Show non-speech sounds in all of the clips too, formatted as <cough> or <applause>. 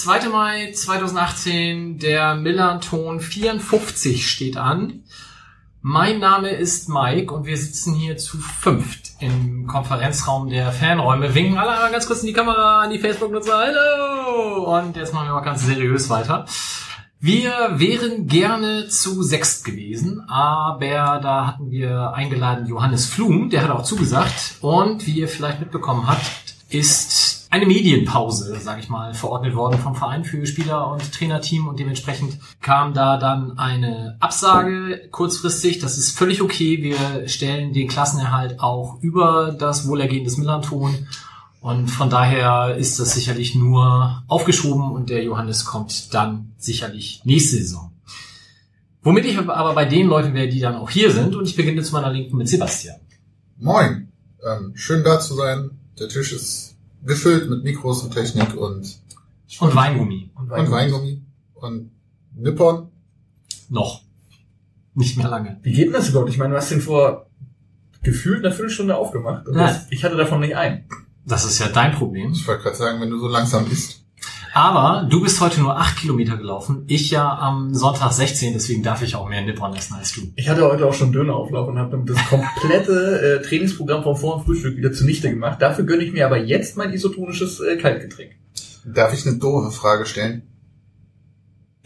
2. Mai 2018. Der Millanton 54 steht an. Mein Name ist Mike und wir sitzen hier zu fünft im Konferenzraum der Fanräume. Winken alle einmal ganz kurz in die Kamera, an die Facebook-Nutzer. Hallo! Und jetzt machen wir mal ganz seriös weiter. Wir wären gerne zu sechst gewesen, aber da hatten wir eingeladen Johannes Flum, der hat auch zugesagt. Und wie ihr vielleicht mitbekommen habt, ist eine Medienpause, sage ich mal, verordnet worden vom Verein für Spieler und Trainerteam und dementsprechend kam da dann eine Absage kurzfristig. Das ist völlig okay. Wir stellen den Klassenerhalt auch über das Wohlergehen des Millanton und von daher ist das sicherlich nur aufgeschoben und der Johannes kommt dann sicherlich nächste Saison. Womit ich aber bei den Leuten wäre, die dann auch hier sind und ich beginne zu meiner Linken mit Sebastian. Moin. Ähm, schön da zu sein. Der Tisch ist gefüllt mit Mikros und Technik und, Und Weingummi. und Weingummi und Nippon. Noch. Nicht mehr lange. Wie geht denn das überhaupt? Ich meine, du hast den vor gefühlt einer Viertelstunde aufgemacht. Und Nein. das, ich hatte davon nicht ein. Das ist ja dein Problem. Ich wollte gerade sagen, wenn du so langsam isst. Aber du bist heute nur acht Kilometer gelaufen. Ich ja am Sonntag 16, deswegen darf ich auch mehr Nippon essen als du. Ich hatte heute auch schon Dönerauflauf und habe dann das komplette äh, Trainingsprogramm vom Vor- und Frühstück wieder zunichte gemacht. Dafür gönne ich mir aber jetzt mein isotonisches äh, Kaltgetränk. Darf ich eine doofe Frage stellen?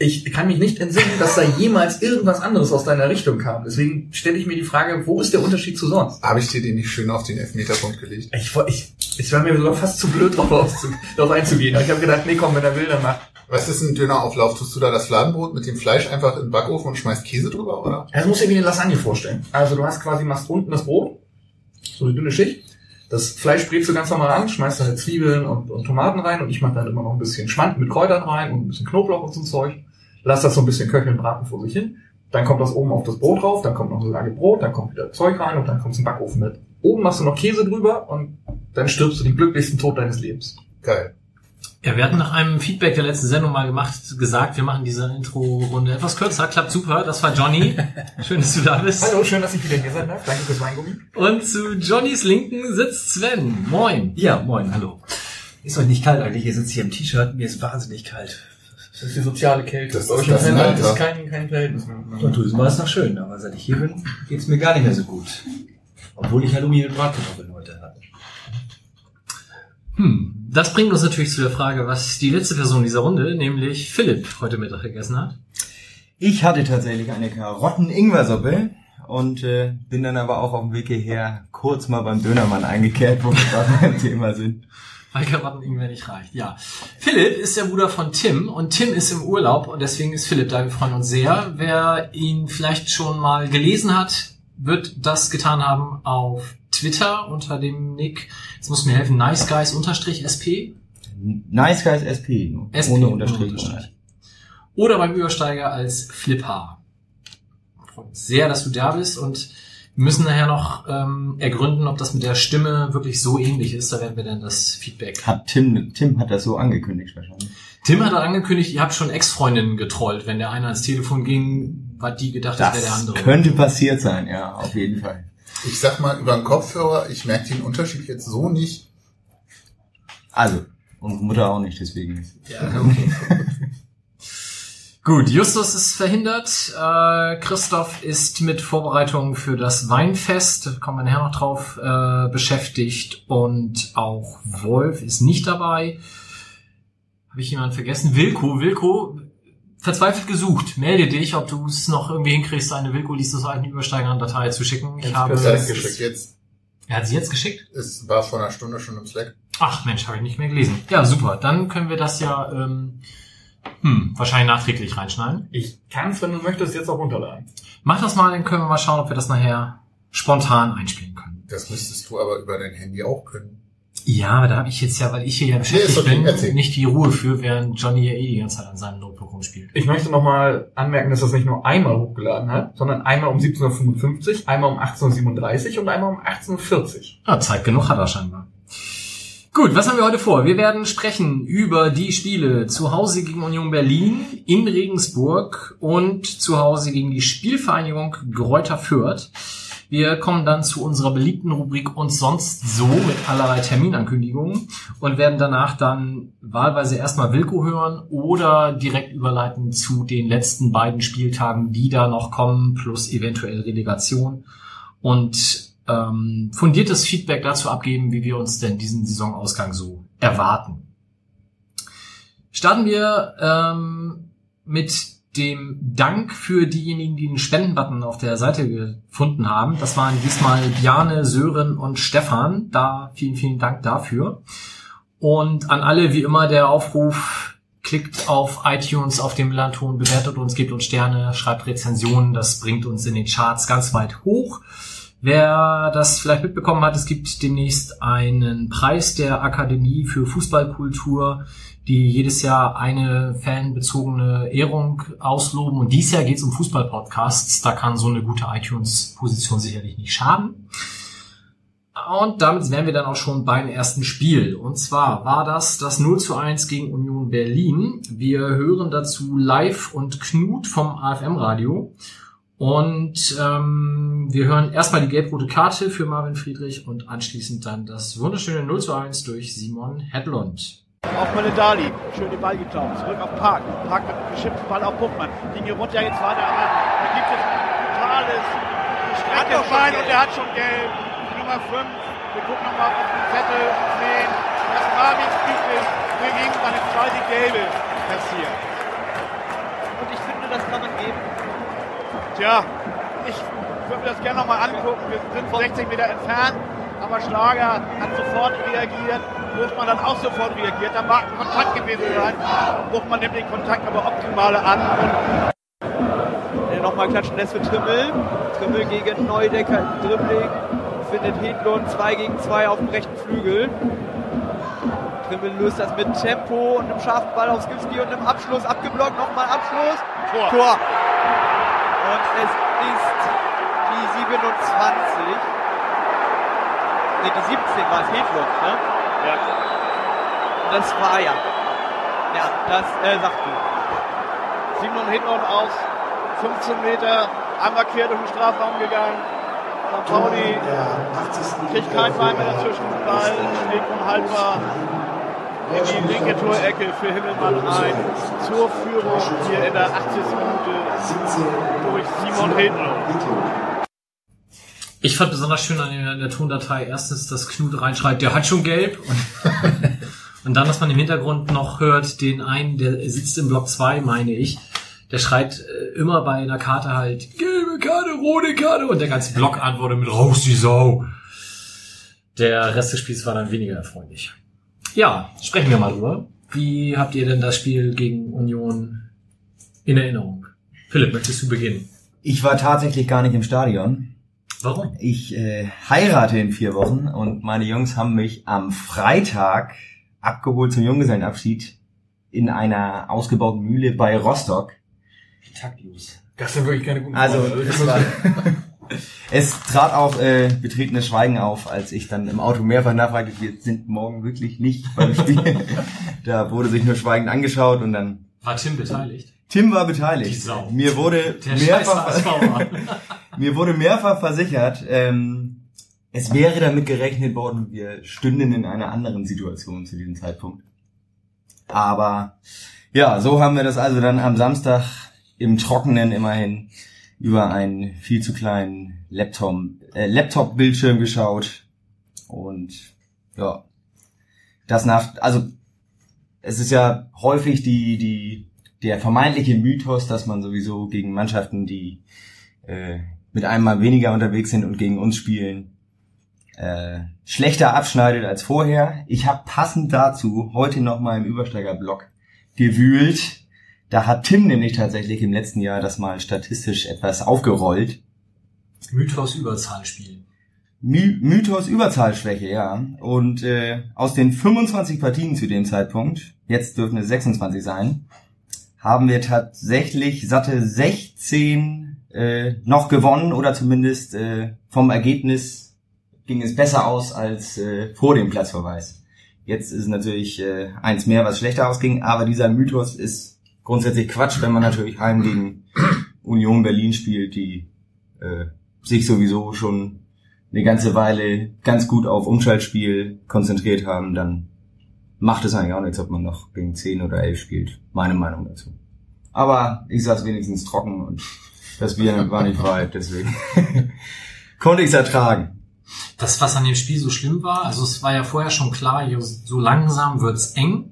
Ich kann mich nicht entsinnen, dass da jemals irgendwas anderes aus deiner Richtung kam. Deswegen stelle ich mir die Frage, wo ist der Unterschied zu sonst? Habe ich dir den nicht schön auf den Elfmeterpunkt gelegt? Ich, ich, ich war mir sogar fast zu blöd, drauf, drauf einzugehen. Aber ich habe gedacht, nee, komm, wenn er will, dann mach. Was ist ein Dönerauflauf? Tust du da das Fladenbrot mit dem Fleisch einfach in den Backofen und schmeißt Käse drüber, oder? Das muss dir wie eine Lasagne vorstellen. Also du hast quasi, machst unten das Brot, so eine dünne Schicht. Das Fleisch brätst du ganz normal an, schmeißt da halt Zwiebeln und, und Tomaten rein und ich mache dann immer noch ein bisschen Schmand mit Kräutern rein und ein bisschen Knoblauch und so ein Zeug. Lass das so ein bisschen köcheln, braten vor sich hin. Dann kommt das oben auf das Brot drauf, dann kommt noch eine Lage Brot, dann kommt wieder Zeug rein und dann kommt ein Backofen mit. Oben machst du noch Käse drüber und dann stirbst du den glücklichsten Tod deines Lebens. Geil. Ja, wir hatten nach einem Feedback der letzten Sendung mal gemacht, gesagt, wir machen diese Intro-Runde etwas kürzer. Klappt super. Das war Johnny. <laughs> Schön, dass du da bist. Hallo, schön, dass ich wieder hier sein darf. Danke fürs Weingummi. Und zu Johnnys Linken sitzt Sven. Moin. Ja, moin, hallo. Ist euch nicht kalt eigentlich? Ihr sitzt hier im T-Shirt, mir ist wahnsinnig kalt. Das ist die soziale Kälte. Das das Fanland Alter. ist kein, kein Verhältnis mehr. Und drüben war es noch schön, aber seit ich hier bin, geht's mir gar nicht mehr so gut. Obwohl ich Halloumi mit Bratkartoffeln heute hatte. Hm. Das bringt uns natürlich zu der Frage, was die letzte Person dieser Runde, nämlich Philipp, heute Mittag gegessen hat. Ich hatte tatsächlich eine Karotten-Ingwer-Suppe und äh, bin dann aber auch auf dem Weg hierher kurz mal beim Dönermann eingekehrt, wo wir gerade beim Thema sind. Weil Karotten irgendwer nicht reicht. Ja. Philipp ist der Bruder von Tim und Tim ist im Urlaub und deswegen ist Philipp da. Wir freuen uns sehr. Wer ihn vielleicht schon mal gelesen hat, wird das getan haben auf Twitter unter dem Nick, jetzt muss mir helfen, niceguys-sp. Nice Guys SP, nur SP, ohne ohne Unterstrich. Unterstrich. Oder beim Übersteiger als Flipper. Sehr, dass du da bist und wir müssen nachher noch ähm, ergründen, ob das mit der Stimme wirklich so ähnlich ist. Da werden wir dann das Feedback Hat Tim, Tim hat das so angekündigt wahrscheinlich. Tim hat angekündigt, ihr habt schon Ex-Freundinnen getrollt. Wenn der eine ans Telefon ging, hat die gedacht, das, wäre der Das andere. könnte passiert sein, ja, auf jeden Fall. Ich sag mal, über den Kopfhörer, ich merke den Unterschied jetzt so nicht. Also, unsere Mutter auch nicht, deswegen. Ja, okay. <laughs> Gut, Justus ist verhindert. Äh, Christoph ist mit Vorbereitungen für das Weinfest, da kommen wir nachher noch drauf, äh, beschäftigt. Und auch Wolf ist nicht dabei. Habe ich jemanden vergessen? Wilko, Wilko, verzweifelt gesucht. Melde dich, ob du es noch irgendwie hinkriegst, eine Wilko liest das eine Übersteiger-Datei zu schicken. Ich Jetzt habe ist geschickt. jetzt, Er hat sie jetzt geschickt? es war vor einer Stunde schon im Slack. Ach Mensch, habe ich nicht mehr gelesen. Ja, super. Dann können wir das ja ähm, hm, wahrscheinlich nachträglich reinschneiden. Ich kann es, wenn du möchtest, jetzt auch runterladen. Mach das mal, dann können wir mal schauen, ob wir das nachher spontan einspielen können. Das müsstest du aber über dein Handy auch können. Ja, aber da habe ich jetzt ja, weil ich hier ja beschäftigt okay, bin, nicht die Ruhe für, während Johnny ja eh die ganze Zeit an seinem Notebook rumspielt. Ich möchte nochmal anmerken, dass das nicht nur einmal hochgeladen hat, sondern einmal um 17.55 einmal um 18.37 und einmal um 18.40 Ja, Zeit genug hat er scheinbar. Gut, was haben wir heute vor? Wir werden sprechen über die Spiele zu Hause gegen Union Berlin, in Regensburg und zu Hause gegen die Spielvereinigung Gräuter Fürth. Wir kommen dann zu unserer beliebten Rubrik und sonst so mit allerlei Terminankündigungen und werden danach dann wahlweise erstmal Wilko hören oder direkt überleiten zu den letzten beiden Spieltagen, die da noch kommen, plus eventuell Relegation und ähm, fundiertes Feedback dazu abgeben, wie wir uns denn diesen Saisonausgang so erwarten. Starten wir ähm, mit dem Dank für diejenigen, die den Spendenbutton auf der Seite gefunden haben. Das waren diesmal Bjane, Sören und Stefan. Da vielen, vielen Dank dafür. Und an alle wie immer der Aufruf, klickt auf iTunes, auf dem Millanton, bewertet uns, gebt uns Sterne, schreibt Rezensionen. Das bringt uns in den Charts ganz weit hoch. Wer das vielleicht mitbekommen hat, es gibt demnächst einen Preis der Akademie für Fußballkultur die jedes Jahr eine fanbezogene Ehrung ausloben. Und dieses Jahr geht es um Fußballpodcasts. Da kann so eine gute iTunes-Position sicherlich nicht schaden. Und damit wären wir dann auch schon beim ersten Spiel. Und zwar war das das 0 zu 1 gegen Union Berlin. Wir hören dazu live und Knut vom AFM-Radio. Und ähm, wir hören erstmal die gelb-rote Karte für Marvin Friedrich und anschließend dann das wunderschöne 0 zu 1 durch Simon Hedlund. Auf Maledali. Schön den Ball geklaut. Zurück auf Park. Park mit einem geschippten Ball auf Buchmann. Linie runter jetzt weiter. Aber da gibt es ein totales gestrecktes Bein und der hat schon gelb. Nummer 5. Wir gucken nochmal auf den Zettel und sehen, dass Marvin Friedrich gegen seine zweite Gelbe passiert. Und ich finde, das kann man geben. Tja, ich würde mir das gerne nochmal angucken. Wir sind 60 Meter entfernt, aber Schlager hat sofort reagiert. Buchmann dann auch sofort reagiert. Da mag ein Kontakt gewesen sein. Buchmann nimmt den Kontakt aber optimal an. Und nochmal klatschen lässt für Trimmel. Trimmel gegen Neudecker im Dribbling. Findet Hedlund 2 gegen 2 auf dem rechten Flügel. Trimmel löst das mit Tempo und einem scharfen Ball auf Skipski und einem Abschluss abgeblockt. Nochmal Abschluss. Tor. Tor. Und es ist die 27. Ne, die 17 war es Hedlund, ne? Ja. Das war ja. Ja, das äh, sagt du. Simon Hedlund aus 15 Meter einmal quer durch den Strafraum gegangen. St. Pauli kriegt kein Bein mehr dazwischen. Ball schlägt unhaltbar in die linke Torecke für Himmelmann ein. Zur Führung hier in der 80. Minute durch Simon Hedlund. Ich fand besonders schön an der, der Tondatei erstens, dass Knut reinschreibt, der hat schon gelb. Und, <laughs> und dann, dass man im Hintergrund noch hört, den einen, der sitzt im Block 2, meine ich, der schreit äh, immer bei einer Karte halt, gelbe Karte, rote Karte. Und der ganze Block antwortet mit raus die Sau. Der Rest des Spiels war dann weniger erfreulich. Ja, sprechen wir mal drüber. Wie habt ihr denn das Spiel gegen Union in Erinnerung? Philipp, möchtest du beginnen? Ich war tatsächlich gar nicht im Stadion. Warum? Ich äh, heirate in vier Wochen und meine Jungs haben mich am Freitag abgeholt zum Junggesellenabschied in einer ausgebauten Mühle bei Rostock. Taktlos. Das sind wirklich keine guten Also es, war, <laughs> es trat auch äh, betretenes Schweigen auf, als ich dann im Auto mehrfach nachfragte, wir sind morgen wirklich nicht beim Spiel. <laughs> da wurde sich nur schweigend angeschaut und dann War Tim beteiligt? Tim war Die beteiligt. Sau. Mir wurde Der mehrfach. <laughs> Mir wurde mehrfach versichert, ähm, es wäre damit gerechnet worden, wir stünden in einer anderen Situation zu diesem Zeitpunkt. Aber ja, so haben wir das also dann am Samstag im Trockenen immerhin über einen viel zu kleinen Laptop, äh, Laptop-Bildschirm geschaut. Und ja, das nach, also es ist ja häufig die, die, der vermeintliche Mythos, dass man sowieso gegen Mannschaften, die äh, mit einem Mal weniger unterwegs sind und gegen uns spielen, äh, schlechter abschneidet als vorher. Ich habe passend dazu heute noch mal im Übersteigerblock gewühlt. Da hat Tim nämlich tatsächlich im letzten Jahr das mal statistisch etwas aufgerollt. Mythos Überzahl spielen. My Mythos Überzahlschwäche, ja. Und äh, aus den 25 Partien zu dem Zeitpunkt, jetzt dürfen es 26 sein, haben wir tatsächlich satte 16 äh, noch gewonnen oder zumindest äh, vom Ergebnis ging es besser aus als äh, vor dem Platzverweis. Jetzt ist natürlich äh, eins mehr, was schlechter ausging, aber dieser Mythos ist grundsätzlich Quatsch, wenn man natürlich heim gegen Union Berlin spielt, die äh, sich sowieso schon eine ganze Weile ganz gut auf Umschaltspiel konzentriert haben, dann macht es eigentlich auch nichts, ob man noch gegen 10 oder 11 spielt. Meine Meinung dazu. Aber ich saß wenigstens trocken und das Bier war nicht weit, deswegen <laughs> konnte ich es ertragen. Das, was an dem Spiel so schlimm war, also es war ja vorher schon klar, so langsam wird's eng.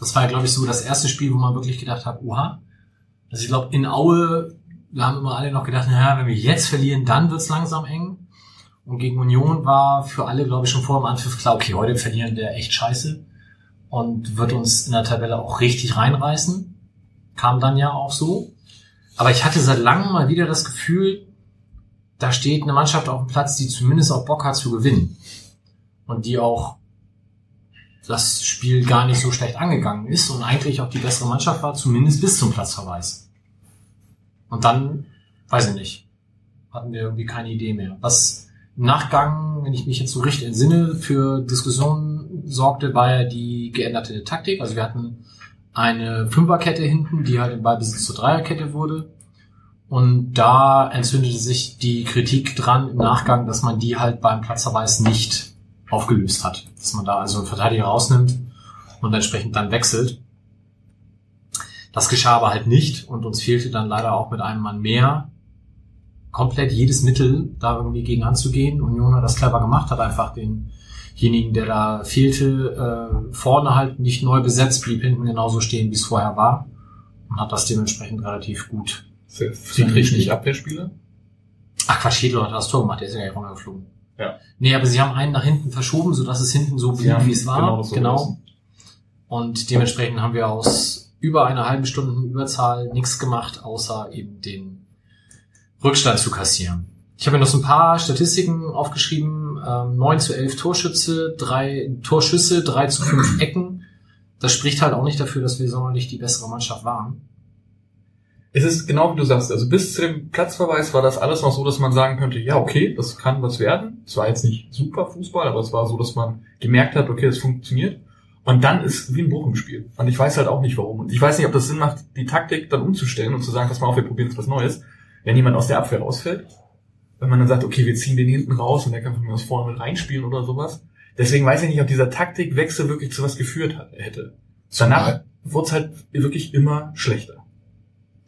Das war ja, glaube ich, so das erste Spiel, wo man wirklich gedacht hat, oha. Also ich glaube, in Aue, da haben immer alle noch gedacht, naja, wenn wir jetzt verlieren, dann wird's langsam eng. Und gegen Union war für alle, glaube ich, schon vor dem Anpfiff klar, okay, heute verlieren wir echt scheiße und wird uns in der Tabelle auch richtig reinreißen. Kam dann ja auch so. Aber ich hatte seit langem mal wieder das Gefühl, da steht eine Mannschaft auf dem Platz, die zumindest auch Bock hat zu gewinnen. Und die auch das Spiel gar nicht so schlecht angegangen ist und eigentlich auch die bessere Mannschaft war, zumindest bis zum Platzverweis. Und dann, weiß ich nicht, hatten wir irgendwie keine Idee mehr. Was im Nachgang, wenn ich mich jetzt so richtig entsinne, für Diskussionen sorgte, war ja die geänderte Taktik. Also wir hatten eine Fünferkette hinten, die halt im Ballbesitz zur Dreierkette wurde. Und da entzündete sich die Kritik dran im Nachgang, dass man die halt beim Platzverweis nicht aufgelöst hat. Dass man da also einen Verteidiger rausnimmt und entsprechend dann wechselt. Das geschah aber halt nicht und uns fehlte dann leider auch mit einem Mann mehr komplett jedes Mittel, da irgendwie gegen anzugehen. Union hat das clever gemacht, hat einfach denjenigen, der da fehlte, äh, vorne halt nicht neu besetzt, blieb hinten genauso stehen, wie es vorher war und hat das dementsprechend relativ gut Friedrich nicht Abwehrspieler? Ach Quatsch, Hedler hat das Tor gemacht, der ist ja nicht runtergeflogen. Ja. Nee, aber sie haben einen nach hinten verschoben, sodass es hinten so blieb, wie es war. Genau. So genau. Und dementsprechend haben wir aus über einer halben Stunde Überzahl nichts gemacht, außer eben den Rückstand zu kassieren. Ich habe mir noch so ein paar Statistiken aufgeschrieben. Ähm, 9 zu 11 Torschütze, drei Torschüsse, 3 zu 5 <clears throat> Ecken. Das spricht halt auch nicht dafür, dass wir sonderlich die bessere Mannschaft waren. Es ist genau wie du sagst, also bis zu dem Platzverweis war das alles noch so, dass man sagen könnte, ja, okay, das kann was werden. Es war jetzt nicht super Fußball, aber es war so, dass man gemerkt hat, okay, das funktioniert. Und dann ist wie ein Bruch im Spiel. Und ich weiß halt auch nicht warum. Und ich weiß nicht, ob das Sinn macht, die Taktik dann umzustellen und zu sagen, pass mal auf, wir probieren jetzt was Neues. Wenn jemand aus der Abwehr rausfällt, wenn man dann sagt, okay, wir ziehen den hinten raus und der kann von mir aus vorne mit reinspielen oder sowas. Deswegen weiß ich nicht, ob dieser Taktikwechsel wirklich zu was geführt hat, hätte. Danach wurde es halt wirklich immer schlechter.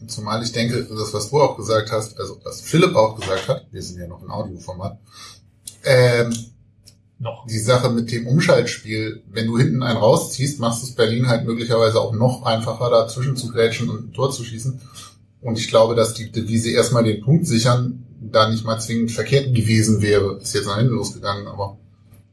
Zumal ich denke, das, was du auch gesagt hast, also was Philipp auch gesagt hat, wir sind ja noch im Audioformat, ähm, Noch. die Sache mit dem Umschaltspiel, wenn du hinten einen rausziehst, machst du es Berlin halt möglicherweise auch noch einfacher, dazwischen zu grätschen und ein Tor zu schießen. Und ich glaube, dass die Devise erstmal den Punkt sichern, da nicht mal zwingend verkehrt gewesen wäre. Ist jetzt nach hinten losgegangen, aber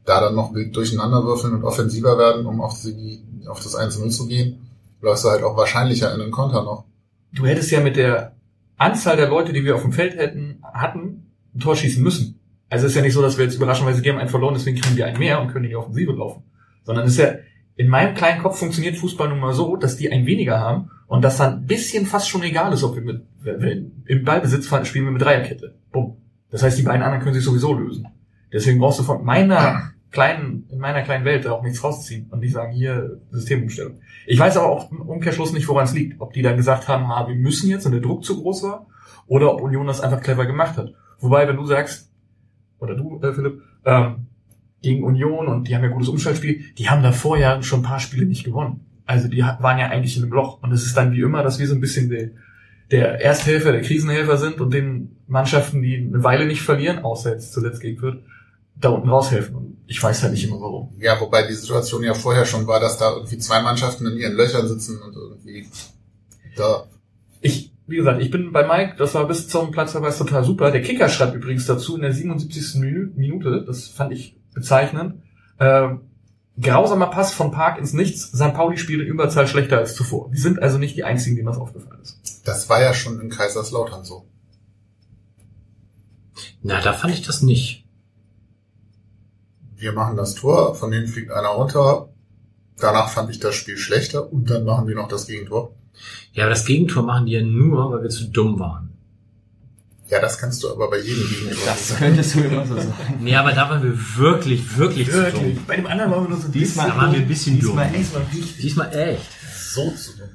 da dann noch wild durcheinander würfeln und offensiver werden, um auf, die, auf das 1-0 zu gehen, läufst du halt auch wahrscheinlicher in den Konter noch. Du hättest ja mit der Anzahl der Leute, die wir auf dem Feld hätten, hatten, ein Tor schießen müssen. Also es ist ja nicht so, dass wir jetzt überraschenderweise, die haben einen verloren, deswegen kriegen wir einen mehr und können in die Offensive laufen. Sondern es ist ja, in meinem kleinen Kopf funktioniert Fußball nun mal so, dass die einen weniger haben und dass dann ein bisschen fast schon egal ist, ob wir mit, im Ballbesitz fahren, spielen wir mit Dreierkette. Bumm. Das heißt, die beiden anderen können sich sowieso lösen. Deswegen brauchst du von meiner kleinen, in meiner kleinen Welt da auch nichts rausziehen und nicht sagen, hier, Systemumstellung. Ich weiß aber auch im Umkehrschluss nicht, woran es liegt. Ob die dann gesagt haben, ha, wir müssen jetzt und der Druck zu groß war, oder ob Union das einfach clever gemacht hat. Wobei, wenn du sagst, oder du, äh, Philipp, ähm, gegen Union und die haben ja gutes Umschaltspiel, die haben davor ja schon ein paar Spiele nicht gewonnen. Also die waren ja eigentlich in einem Loch. Und es ist dann wie immer, dass wir so ein bisschen der, der Ersthelfer, der Krisenhelfer sind und den Mannschaften, die eine Weile nicht verlieren, außer jetzt zuletzt gegen Fürth, da unten raushelfen. Und ich weiß halt nicht immer warum. Ja, wobei die Situation ja vorher schon war, dass da irgendwie zwei Mannschaften in ihren Löchern sitzen und irgendwie da. Ich, wie gesagt, ich bin bei Mike, das war bis zum Platzverweis total super. Der Kicker schreibt übrigens dazu in der 77. Minü- Minute, das fand ich bezeichnend. Ähm, grausamer Pass von Park ins Nichts. St. Pauli spielt in Überzahl schlechter als zuvor. Die sind also nicht die einzigen, denen das aufgefallen ist. Das war ja schon in Kaiserslautern so. Na, da fand ich das nicht. Wir machen das Tor, von denen fliegt einer runter. Danach fand ich das Spiel schlechter und dann machen wir noch das Gegentor. Ja, aber das Gegentor machen die ja nur, weil wir zu dumm waren. Ja, das kannst du aber bei jedem Gegentor. Das könntest du immer so sagen. Nee, aber da waren wir wirklich, wirklich zu dumm. Wirklich. Bei dem anderen waren wir nur so Diesmal Da waren wir ein bisschen dumm. Diesmal echt. Diesmal echt. so zu tun.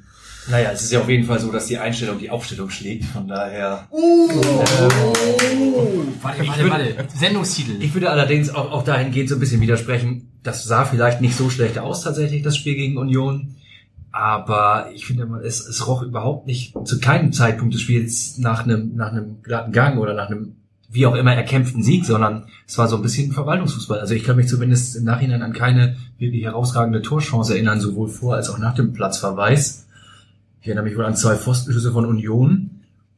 Naja, es ist ja auf jeden Fall so, dass die Einstellung die Aufstellung schlägt. Von daher. Warte, Ich warte, würd- warte. Sendungstitel. Ich würde allerdings auch, auch dahingehend so ein bisschen widersprechen. Das sah vielleicht nicht so schlecht aus, tatsächlich, das Spiel gegen Union. Aber ich finde, es, es roch überhaupt nicht zu keinem Zeitpunkt des Spiels nach einem, nach einem glatten Gang oder nach einem wie auch immer erkämpften Sieg, sondern es war so ein bisschen Verwaltungsfußball. Also ich kann mich zumindest im Nachhinein an keine wirklich herausragende Torchance erinnern, sowohl vor als auch nach dem Platzverweis. Ich erinnere mich wohl an zwei Pfostenschüsse von Union.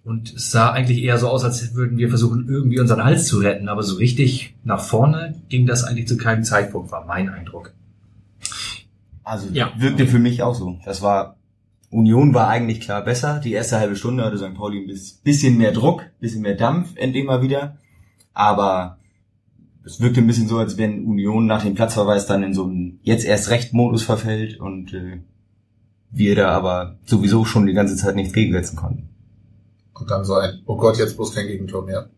Und es sah eigentlich eher so aus, als würden wir versuchen, irgendwie unseren Hals zu retten. Aber so richtig nach vorne ging das eigentlich zu keinem Zeitpunkt, war mein Eindruck. Also Ja. wirkte für mich auch so. Das war Union war eigentlich klar besser. Die erste halbe Stunde hatte St. Pauli ein bis- bisschen mehr Druck, bisschen mehr Dampf, endlich mal wieder. Aber es wirkte ein bisschen so, als wenn Union nach dem Platzverweis dann in so einen jetzt erst recht Modus verfällt und äh, wir da aber sowieso schon die ganze Zeit nichts gegensetzen konnten. Und dann so ein, oh Gott, jetzt bloß kein Gegentor mehr.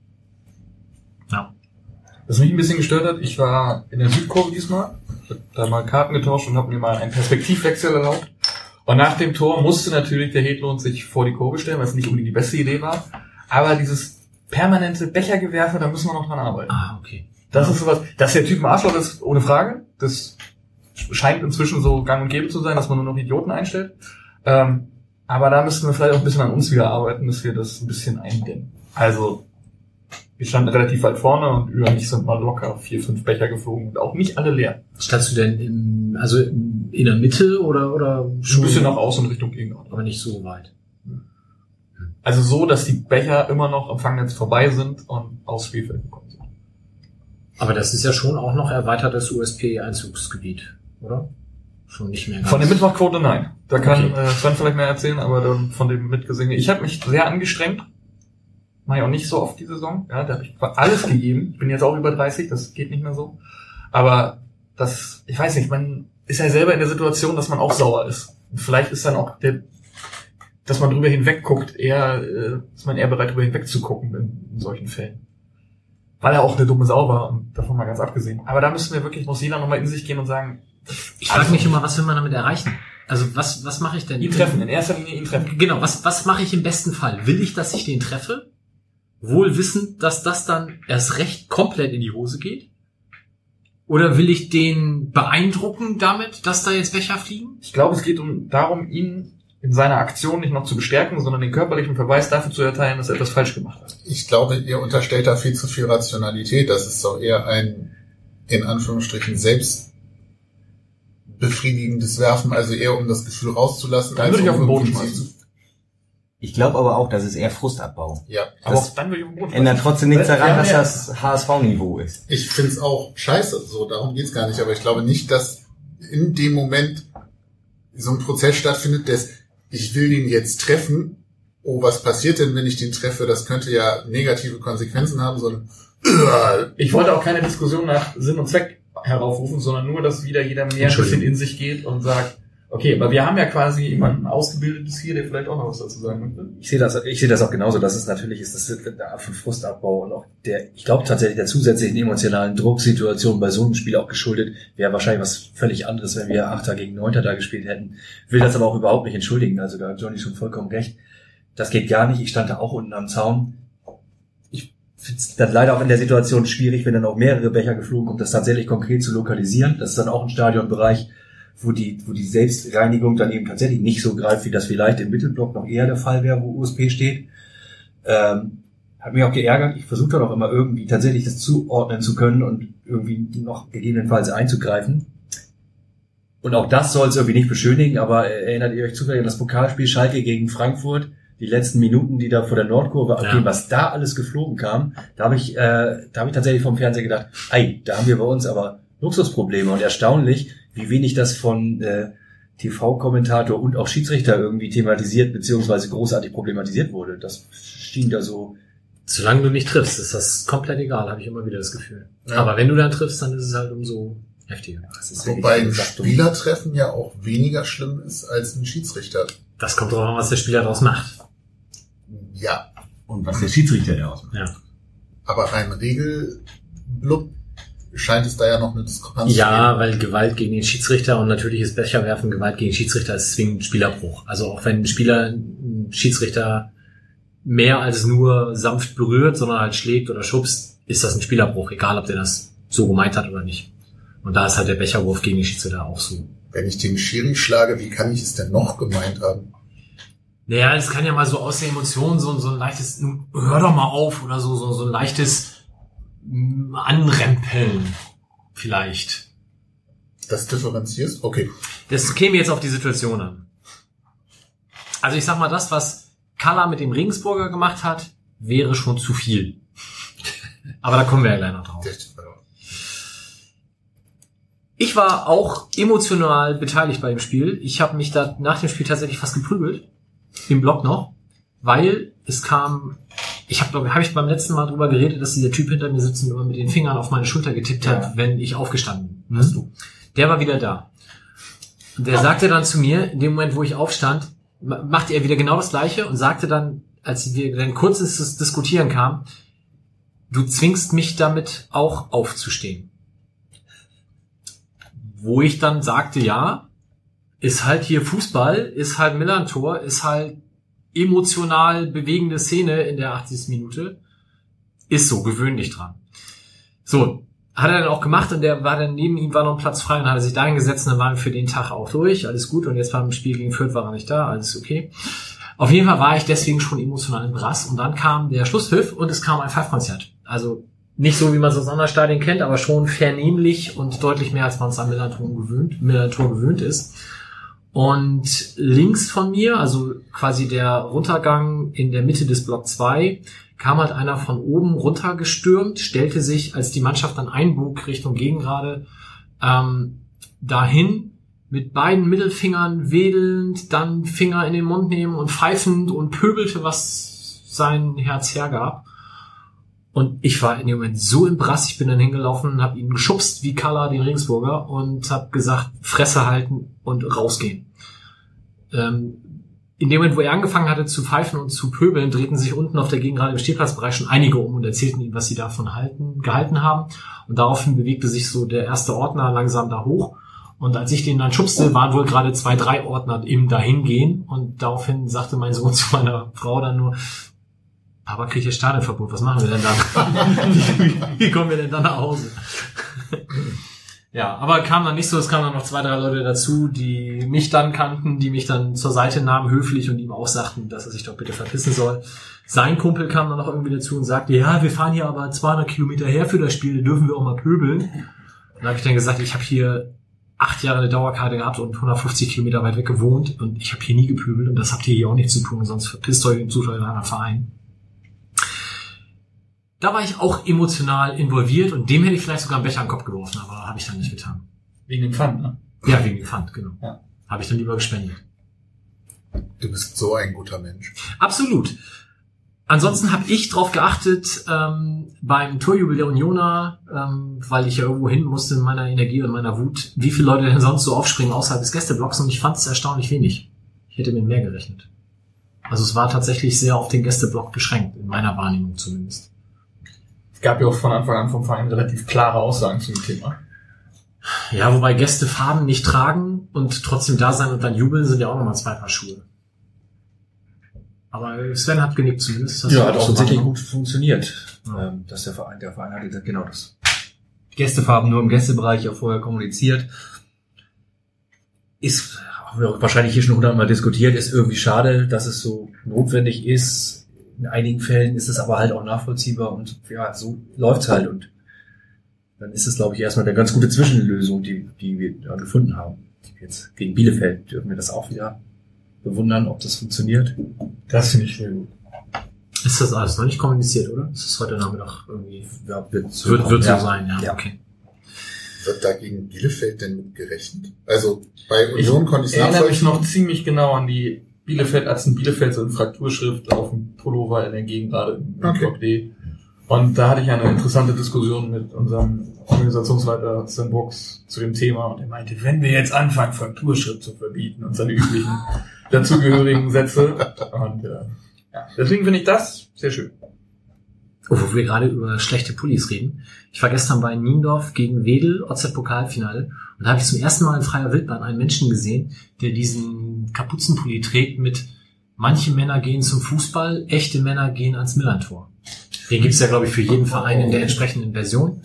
Was mich ein bisschen gestört hat, ich war in der Südkurve diesmal, hab da mal Karten getauscht und habe mir mal einen Perspektivwechsel erlaubt. Und nach dem Tor musste natürlich der Hedlund sich vor die Kurve stellen, was nicht unbedingt die beste Idee war. Aber dieses permanente Bechergewerfe, da müssen wir noch dran arbeiten. Ah, okay. Das ist sowas, dass der Typ ein Arschloch ist, ohne Frage. Das scheint inzwischen so gang und gäbe zu sein, dass man nur noch Idioten einstellt. Ähm, aber da müssten wir vielleicht auch ein bisschen an uns wieder arbeiten, dass wir das ein bisschen eindämmen. Also, wir standen relativ weit vorne und über mich sind mal locker vier, fünf Becher geflogen und auch nicht alle leer. Standst du denn im, also in der Mitte oder, oder Ein bisschen nach außen Richtung Gegner. aber nicht so weit? Also so, dass die Becher immer noch am Fangnetz vorbei sind und aufs Spielfeld gekommen sind. Aber das ist ja schon auch noch erweitertes USP-Einzugsgebiet, oder? Schon nicht mehr ganz. Von der Mittwochquote nein. Da kann Okay. äh, Sven vielleicht mehr erzählen, aber dann von dem Mitgesingen. Ich habe mich sehr angestrengt. Mach ich auch nicht so oft die Saison. Ja, da habe ich alles gegeben. Ich bin jetzt auch über 30, das geht nicht mehr so. Aber das, ich weiß nicht, man ist ja selber in der Situation, dass man auch sauer ist. Und vielleicht ist dann auch der, dass man drüber hinweg guckt, eher, äh, ist man eher bereit, drüber hinweg zu gucken in, in solchen Fällen. Weil er auch eine dumme Sau war und davon mal ganz abgesehen. Aber da müssen wir wirklich, muss jeder nochmal in sich gehen und sagen, ich frage mich immer, was will man damit erreichen? Also was, was mache ich denn? ihn treffen, in erster Linie ihn treffen. Genau, was, was mache ich im besten Fall? Will ich, dass ich den treffe? Wohl wissend, dass das dann erst recht komplett in die Hose geht? Oder will ich den beeindrucken damit, dass da jetzt Becher fliegen? Ich glaube, es geht um darum, ihn in seiner Aktion nicht noch zu bestärken, sondern den körperlichen Verweis dafür zu erteilen, dass er etwas falsch gemacht hat. Ich glaube, ihr unterstellt da viel zu viel Rationalität. Das ist doch eher ein, in Anführungsstrichen, selbstbefriedigendes Werfen, also eher um das Gefühl rauszulassen, Dann würde ich um auf den Boden schmeißen. zu- Ich glaube aber auch, das ist eher Frustabbau. Ja, Aber Das auch dann würde ich auf den Boden ändert trotzdem nichts daran, dass ja- das HSV-Niveau ist. ich find's auch scheiße, so, darum geht's gar nicht, aber ich glaube nicht, dass in dem Moment so ein Prozess stattfindet, dass ich will den jetzt treffen, oh, was passiert denn, wenn ich den treffe, das könnte ja negative Konsequenzen haben, sondern Ich wollte auch keine Diskussion nach Sinn und Zweck heraufrufen, sondern nur, dass wieder jeder mehr ein bisschen in sich geht und sagt, okay, aber wir haben ja quasi jemanden Ausgebildetes hier, der vielleicht auch noch was dazu sagen möchte. Ich sehe das, ich sehe das auch genauso, dass es natürlich ist, das ist eine Art von Frustabbau und auch der, ich glaube tatsächlich der zusätzlichen emotionalen Drucksituation bei so einem Spiel auch geschuldet, wäre wahrscheinlich was völlig anderes, wenn wir Achter gegen Neunter da gespielt hätten. Will das aber auch überhaupt nicht entschuldigen, also da hat Johnny schon vollkommen recht. Das geht gar nicht, ich stand da auch unten am Zaun. Dann leider auch in der Situation schwierig, wenn dann auch mehrere Becher geflogen kommt, das tatsächlich konkret zu lokalisieren. Das ist dann auch ein Stadionbereich, wo die, wo die Selbstreinigung dann eben tatsächlich nicht so greift, wie das vielleicht im Mittelblock noch eher der Fall wäre, wo USP steht. Ähm, hat mich auch geärgert. Ich versuche dann auch immer irgendwie tatsächlich das zuordnen zu können und irgendwie noch gegebenenfalls einzugreifen. Und auch das soll es irgendwie nicht beschönigen, aber erinnert ihr euch zufällig an das Pokalspiel Schalke gegen Frankfurt? Die letzten Minuten, die da vor der Nordkurve abgehen, Ja. was da alles geflogen kam, da habe ich, äh, da habe ich tatsächlich vom Fernseher gedacht, ei, da haben wir bei uns aber Luxusprobleme und erstaunlich, wie wenig das von äh, TV-Kommentator und auch Schiedsrichter irgendwie thematisiert beziehungsweise großartig problematisiert wurde. Das schien da so. Solange du nicht triffst, ist das komplett egal, habe ich immer wieder das Gefühl. Ja. Aber wenn du dann triffst, dann ist es halt umso heftiger. Das ist Wobei ein. Spielertreffen ja auch weniger schlimm ist als ein Schiedsrichter. Das kommt drauf an, was der Spieler daraus macht. Ja, und was der Schiedsrichter da ausmacht. Ja. Aber rein Regelblub scheint es da ja noch eine Diskrepanz Ja, weil Gewalt gegen den Schiedsrichter und natürliches Becherwerfen, Gewalt gegen den Schiedsrichter ist zwingend Spielerbruch. Also auch wenn ein Spieler einen Schiedsrichter mehr als nur sanft berührt, sondern halt schlägt oder schubst, ist das ein Spielerbruch, egal ob der das so gemeint hat oder nicht. Und da ist halt der Becherwurf gegen den Schiedsrichter auch so. Wenn ich den Schiri schlage, wie kann ich es denn noch gemeint haben? Naja, es kann ja mal so aus der Emotion so, so ein leichtes, hör doch mal auf oder so, so, so ein leichtes mm, Anrempeln vielleicht. Das differenzierst? Okay. Das käme jetzt auf die Situation an. Also ich sag mal, das, was Kalla mit dem Regensburger gemacht hat, wäre schon zu viel. Aber da kommen wir ja gleich noch drauf. Ich war auch emotional beteiligt bei dem Spiel. Ich habe mich da nach dem Spiel tatsächlich fast geprügelt. Im Blog noch. Weil es kam, ich habe habe ich beim letzten Mal drüber geredet, dass dieser Typ hinter mir sitzt und immer mit den Fingern auf meine Schulter getippt hat, Ja. wenn ich aufgestanden bin. Hast du. Der war wieder da. Und der sagte dann zu mir, in dem Moment, wo ich aufstand, ma- machte er wieder genau das Gleiche und sagte dann, als wir dann kurz ins Diskutieren kamen, du zwingst mich damit auch aufzustehen. Wo ich dann sagte, ja, ist halt hier Fußball, ist halt Millantor, ist halt emotional bewegende Szene in der 80. Minute. Ist so, gewöhn dich dran. So, hat er dann auch gemacht und der war dann neben ihm war noch ein Platz frei und hat er sich dahin gesetzt und dann waren wir für den Tag auch durch, alles gut und jetzt beim Spiel gegen Fürth war er nicht da, alles okay. Auf jeden Fall war ich deswegen schon emotional im Brass und dann kam der Schlusspfiff und es kam ein Pfeifkonzert. Also nicht so, wie man es aus anderen Stadien kennt, aber schon vernehmlich und deutlich mehr, als man es an Millantor gewöhnt, Millantor gewöhnt ist. Und links von mir, also quasi der Runtergang in der Mitte des Block 2, kam halt einer von oben runtergestürmt, stellte sich, als die Mannschaft dann einbog Richtung Gegengrade, ähm, dahin mit beiden Mittelfingern wedelnd, dann Finger in den Mund nehmen und pfeifend und pöbelte, was sein Herz hergab. Und ich war in dem Moment so im Brass, ich bin dann hingelaufen habe ihn geschubst wie Kalla den Regensburger und habe gesagt, Fresse halten und rausgehen. Ähm, in dem Moment, wo er angefangen hatte zu pfeifen und zu pöbeln, drehten sich unten auf der Gegengrade im Stehplatzbereich schon einige um und erzählten ihm, was sie davon halten, gehalten haben. Und daraufhin bewegte sich so der erste Ordner langsam da hoch. Und als ich den dann schubste, waren wohl gerade zwei, drei Ordner im Dahingehen. Und daraufhin sagte mein Sohn zu meiner Frau dann nur, Papa kriegt hier Stadionverbot, was machen wir denn dann? <laughs> wie, kommen wir denn dann nach Hause? <laughs> ja, aber kam dann nicht so, es kamen dann noch zwei, drei Leute dazu, die mich dann kannten, die mich dann zur Seite nahmen, höflich und ihm auch sagten, dass er sich doch bitte verpissen soll. Sein Kumpel kam dann noch irgendwie dazu und sagte, ja, wir fahren hier aber 200 Kilometer her für das Spiel, dürfen wir auch mal pöbeln. Und dann habe ich dann gesagt, ich habe hier acht Jahre eine Dauerkarte gehabt und 150 Kilometer weit weg gewohnt und ich habe hier nie gepöbelt und das habt ihr hier auch nicht zu tun, sonst verpisst euch sucht euch einen anderen Verein. Da war ich auch emotional involviert und dem hätte ich vielleicht sogar einen Becher an den Kopf geworfen, aber habe ich dann nicht getan. Wegen dem Pfand, ne? Ja, wegen dem Pfand, genau. Ja. Habe ich dann lieber gespendet. Du bist so ein guter Mensch. Absolut. Ansonsten habe ich darauf geachtet ähm, beim Torjubel der Unioner, ähm, weil ich ja irgendwo hin musste in meiner Energie und meiner Wut, wie viele Leute denn sonst so aufspringen außerhalb des Gästeblocks und ich fand es erstaunlich wenig. Ich hätte mit mehr gerechnet. Also es war tatsächlich sehr auf den Gästeblock beschränkt, in meiner Wahrnehmung zumindest. Es gab ja auch von Anfang an vom Verein relativ klare Aussagen zum Thema. Ja, wobei Gäste Farben nicht tragen und trotzdem da sein und dann jubeln, sind ja auch nochmal zwei Paar Schuhe. Aber Sven hat genickt zumindest. Das Ja, hat hat auch tatsächlich gut funktioniert. Ja. Ähm, dass der Verein, der Verein hatte gesagt, genau das. Gästefarben nur im Gästebereich ja vorher kommuniziert. Ist, haben wir auch wahrscheinlich hier schon hundertmal diskutiert, ist irgendwie schade, dass es so notwendig ist. In einigen Fällen ist es aber halt auch nachvollziehbar und ja, so läuft's halt und dann ist es, glaube ich, erstmal eine ganz gute Zwischenlösung, die, die wir da gefunden haben. Jetzt gegen Bielefeld dürfen wir das auch wieder bewundern, ob das funktioniert. Das finde ich sehr gut. Ist das alles noch nicht kommuniziert, oder? Ist das heute Nachmittag irgendwie? Ja, wird so, Wird, wird so ja. sein, ja. Ja. Okay. Wird da gegen Bielefeld denn mit gerechnet? Also bei Union konnte ich Ich erinnere mich noch ziemlich genau an die Bielefeld, als ein Bielefeld so in Frakturschrift auf dem Pullover in der Gegend gerade im Okay. Block D. Und da hatte ich eine interessante Diskussion mit unserem Organisationsleiter Sven Brooks zu dem Thema und er meinte, wenn wir jetzt anfangen, Frakturschrift zu verbieten und seine üblichen dazugehörigen Sätze. Und äh, Ja. Deswegen finde ich das sehr schön. Wo wir gerade über schlechte Pullis reden. Ich war gestern bei Niendorf gegen Wedel, OZ-Pokalfinale. Und da habe ich zum ersten Mal in freier Wildbahn einen Menschen gesehen, der diesen Kapuzenpulli trägt mit manche Männer gehen zum Fußball, echte Männer gehen ans Millantor. Den gibt's ja, glaube ich, für jeden Verein in der entsprechenden Version.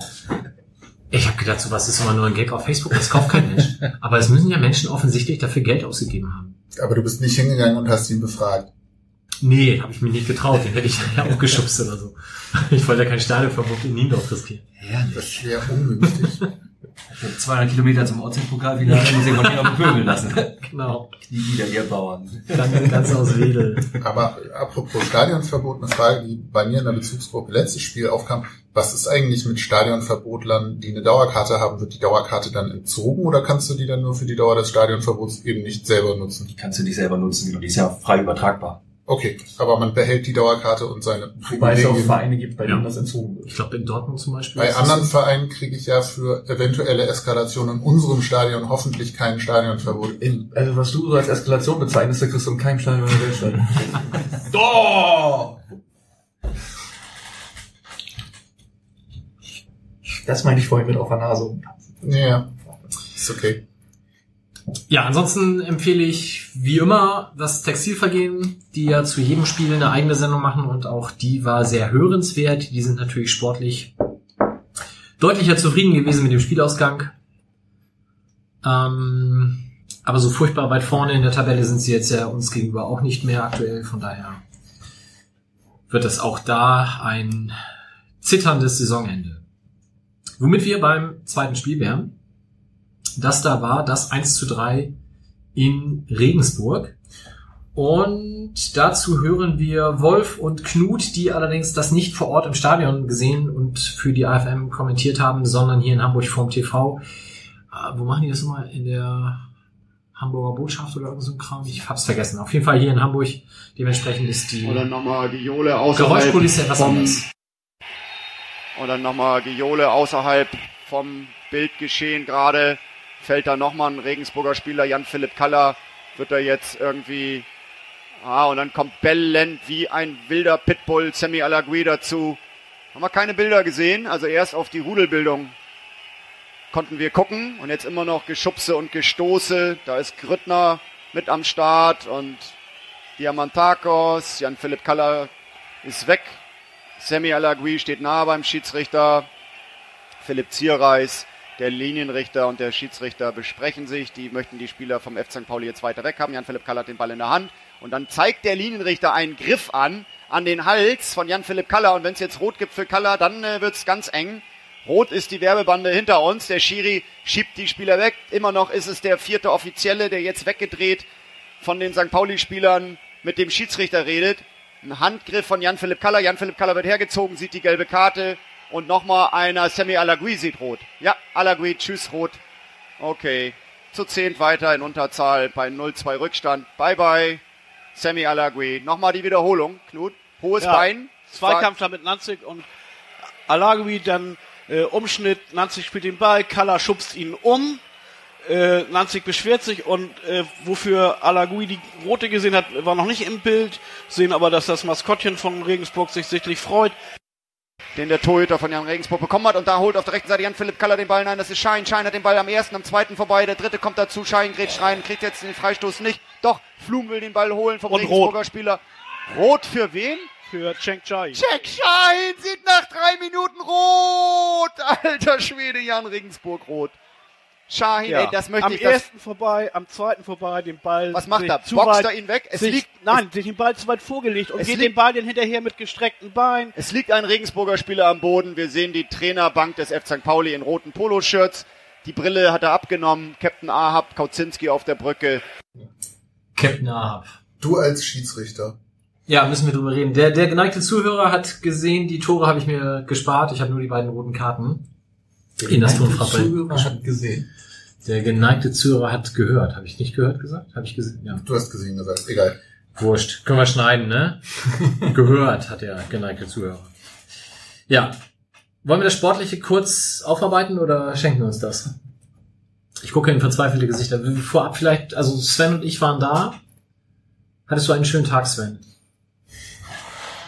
Ich habe gedacht, sowas ist immer nur ein Gag auf Facebook, das kauft kein Mensch. Aber es müssen ja Menschen offensichtlich dafür Geld ausgegeben haben. Aber du bist nicht hingegangen und hast ihn befragt. Nee, habe ich mich nicht getraut, den hätte ich ja auch geschubst oder so. Ich wollte ja kein Stadionverbot in Niendorf riskieren. Das wäre ungünstig. 200 Kilometer zum Ortspokal-Finale muss ich von hier noch bepöbeln lassen. Genau. Die wieder ihr Bauern. Ganz, ganz aus Wedel. Aber apropos Stadionverbot, eine Frage, die bei mir in der Bezugsgruppe letztes Spiel aufkam. Was ist eigentlich mit Stadionverbotlern, die eine Dauerkarte haben? Wird die Dauerkarte dann entzogen oder kannst du die dann nur für die Dauer des Stadionverbots eben nicht selber nutzen? Die kannst du nicht selber nutzen, genau. Die ist ja frei übertragbar. Okay, aber man behält die Dauerkarte und seine Wobei es auch. Vereine gibt, bei denen Ja. das entzogen wird. Ich glaube, in Dortmund zum Beispiel. Bei anderen Vereinen kriege ich ja für eventuelle Eskalation in unserem Stadion hoffentlich kein Stadionverbot. In, also was du so als Eskalation bezeichnest, da kriegst du in keinem Stadion in der Welt statt. <laughs> Doch! Das meine ich vorhin mit auf der Nase. Ja, ist okay. Ja, ansonsten empfehle ich wie immer das Textilvergehen, die ja zu jedem Spiel eine eigene Sendung machen und auch die war sehr hörenswert. Die sind natürlich sportlich deutlicher zufrieden gewesen mit dem Spielausgang. Ähm, aber so furchtbar weit vorne in der Tabelle sind sie jetzt ja uns gegenüber auch nicht mehr aktuell. Von daher wird es auch da ein zitterndes Saisonende. Womit wir beim zweiten Spiel wären. Das da war das 1 zu 3 in Regensburg. Und dazu hören wir Wolf und Knut, die allerdings das nicht vor Ort im Stadion gesehen und für die AFM kommentiert haben, sondern hier in Hamburg vorm TV. Äh, wo machen die das immer? In der Hamburger Botschaft oder irgend so ein Kram? Ich hab's vergessen. Auf jeden Fall hier in Hamburg. Dementsprechend ist die Oder nochmal Giole außerhalb Geräuschkulisse etwas vom, anders. oder nochmal Giole außerhalb vom Bildgeschehen gerade. Fällt da nochmal ein Regensburger Spieler, Jan-Philipp Kaller, wird er jetzt irgendwie, ah, und dann kommt bellend wie ein wilder Pitbull Sammy Alagui dazu. Haben wir keine Bilder gesehen, also erst auf die Rudelbildung konnten wir gucken und jetzt immer noch Geschubse und Gestoße. Da ist Grüttner mit am Start und Diamantakos, Jan-Philipp Kaller ist weg. Sammy Alagui steht nahe beim Schiedsrichter. Philipp Zierreis, der Linienrichter und der Schiedsrichter besprechen sich. Die möchten die Spieler vom F. St. Pauli jetzt weiter weg haben. Jan-Philipp Kaller hat den Ball in der Hand. Und dann zeigt der Linienrichter einen Griff an, an den Hals von Jan-Philipp Kaller. Und wenn es jetzt rot gibt für Kaller, dann äh, wird es ganz eng. Rot ist die Werbebande hinter uns. Der Schiri schiebt die Spieler weg. Immer noch ist es der vierte Offizielle, der jetzt weggedreht von den St. Pauli-Spielern mit dem Schiedsrichter redet. Ein Handgriff von Jan-Philipp Kaller. Jan-Philipp Kaller wird hergezogen, sieht die gelbe Karte. Und nochmal einer, Sammy Alagui sieht rot. Ja, Alagui, tschüss, rot. Okay. Zu zehnt weiter in Unterzahl bei 0-2 Rückstand. Bye bye. Sammy Alagui. Nochmal die Wiederholung, Knut. Hohes Ja. Bein. Zweikampf da mit Nanzig und Alagui dann äh, Umschnitt, Nanzig spielt den Ball, Kalla schubst ihn um, äh, Nanzig beschwert sich und äh, wofür Alagui die rote gesehen hat, war noch nicht im Bild, sehen aber, dass das Maskottchen von Regensburg sich sichtlich freut. Den der Torhüter von Jan Regensburg bekommen hat. Und da holt auf der rechten Seite Jan-Philipp Kaller den Ball. Nein, das ist Schein. Schein hat den Ball am ersten, am zweiten vorbei. Der dritte kommt dazu. Schein grätscht rein, kriegt jetzt den Freistoß nicht. Doch, Flum will den Ball holen vom Und Regensburger Spieler. Rot für wen? Für Cheng Chai. Check Schein sieht nach drei Minuten rot. Alter Schwede, Jan Regensburg rot. Schein, ey, das möchte am ich. Das, ersten vorbei, am zweiten vorbei, den Ball. was macht er? Zu Boxt weit, er ihn weg? Es sich, liegt, nein, sich den Ball zu weit vorgelegt und geht liegt- den Ball den hinterher mit gestreckten Beinen. Es liegt ein Regensburger Spieler am Boden. Wir sehen die Trainerbank des F. St. Pauli in roten Poloshirts. Die Brille hat er abgenommen. Captain Ahab, Kauzinski auf der Brücke. Captain Ahab. Du als Schiedsrichter. Ja, müssen wir drüber reden. Der, der geneigte Zuhörer hat gesehen, die Tore habe ich mir gespart. Ich habe nur die beiden roten Karten. In das Tonfrappel. Zuhörer hat gesehen. Der geneigte Zuhörer hat gehört. Habe ich nicht gehört gesagt? Habe ich gesehen? Ja. Du hast gesehen gesagt. Egal. Wurscht. Können wir schneiden, ne? <laughs> gehört hat der geneigte Zuhörer. Ja. Wollen wir das Sportliche kurz aufarbeiten oder schenken wir uns das? Ich gucke in verzweifelte Gesichter. Vorab vielleicht, also Sven und ich waren da. Hattest du einen schönen Tag, Sven?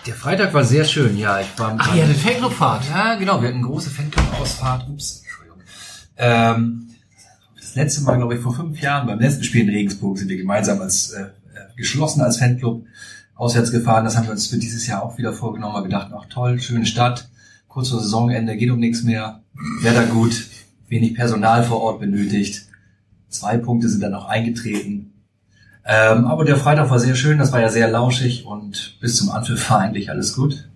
Der Freitag war sehr schön, ja. Ich war Ach, ihr hattet Fanclubfahrt. Ja, genau. Wir hatten eine große Fanclub-Ausfahrt. Ups, Entschuldigung. Ähm, letzte Mal, glaube ich, vor fünf Jahren beim letzten Spiel in Regensburg sind wir gemeinsam als äh, geschlossen als Fanclub auswärts gefahren. Das haben wir uns für dieses Jahr auch wieder vorgenommen. Wir gedacht, ach toll, schöne Stadt, kurz vor Saisonende, geht um nichts mehr, Wetter gut, wenig Personal vor Ort benötigt. Zwei Punkte sind dann auch eingetreten. Ähm, aber der Freitag war sehr schön, das war ja sehr lauschig und bis zum Anpfiff war <laughs> eigentlich alles gut.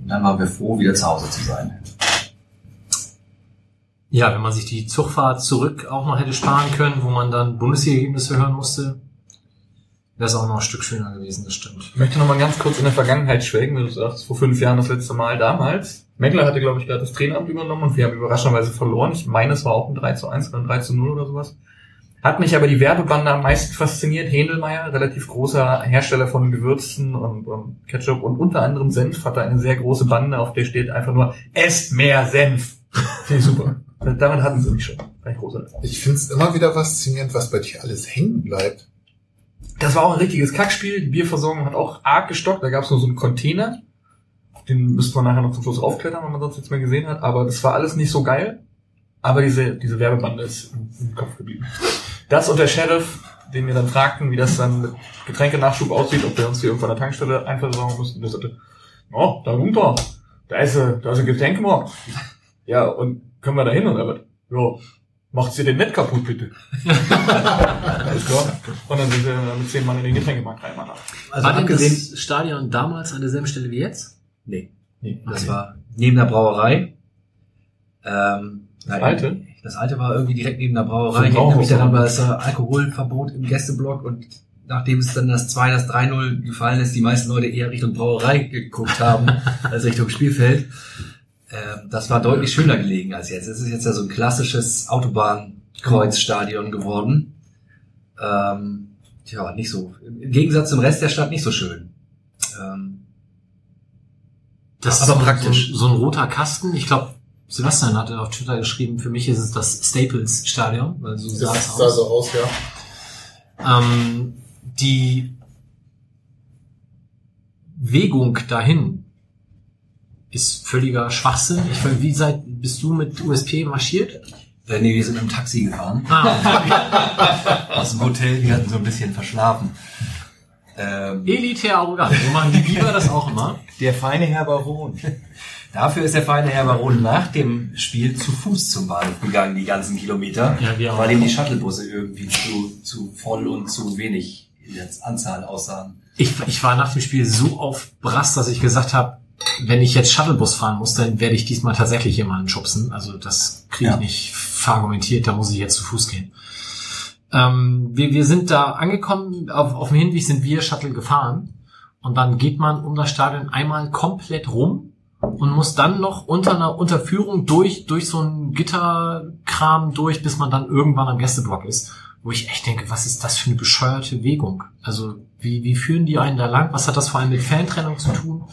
Und dann waren wir froh, wieder zu Hause zu sein. Ja, wenn man sich die Zugfahrt zurück auch noch hätte sparen können, wo man dann Bundesliga-Ergebnisse hören musste, wäre es auch noch ein Stück schöner gewesen, das stimmt. Ich möchte noch mal ganz kurz in der Vergangenheit schwelgen, wenn du sagst, vor fünf Jahren das letzte Mal damals. Meckler hatte, glaube ich, gerade das Traineramt übernommen und wir haben überraschenderweise verloren. Ich meine, es war auch ein 3 zu 1 oder ein 3 zu 0 oder sowas. Hat mich aber die Werbebande am meisten fasziniert. Hendelmeier, relativ großer Hersteller von Gewürzen und, und Ketchup und unter anderem Senf, hat da eine sehr große Bande, auf der steht einfach nur, esst mehr Senf. Finde ich super. Damit hatten sie mich schon. Ein großer. Ich finde es immer wieder faszinierend, was bei dir alles hängen bleibt. Das war auch ein richtiges Kackspiel. Die Bierversorgung hat auch arg gestockt. Da gab es nur so einen Container. Den müsste man nachher noch zum Schluss raufklettern, wenn man sonst nichts mehr gesehen hat. Aber das war alles nicht so geil. Aber diese, diese Werbebande ist im, Kopf geblieben. Das und der Sheriff, den wir dann fragten, wie das dann mit Getränkenachschub aussieht, ob wir uns hier irgendwo an der Tankstelle einversorgen mussten. Der sagte, oh, da runter, da ist, da ist ein Getränkemarkt. Ja, und können wir da hin? Und er wird, ja, macht sie den nicht kaputt, bitte. <laughs> Alles klar. Und dann sind wir mit zehn Mann in den Getränkemarkt rein. Also war denn das Stadion damals an derselben Stelle wie jetzt? nee, Nee, das Okay. war neben der Brauerei. Ähm, Das nein, alte? Das alte war irgendwie direkt neben der Brauerei. Ich erinnere mich daran, war es äh, Alkoholverbot im Gästeblock und nachdem es dann das 2, das 3-0 gefallen ist, die meisten Leute eher Richtung Brauerei geguckt haben <laughs> als Richtung Spielfeld. Ähm, das war deutlich schöner gelegen als jetzt. Es ist jetzt ja so ein klassisches Autobahnkreuzstadion geworden. Ähm, tja, nicht so. Im Gegensatz zum Rest der Stadt nicht so schön. Ähm, Das Aber ist so, praktisch. So, so ein roter Kasten. Ich glaube, Sebastian hatte auf Twitter geschrieben, für mich ist es das Staples Stadion, weil so sah es Das sah aus. so aus, ja. Ähm, die Wegung dahin ist völliger Schwachsinn. Ich weiß, wie seit bist du mit USP marschiert? äh, nee, wir sind im Taxi gefahren. Ah, <laughs> Aus dem Hotel, die hatten so ein bisschen verschlafen. Ähm, elitär arrogant. So machen die Biber das auch immer. Der feine Herr Baron. Dafür ist der feine Herr Baron nach dem Spiel zu Fuß zum Bahnhof gegangen, die ganzen Kilometer, Ja, wir auch. weil ihm die Shuttlebusse irgendwie zu, zu voll und zu wenig in der Anzahl aussahen. Ich, ich war nach dem Spiel so auf Brass, dass ich gesagt habe, wenn ich jetzt Shuttlebus fahren muss, dann werde ich diesmal tatsächlich jemanden schubsen. Also das kriege ich Ja. nicht verargumentiert, da muss ich jetzt zu Fuß gehen. Ähm, wir, wir sind da angekommen, auf, auf dem Hinweg sind wir Shuttle gefahren und dann geht man um das Stadion einmal komplett rum und muss dann noch unter einer Unterführung durch, durch so einen Gitterkram durch, bis man dann irgendwann am Gästeblock ist. Wo ich echt denke, was ist das für eine bescheuerte Wegung? Also, wie, wie führen die einen da lang? Was hat das vor allem mit Fantrennung zu tun?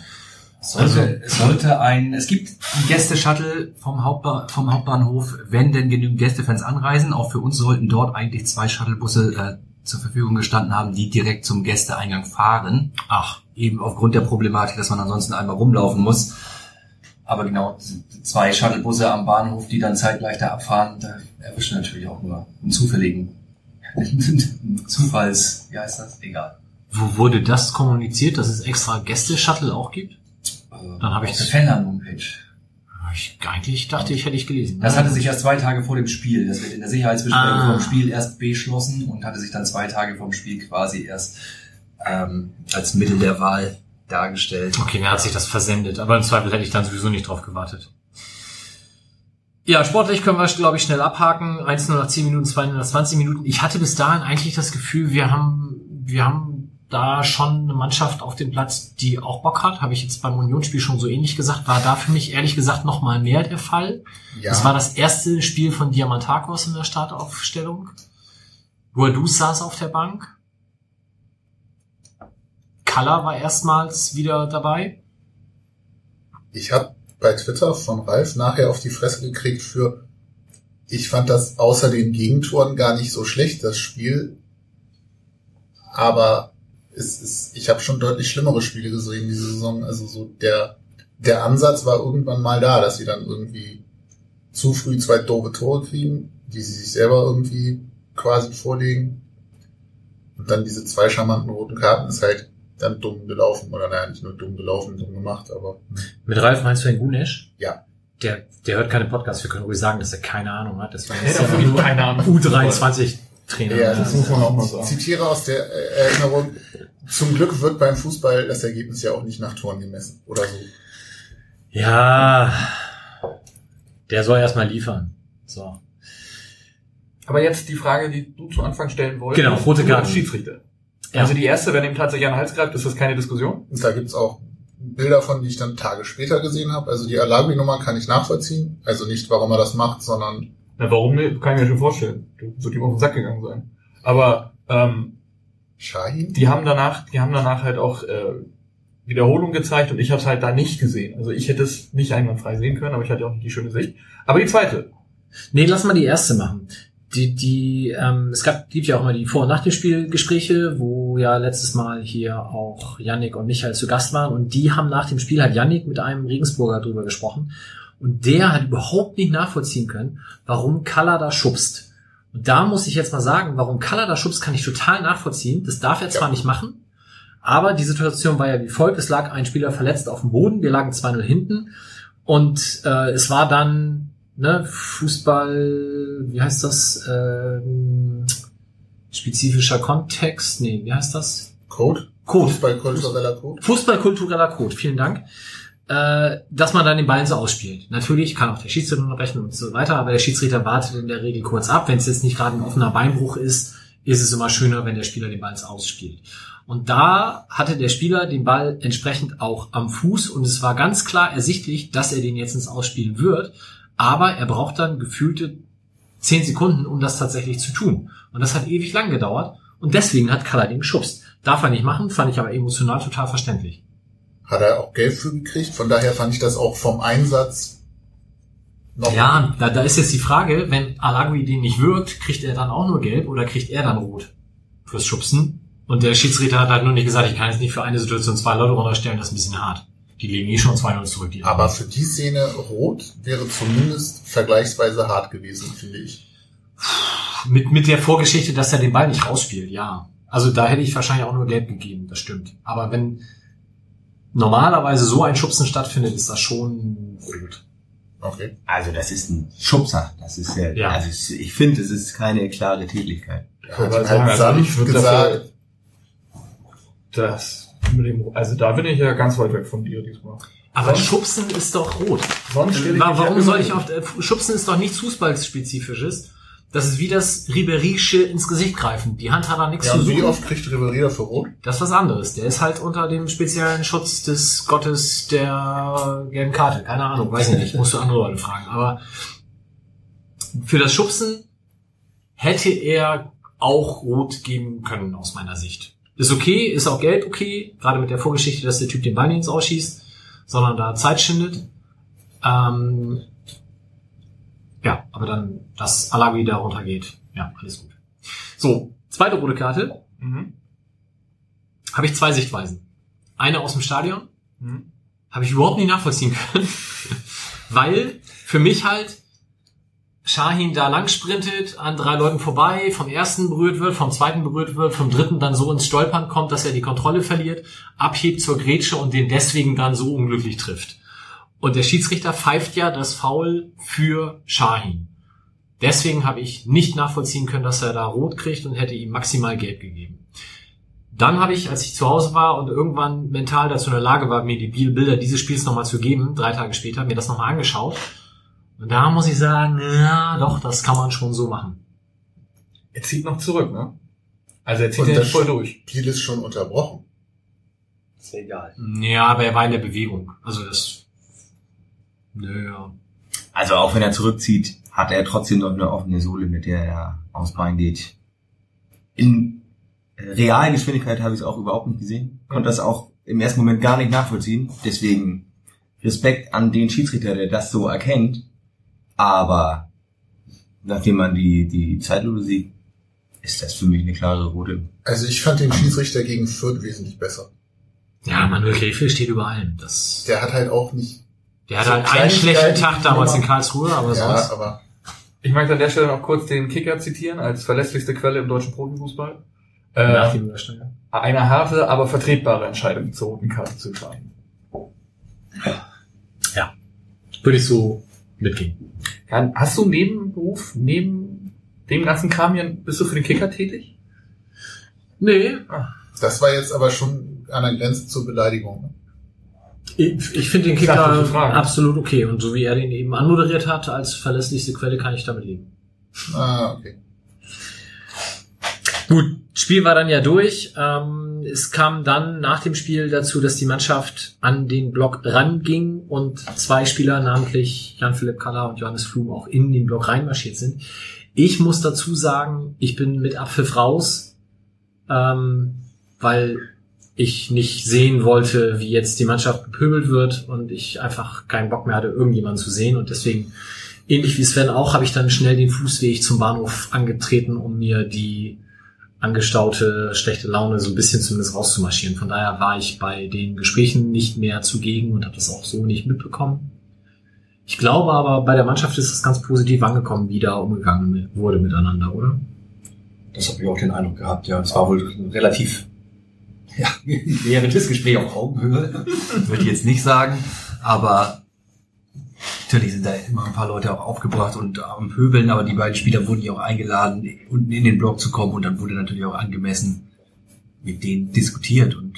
Es sollte, es sollte ein, es gibt einen Gäste-Shuttle vom, Hauptba vom Hauptbahnhof, wenn denn genügend Gästefans anreisen. Auch für uns sollten dort eigentlich zwei Shuttlebusse äh, zur Verfügung gestanden haben, die direkt zum Gästeeingang fahren. Ach, Eben aufgrund der Problematik, dass man ansonsten einmal rumlaufen muss. Aber genau, zwei Shuttlebusse am Bahnhof, die dann zeitgleich da abfahren, da erwischen natürlich auch nur einen zufälligen <laughs> Zufalls, wie heißt das? Egal. wo wurde das kommuniziert, dass es extra Gäste-Shuttle auch gibt? Dann habe ich das- Fanland-Homepage. Ich, eigentlich dachte ich, hätte ich gelesen. Das hatte sich erst zwei Tage vor dem Spiel. Das wird in der Sicherheitsbesprechung Ah. vor dem Spiel erst beschlossen und hatte sich dann zwei Tage vor dem Spiel quasi erst ähm, als Mittel der Wahl dargestellt. Okay, mir hat sich das versendet, aber im Zweifel hätte ich dann sowieso nicht drauf gewartet. Ja, sportlich können wir, glaube ich, schnell abhaken. 1 nach 10 Minuten, 2 nach 20 Minuten. Ich hatte bis dahin eigentlich das Gefühl, wir haben, wir haben da schon eine Mannschaft auf dem Platz, die auch Bock hat. Habe ich jetzt beim Unionsspiel schon so ähnlich gesagt. War da für mich ehrlich gesagt noch mal mehr der Fall. Ja, Das war das erste Spiel von Diamantakos in der Startaufstellung. Guadus saß auf der Bank. Kalla war erstmals wieder dabei. ich habe bei Twitter von Ralf nachher auf die Fresse gekriegt für, ich fand das außer den Gegentoren gar nicht so schlecht, das Spiel. Aber es ist, ich habe schon deutlich schlimmere Spiele gesehen diese Saison. Also so der, der Ansatz war irgendwann mal da, dass sie dann irgendwie zu früh zwei doofe Tore kriegen, die sie sich selber irgendwie quasi vorlegen. Und dann diese zwei charmanten roten Karten ist halt dann dumm gelaufen. Oder naja, nicht nur dumm gelaufen, dumm gemacht, aber Mit Ralf meinst du den Gunesch? Ja. Der, der hört keine Podcasts. Wir können ruhig sagen, dass er keine Ahnung hat. Das war Ja, dafür ja nur keine Ahnung. U23-Trainer. Ja, Das muss man auch mal sagen. zitiere aus der äh, Erinnerung, zum Glück wird beim Fußball das Ergebnis ja auch nicht nach Toren gemessen. Oder so. ja, der soll erstmal liefern. So. Aber jetzt die Frage, die du zu Anfang stellen wolltest. Genau, rote als Schiedsrichter. Ja. Also die erste, wenn ihm tatsächlich an den Hals greift, ist das keine Diskussion? Und da gibt's auch Bilder von, die ich dann Tage später gesehen habe. Also die Alagui-Nummer kann ich nachvollziehen. Also nicht, warum er das macht, sondern Na, warum nicht? Kann ich mir schon vorstellen. Du wird ihm auf den Sack gegangen sein. Aber ähm, Shahin? die haben danach, die haben danach halt auch äh, Wiederholung gezeigt und ich habe es halt da nicht gesehen. Also ich hätte es nicht einwandfrei sehen können, aber ich hatte auch nicht die schöne Sicht. Aber die zweite. Nee, lass mal die erste machen. Die, die, ähm, es gab, gibt ja auch immer die Vor- und Nach dem Spiel Gespräche, wo ja letztes Mal hier auch Yannick und Michael zu Gast waren und die haben nach dem Spiel hat Yannick mit einem Regensburger drüber gesprochen und der hat überhaupt nicht nachvollziehen können, warum Kalla da schubst. Und da muss ich jetzt mal sagen, warum Kalla da schubst, kann ich total nachvollziehen. Das darf er zwar nicht machen, aber die Situation war ja wie folgt. Es lag ein Spieler verletzt auf dem Boden, wir lagen 2-0 hinten und äh, es war dann ne, Fußball, wie heißt das? Ähm, spezifischer Kontext? Nee, wie heißt das? Code? Code. Fußball-kultureller Code? Fußballkultureller Code, vielen Dank. Äh, dass man dann den Ball so ausspielt. Natürlich kann auch der Schiedsrichter noch rechnen und so weiter, aber der Schiedsrichter wartet in der Regel kurz ab. Wenn es jetzt nicht gerade ein offener Beinbruch ist, ist es immer schöner, wenn der Spieler den Ball ausspielt. Und da hatte der Spieler den Ball entsprechend auch am Fuß und es war ganz klar ersichtlich, dass er den jetzt ins Ausspielen wird. Aber er braucht dann gefühlte zehn Sekunden, um das tatsächlich zu tun. Und das hat ewig lang gedauert. Und deswegen hat Kalla den geschubst. Darf er nicht machen, fand ich aber emotional total verständlich. Hat er auch Geld für gekriegt. Von daher fand ich das auch vom Einsatz noch. Ja, da, da ist jetzt die Frage, wenn Alagui den nicht wirkt, kriegt er dann auch nur gelb oder kriegt er dann rot fürs Schubsen? Und der Schiedsrichter hat halt nur nicht gesagt, ich kann jetzt nicht für eine Situation zwei Leute runterstellen, das ist ein bisschen hart. Die legen eh schon 2-0 zurück. Die Aber für die Szene rot wäre zumindest vergleichsweise hart gewesen, finde ich. mit, mit der Vorgeschichte, dass er den Ball nicht rausspielt, ja. Also da hätte ich wahrscheinlich auch nur gelb gegeben, das stimmt. Aber wenn normalerweise so ein Schubsen stattfindet, ist das schon rot. Okay. Also das ist ein Schubser. Das ist ja, Ja. also es- ich finde, es ist keine klare Tätigkeit. Sagen, also sanft ich würd gesagt, Das mit dem, also da bin ich ja ganz weit weg von dir diesmal. Aber Sonst- Schubsen ist doch rot. Ich Warum ja soll ich auf äh, Schubsen ist doch nichts Fußballspezifisches. Das ist wie das Riberische ins Gesicht greifen. Die Hand hat da nichts ja, zu und wie suchen. oft kriegt Ribéry dafür rot? Das ist was anderes. Der ist halt unter dem speziellen Schutz des Gottes der gelben Karte. Keine Ahnung, weiß ich nicht. Musst du andere Leute fragen. Aber für das Schubsen hätte er auch rot geben können, aus meiner Sicht. Ist okay, ist auch gelb okay, gerade mit der Vorgeschichte, dass der Typ den nicht ins Ausschießt, sondern da Zeit schindet. Ähm, ja, aber dann, dass Alawi da runtergeht. Ja, alles gut. So, zweite rote Karte Mhm. habe ich zwei Sichtweisen. Eine aus dem Stadion, Mhm. habe ich überhaupt nicht nachvollziehen können, <laughs> weil für mich halt Shahin da lang sprintet, an drei Leuten vorbei, vom ersten berührt wird, vom zweiten berührt wird, vom dritten dann so ins Stolpern kommt, dass er die Kontrolle verliert, abhebt zur Grätsche und den deswegen dann so unglücklich trifft. Und der Schiedsrichter pfeift ja das Foul für Shahin. Deswegen habe ich nicht nachvollziehen können, dass er da rot kriegt und hätte ihm maximal gelb gegeben. Dann habe ich, als ich zu Hause war und irgendwann mental dazu in der Lage war, mir die Bilder dieses Spiels nochmal zu geben, drei Tage später, mir das nochmal angeschaut. Und da muss ich sagen, ja, doch, das kann man schon so machen. Er zieht noch zurück, ne? Also er zieht Und ja voll durch. Spiel ist schon unterbrochen. Ist egal. Ja, aber er war in der Bewegung. Also das, naja. Also auch wenn er zurückzieht, hat er trotzdem noch eine offene Sohle, mit der er aufs Bein geht. In äh, realen Geschwindigkeit habe ich es auch überhaupt nicht gesehen. Konnte das auch im ersten Moment gar nicht nachvollziehen. Deswegen Respekt an den Schiedsrichter, der das so erkennt. Aber nachdem man die, die Zeitlupe sieht, ist das für mich eine klare Route. Also ich fand den Schiedsrichter gegen Fürth wesentlich besser. Ja, Manuel Gräfe steht über allem. Das, Der hat halt auch nicht, der hat So halt einen schlechten Kleinigkeiten, Tag damals in Karlsruhe, aber ja, sonst. aber Ich möchte an der Stelle noch kurz den Kicker zitieren als verlässlichste Quelle im deutschen Profifußball. Nach Äh, dem Übersteiger. eine harte, aber vertretbare Entscheidung zur roten Karte zu entscheiden. Würde ich so mitgehen. Ja, hast du neben Beruf, neben dem ganzen Kram hier, bist du für den Kicker tätig? Nee, das war jetzt aber schon an der Grenze zur Beleidigung. Ich, ich finde den Kicker absolut okay. Und so wie er den eben anmoderiert hat, als verlässlichste Quelle, kann ich damit leben. Ah, okay. Gut, Spiel war dann ja durch. Ähm, es kam dann nach dem Spiel dazu, dass die Mannschaft an den Block ranging und zwei Spieler, namentlich Jan-Philipp Kaller und Johannes Flum, auch in den Block reinmarschiert sind. Ich muss dazu sagen, ich bin mit Abpfiff raus, ähm, weil ich nicht sehen wollte, wie jetzt die Mannschaft gepöbelt wird und ich einfach keinen Bock mehr hatte, irgendjemanden zu sehen und deswegen ähnlich wie Sven auch, habe ich dann schnell den Fußweg zum Bahnhof angetreten, um mir die angestaute schlechte Laune so ein bisschen zumindest rauszumarschieren. Von daher war ich bei den Gesprächen nicht mehr zugegen und habe das auch so nicht mitbekommen. Ich glaube aber, bei der Mannschaft ist es ganz positiv angekommen, wie da umgegangen wurde miteinander, oder? Das habe ich auch den Eindruck gehabt, ja. Es war wohl relativ ja, <laughs> während Gespräch auf Augenhöhe, würde ich jetzt nicht sagen. Aber natürlich sind da immer ein paar Leute auch aufgebracht und am Pöbeln, aber die beiden Spieler wurden ja auch eingeladen, unten in den Block zu kommen und dann wurde natürlich auch angemessen mit denen diskutiert und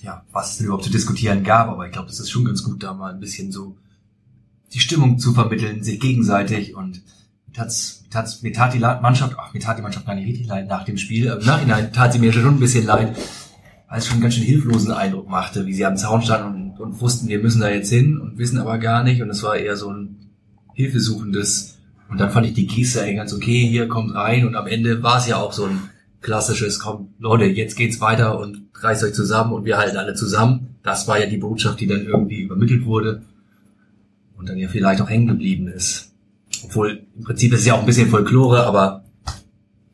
ja, was es denn überhaupt zu diskutieren gab. Aber ich glaube, es ist schon ganz gut, da mal ein bisschen so die Stimmung zu vermitteln, sich gegenseitig und tat's, tat's, mir tat die Mannschaft, ach, mir tat die Mannschaft gar nicht richtig leid nach dem Spiel. Im Nachhinein tat sie mir schon ein bisschen leid, es schon einen ganz schön hilflosen Eindruck machte, wie sie am Zaun standen und, und wussten, wir müssen da jetzt hin und wissen aber gar nicht. Und es war eher so ein hilfesuchendes. Und dann fand ich die Geste eigentlich ganz okay, hier kommt rein. Und am Ende war es ja auch so ein klassisches, komm, Leute, jetzt geht's weiter und reißt euch zusammen und wir halten alle zusammen. Das war ja die Botschaft, die dann irgendwie übermittelt wurde und dann ja vielleicht auch hängen geblieben ist. Obwohl, im Prinzip ist es ja auch ein bisschen Folklore, aber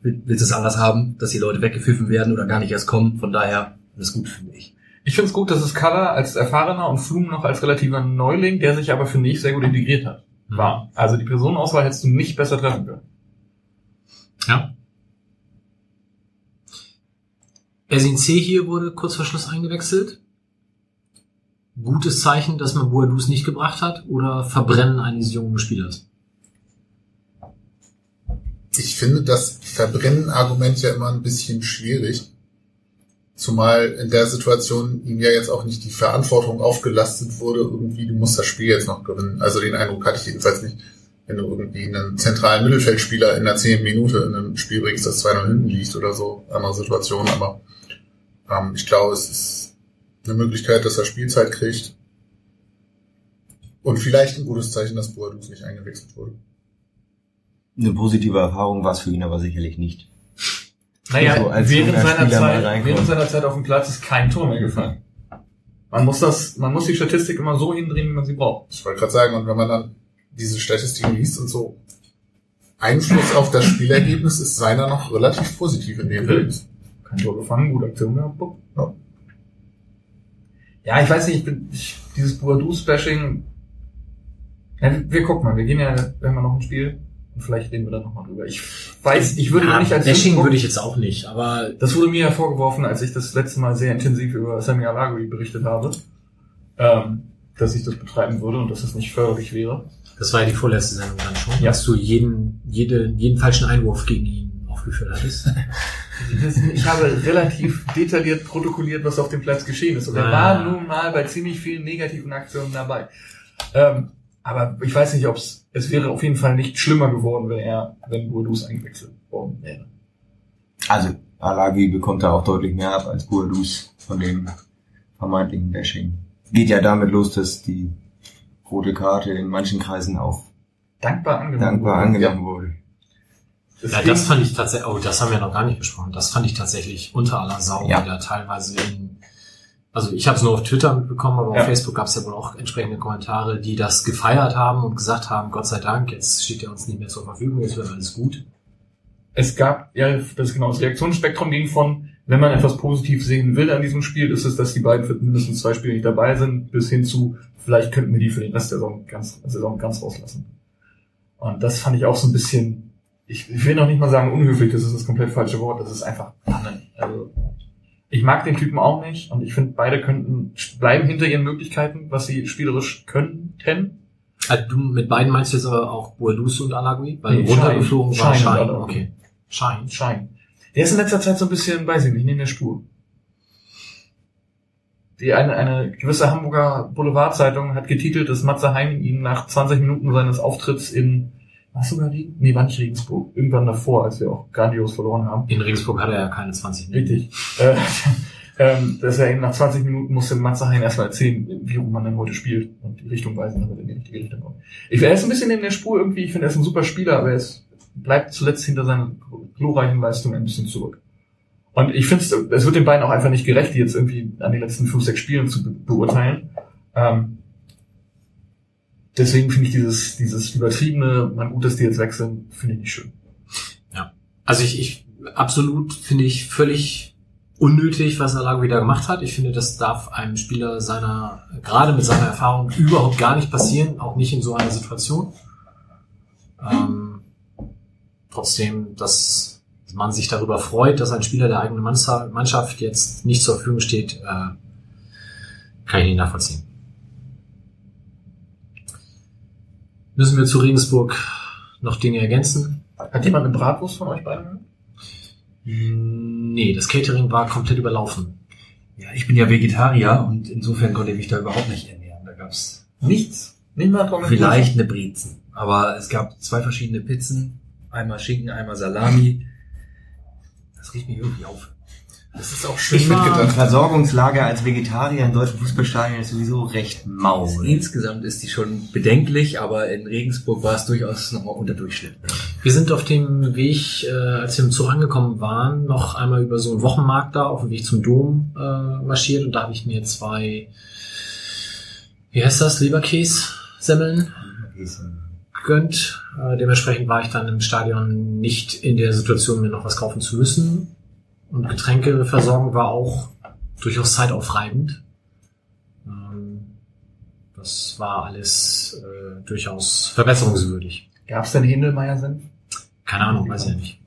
will- willst du es anders haben, dass die Leute weggepfiffen werden oder gar nicht erst kommen? Von daher, alles gut, finde ich. Ich finde es gut, dass es Kaller als erfahrener und Flum noch als relativer Neuling, der sich aber, finde ich, sehr gut integriert hat, war. Also die Personenauswahl hättest du nicht besser treffen können. Ja. Ersin C hier wurde kurz vor Schluss eingewechselt. Gutes Zeichen, dass man Boadus nicht gebracht hat oder Verbrennen eines jungen Spielers. Ich finde das Verbrennen-Argument ja immer ein bisschen schwierig. Zumal in der Situation ihm ja jetzt auch nicht die Verantwortung aufgelastet wurde, irgendwie, du musst das Spiel jetzt noch gewinnen. Also den Eindruck hatte ich jedenfalls nicht, wenn du irgendwie einen zentralen Mittelfeldspieler in der 10 Minute in einem Spiel bringst, das 2-0 hinten liegt oder so, andere Situation. Aber ähm, ich glaube, es ist eine Möglichkeit, dass er Spielzeit kriegt. Und vielleicht ein gutes Zeichen, dass Boadus nicht eingewechselt wurde. Eine positive Erfahrung war es für ihn aber sicherlich nicht. Naja, So, als während, seiner Zeit, während seiner Zeit auf dem Platz ist kein Tor mehr gefallen. Man muss das, man muss die Statistik immer so hindrehen, wie man sie braucht. Ich wollte gerade sagen, und wenn man dann diese Statistiken liest und so, Einfluss auf das Spielergebnis ist seiner noch relativ positiv in dem Bild. Kein Tor gefangen, gute Aktion gehabt. Ja. Ja, ich weiß nicht, ich bin, ich, dieses Boadus-Bashing, ja, wir gucken mal, wir gehen ja, wir haben ja noch ein Spiel und vielleicht reden wir da nochmal drüber. Ich weiß, ich würde ja, nicht als Bashing würde ich jetzt auch nicht, aber Das wurde mir ja vorgeworfen, als ich das letzte Mal sehr intensiv über Sammy Alagui berichtet habe, ähm, dass ich das betreiben würde und dass es nicht förderlich wäre. das war ja die vorletzte Sendung dann schon, Ja. dass du jeden, jede, jeden falschen Einwurf gegen ihn aufgeführt hattest. Ich habe relativ detailliert protokolliert, was auf dem Platz geschehen ist. Und er Ah. war nun mal bei ziemlich vielen negativen Aktionen dabei. Ähm, aber ich weiß nicht, ob es, es wäre auf jeden Fall nicht schlimmer geworden, wenn er, wenn Bourdous eingewechselt worden wäre. Also, Alagi bekommt da auch deutlich mehr ab als Boadus von dem vermeintlichen Bashing. Geht ja damit los, dass die rote Karte in manchen Kreisen auch Dankbar angenommen. dankbar wurde. angenommen wurde. Ja, Deswegen- das fand ich tatsächlich, oh, das haben wir noch gar nicht besprochen. Das fand ich tatsächlich unter aller Sau, Ja. wie da teilweise in, also ich habe es nur auf Twitter mitbekommen, aber Ja. auf Facebook gab es ja wohl auch entsprechende Kommentare, die das gefeiert haben und gesagt haben, Gott sei Dank, jetzt steht er uns nicht mehr zur Verfügung, jetzt wird alles gut. es gab, ja, das genau, das Reaktionsspektrum ging von, wenn man etwas positiv sehen will an diesem Spiel, ist es, dass die beiden für mindestens zwei Spiele nicht dabei sind, bis hin zu, vielleicht könnten wir die für den Rest der Saison ganz, der Saison ganz rauslassen. Und das fand ich auch so ein bisschen, ich, will noch nicht mal sagen unhöflich, das ist das komplett falsche Wort, das ist einfach. Also, ich mag den Typen auch nicht und ich finde, beide könnten bleiben hinter ihren Möglichkeiten, was sie spielerisch könnten. Also du, mit beiden meinst du jetzt aber auch Boadus und Alagui? Weil Nee, runtergeflogen Schein. war Schein Schein. Okay. Schein. Schein. Der ist in letzter Zeit so ein bisschen, weiß ich nicht, neben der Spur. Die eine, eine gewisse Hamburger Boulevardzeitung hat getitelt, dass Matze Hein ihn nach 20 Minuten seines Auftritts in, was sogar Regen? Nee, war nicht Regensburg. Irgendwann davor, als wir auch grandios verloren haben. In Regensburg hat er ja keine 20 Minuten. Richtig. Äh, <laughs> ähm, dass er eben nach 20 Minuten musste Matze Hein erstmal erzählen, wie man denn heute spielt und die Richtung weisen, damit er in die richtige Richtung kommt. Ich, er ist ein bisschen neben der Spur irgendwie, ich finde, er ist ein super Spieler, aber er ist, bleibt zuletzt hinter seinen glorreichen Leistungen ein bisschen zurück. Und ich finde, es wird den beiden auch einfach nicht gerecht, die jetzt irgendwie an den letzten fünf, sechs Spielen zu be beurteilen. Ähm, deswegen finde ich dieses, dieses übertriebene, man gut, dass die jetzt sind, finde ich nicht schön. Also ich, ich absolut finde ich völlig unnötig, was Alagui da gemacht hat. Ich finde, das darf einem Spieler seiner, gerade mit seiner Erfahrung, überhaupt gar nicht passieren, auch nicht in so einer Situation. Ähm, trotzdem, dass man sich darüber freut, dass ein Spieler der eigenen Mannschaft Mannschaft jetzt nicht zur Verfügung steht, äh, kann ich nicht nachvollziehen. Müssen wir zu Regensburg noch Dinge ergänzen? Hat jemand eine Bratwurst von euch beiden? Nee, das Catering war komplett überlaufen. Ja, ich bin ja Vegetarier und insofern konnte ich mich da überhaupt nicht ernähren. Da gab's Nichts. Nicht mal vielleicht eine Brezen. Aber es gab zwei verschiedene Pizzen. Einmal Schinken, einmal Salami. Das riecht mich irgendwie auf. Das ist auch schön Ich war- Die mitgedacht. Versorgungslage als Vegetarier in deutschen Fußballstadien ist sowieso recht mau. Insgesamt ist die schon bedenklich, aber in Regensburg war es durchaus nochmal unter Durchschnitt. Wir sind auf dem Weg, äh, als wir im Zug angekommen waren, noch einmal über so einen Wochenmarkt da auf dem Weg zum Dom äh, marschiert und da habe ich mir zwei, wie heißt das, Leberkäse-Semmeln gegönnt. Äh, dementsprechend war ich dann im Stadion nicht in der Situation, mir noch was kaufen zu müssen. Und Getränkeversorgung war auch durchaus zeitaufreibend. Ähm, das war alles äh, durchaus verbesserungswürdig. Gab's denn Hindelmeier-Senf? Keine Ahnung, weiß ich ja nicht.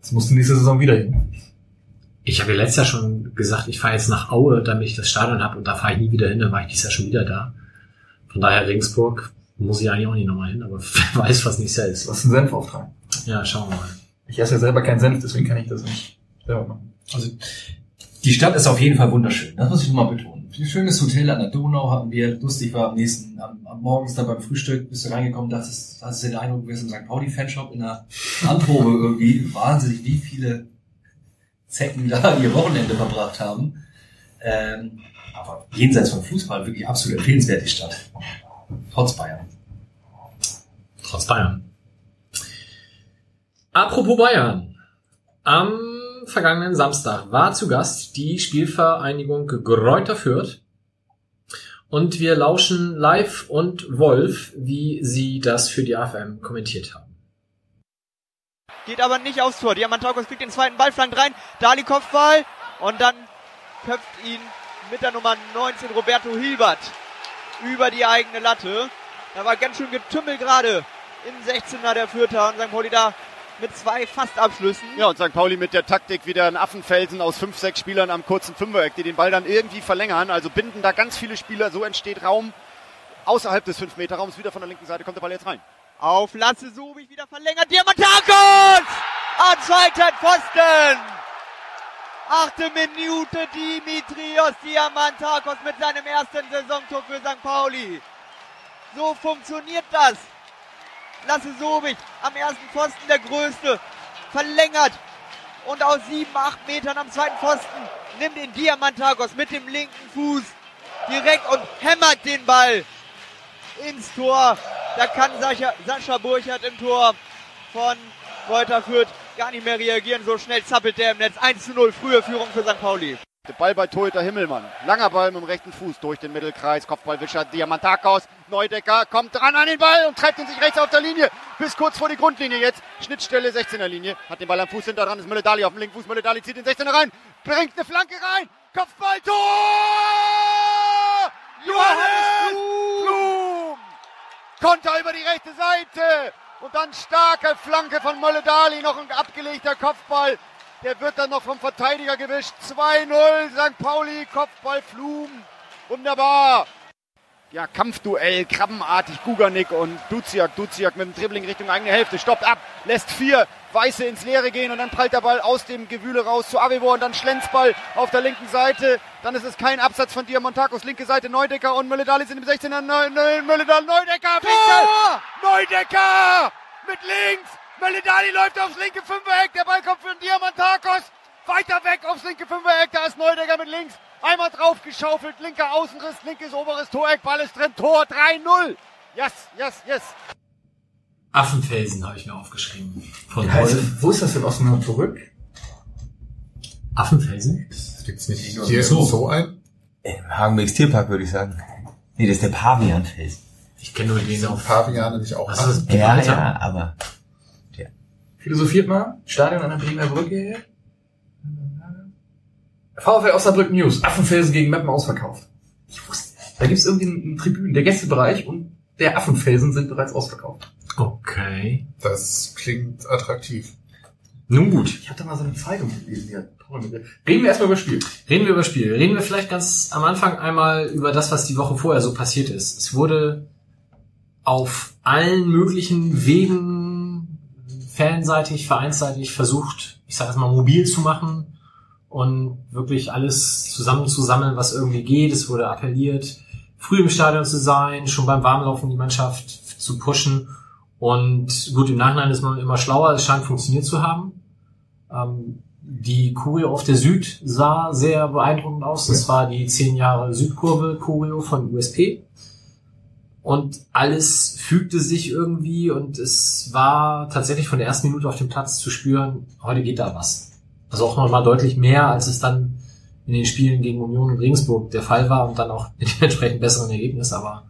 Das musst du nächste Saison wieder hin. Ich habe ja letztes Jahr schon gesagt, ich fahre jetzt nach Aue, damit ich das Stadion habe und da fahre ich nie wieder hin, dann war ich dieses Jahr schon wieder da. Von daher Regensburg muss ich eigentlich auch nicht nochmal hin, aber <laughs> wer weiß, was nächstes Jahr ist. hast einen Senf auftragen. Ja, schauen wir mal. Ich esse ja selber keinen Senf, deswegen kann ich das nicht selber machen. Also die Stadt ist auf jeden Fall wunderschön. Das muss ich nochmal betonen. Ein schönes Hotel an der Donau hatten wir. Lustig war am nächsten, am, am morgens da beim Frühstück, bist du reingekommen, dachtest, hast du den Eindruck, du bist im St. Pauli Fanshop in der Anprobe irgendwie. Wahnsinnig, wie viele Zecken da <laughs> ihr Wochenende verbracht haben. Ähm, aber jenseits von Fußball wirklich absolut empfehlenswert die Stadt. Trotz Bayern. Trotz Bayern. Apropos Bayern. Am vergangenen Samstag war zu Gast die Spielvereinigung Gräuter Fürth. Und wir lauschen live und Wolf, wie sie das für die AFM kommentiert haben. Geht aber nicht aufs Tor. Diamantakos kriegt den zweiten Ball, flankt rein. Dali Kopfball. Und dann köpft ihn mit der Nummer 19 Roberto Hilbert über die eigene Latte. Da war ganz schön Getümmel gerade im 16er der Fürther und St. Pauli da mit zwei Fastabschlüssen. Ja, und St. Pauli mit der Taktik wieder ein Affenfelsen aus fünf, sechs Spielern am kurzen Fünfereck, die den Ball dann irgendwie verlängern. Also binden da ganz viele Spieler, so entsteht Raum außerhalb des 5-Meter-Raums. Wieder von der linken Seite kommt der Ball jetzt rein. Auf Lasse Subich wieder verlängert. Diamantakos! An zweiten Pfosten! Achte Minute Dimitrios Diamantakos mit seinem ersten Saisontor für St. Pauli. So funktioniert das. Lasse Sobich am ersten Pfosten der Größte. Verlängert. Und aus sieben, acht Metern am zweiten Pfosten nimmt ihn Diamantakos mit dem linken Fuß direkt und hämmert den Ball ins Tor. Da kann Sascha, Sascha Burchardt im Tor von Reuter Fürth gar nicht mehr reagieren. So schnell zappelt der im Netz. 1 zu 0, frühe Führung für St. Pauli. Der Ball bei Torhüter Himmelmann. Langer Ball mit dem rechten Fuß durch den Mittelkreis. Kopfballwischer Diamantakos. Neudecker kommt dran an den Ball und treibt ihn sich rechts auf der Linie. Bis kurz vor die Grundlinie jetzt. Schnittstelle 16er Linie. Hat den Ball am Fuß hinter dran. Ist Mülle-Dali auf dem linken Fuß. Mülle-Dali zieht den 16er rein. Bringt eine Flanke rein. Kopfball, Tor! Johannes Blum! Konter über die rechte Seite. Und dann starke Flanke von Molle-Dali. Noch ein abgelegter Kopfball. Der wird dann noch vom Verteidiger gewischt. 2-0 St. Pauli, Kopfball Flum. Wunderbar. Ja, Kampfduell, krabbenartig, Guganik und Duziak. Duziak mit dem Dribbling Richtung eigene Hälfte. Stoppt ab, lässt vier Weiße ins Leere gehen und dann prallt der Ball aus dem Gewühle raus zu Avivor und dann Schlenzball auf der linken Seite. Dann ist es kein Absatz von Diamantakos. Linke Seite Neudecker und Mölledali sind im 16er. Mölledali, Neudecker, Winkel! Neudecker! Mit links! Mölledali läuft aufs linke Fünfereck. Der Ball kommt für den Diamantakos. Weiter weg aufs linke Fünfereck. Da ist Neudecker mit links. Einmal drauf geschaufelt. Linker Außenriss, linkes oberes Toreck. Ball ist drin. Tor 3-0. Yes, yes, yes. Affenfelsen habe ich mir aufgeschrieben. Von Also, Wolf. wo ist das denn aus dem zurück? Affenfelsen? Gibt's nicht hier so, so ein? Im Hagenbecks Tierpark würde ich sagen. Nee, das ist der Pavianfelsen. Ich kenne nur den auf. Paviane nicht auch ist das? Ja, ja, aber Philosophiert mal. Stadion an der Bremer Brücke. VfL Osnabrück News. Affenfelsen gegen Meppen ausverkauft. Ich wusste, da gibt es irgendwie einen, Tribünen, der Gästebereich und der Affenfelsen sind bereits ausverkauft. Okay. Das klingt attraktiv. Nun gut. Ich hatte mal so eine Zeitung gelesen, die hat Reden wir erstmal über das Spiel. Reden wir über Spiel. Reden wir vielleicht ganz am Anfang einmal über das, was die Woche vorher so passiert ist. Es wurde auf allen möglichen Wegen, fanseitig, vereinsseitig versucht, ich sage mal mobil zu machen und wirklich alles zusammenzusammeln, was irgendwie geht. Es wurde appelliert, früh im Stadion zu sein, schon beim Warmlaufen die Mannschaft zu pushen. Und gut, im Nachhinein ist man immer schlauer. Es scheint funktioniert zu haben. Ähm, die Choreo auf der Süd sah sehr beeindruckend aus. Das war die 10 Jahre Südkurve Choreo von USP. Und alles fügte sich irgendwie und es war tatsächlich von der ersten Minute auf dem Platz zu spüren, heute geht da was. Also auch nochmal deutlich mehr, als es dann in den Spielen gegen Union und Regensburg der Fall war und dann auch <laughs> mit dem entsprechend besseren Ergebnis. Aber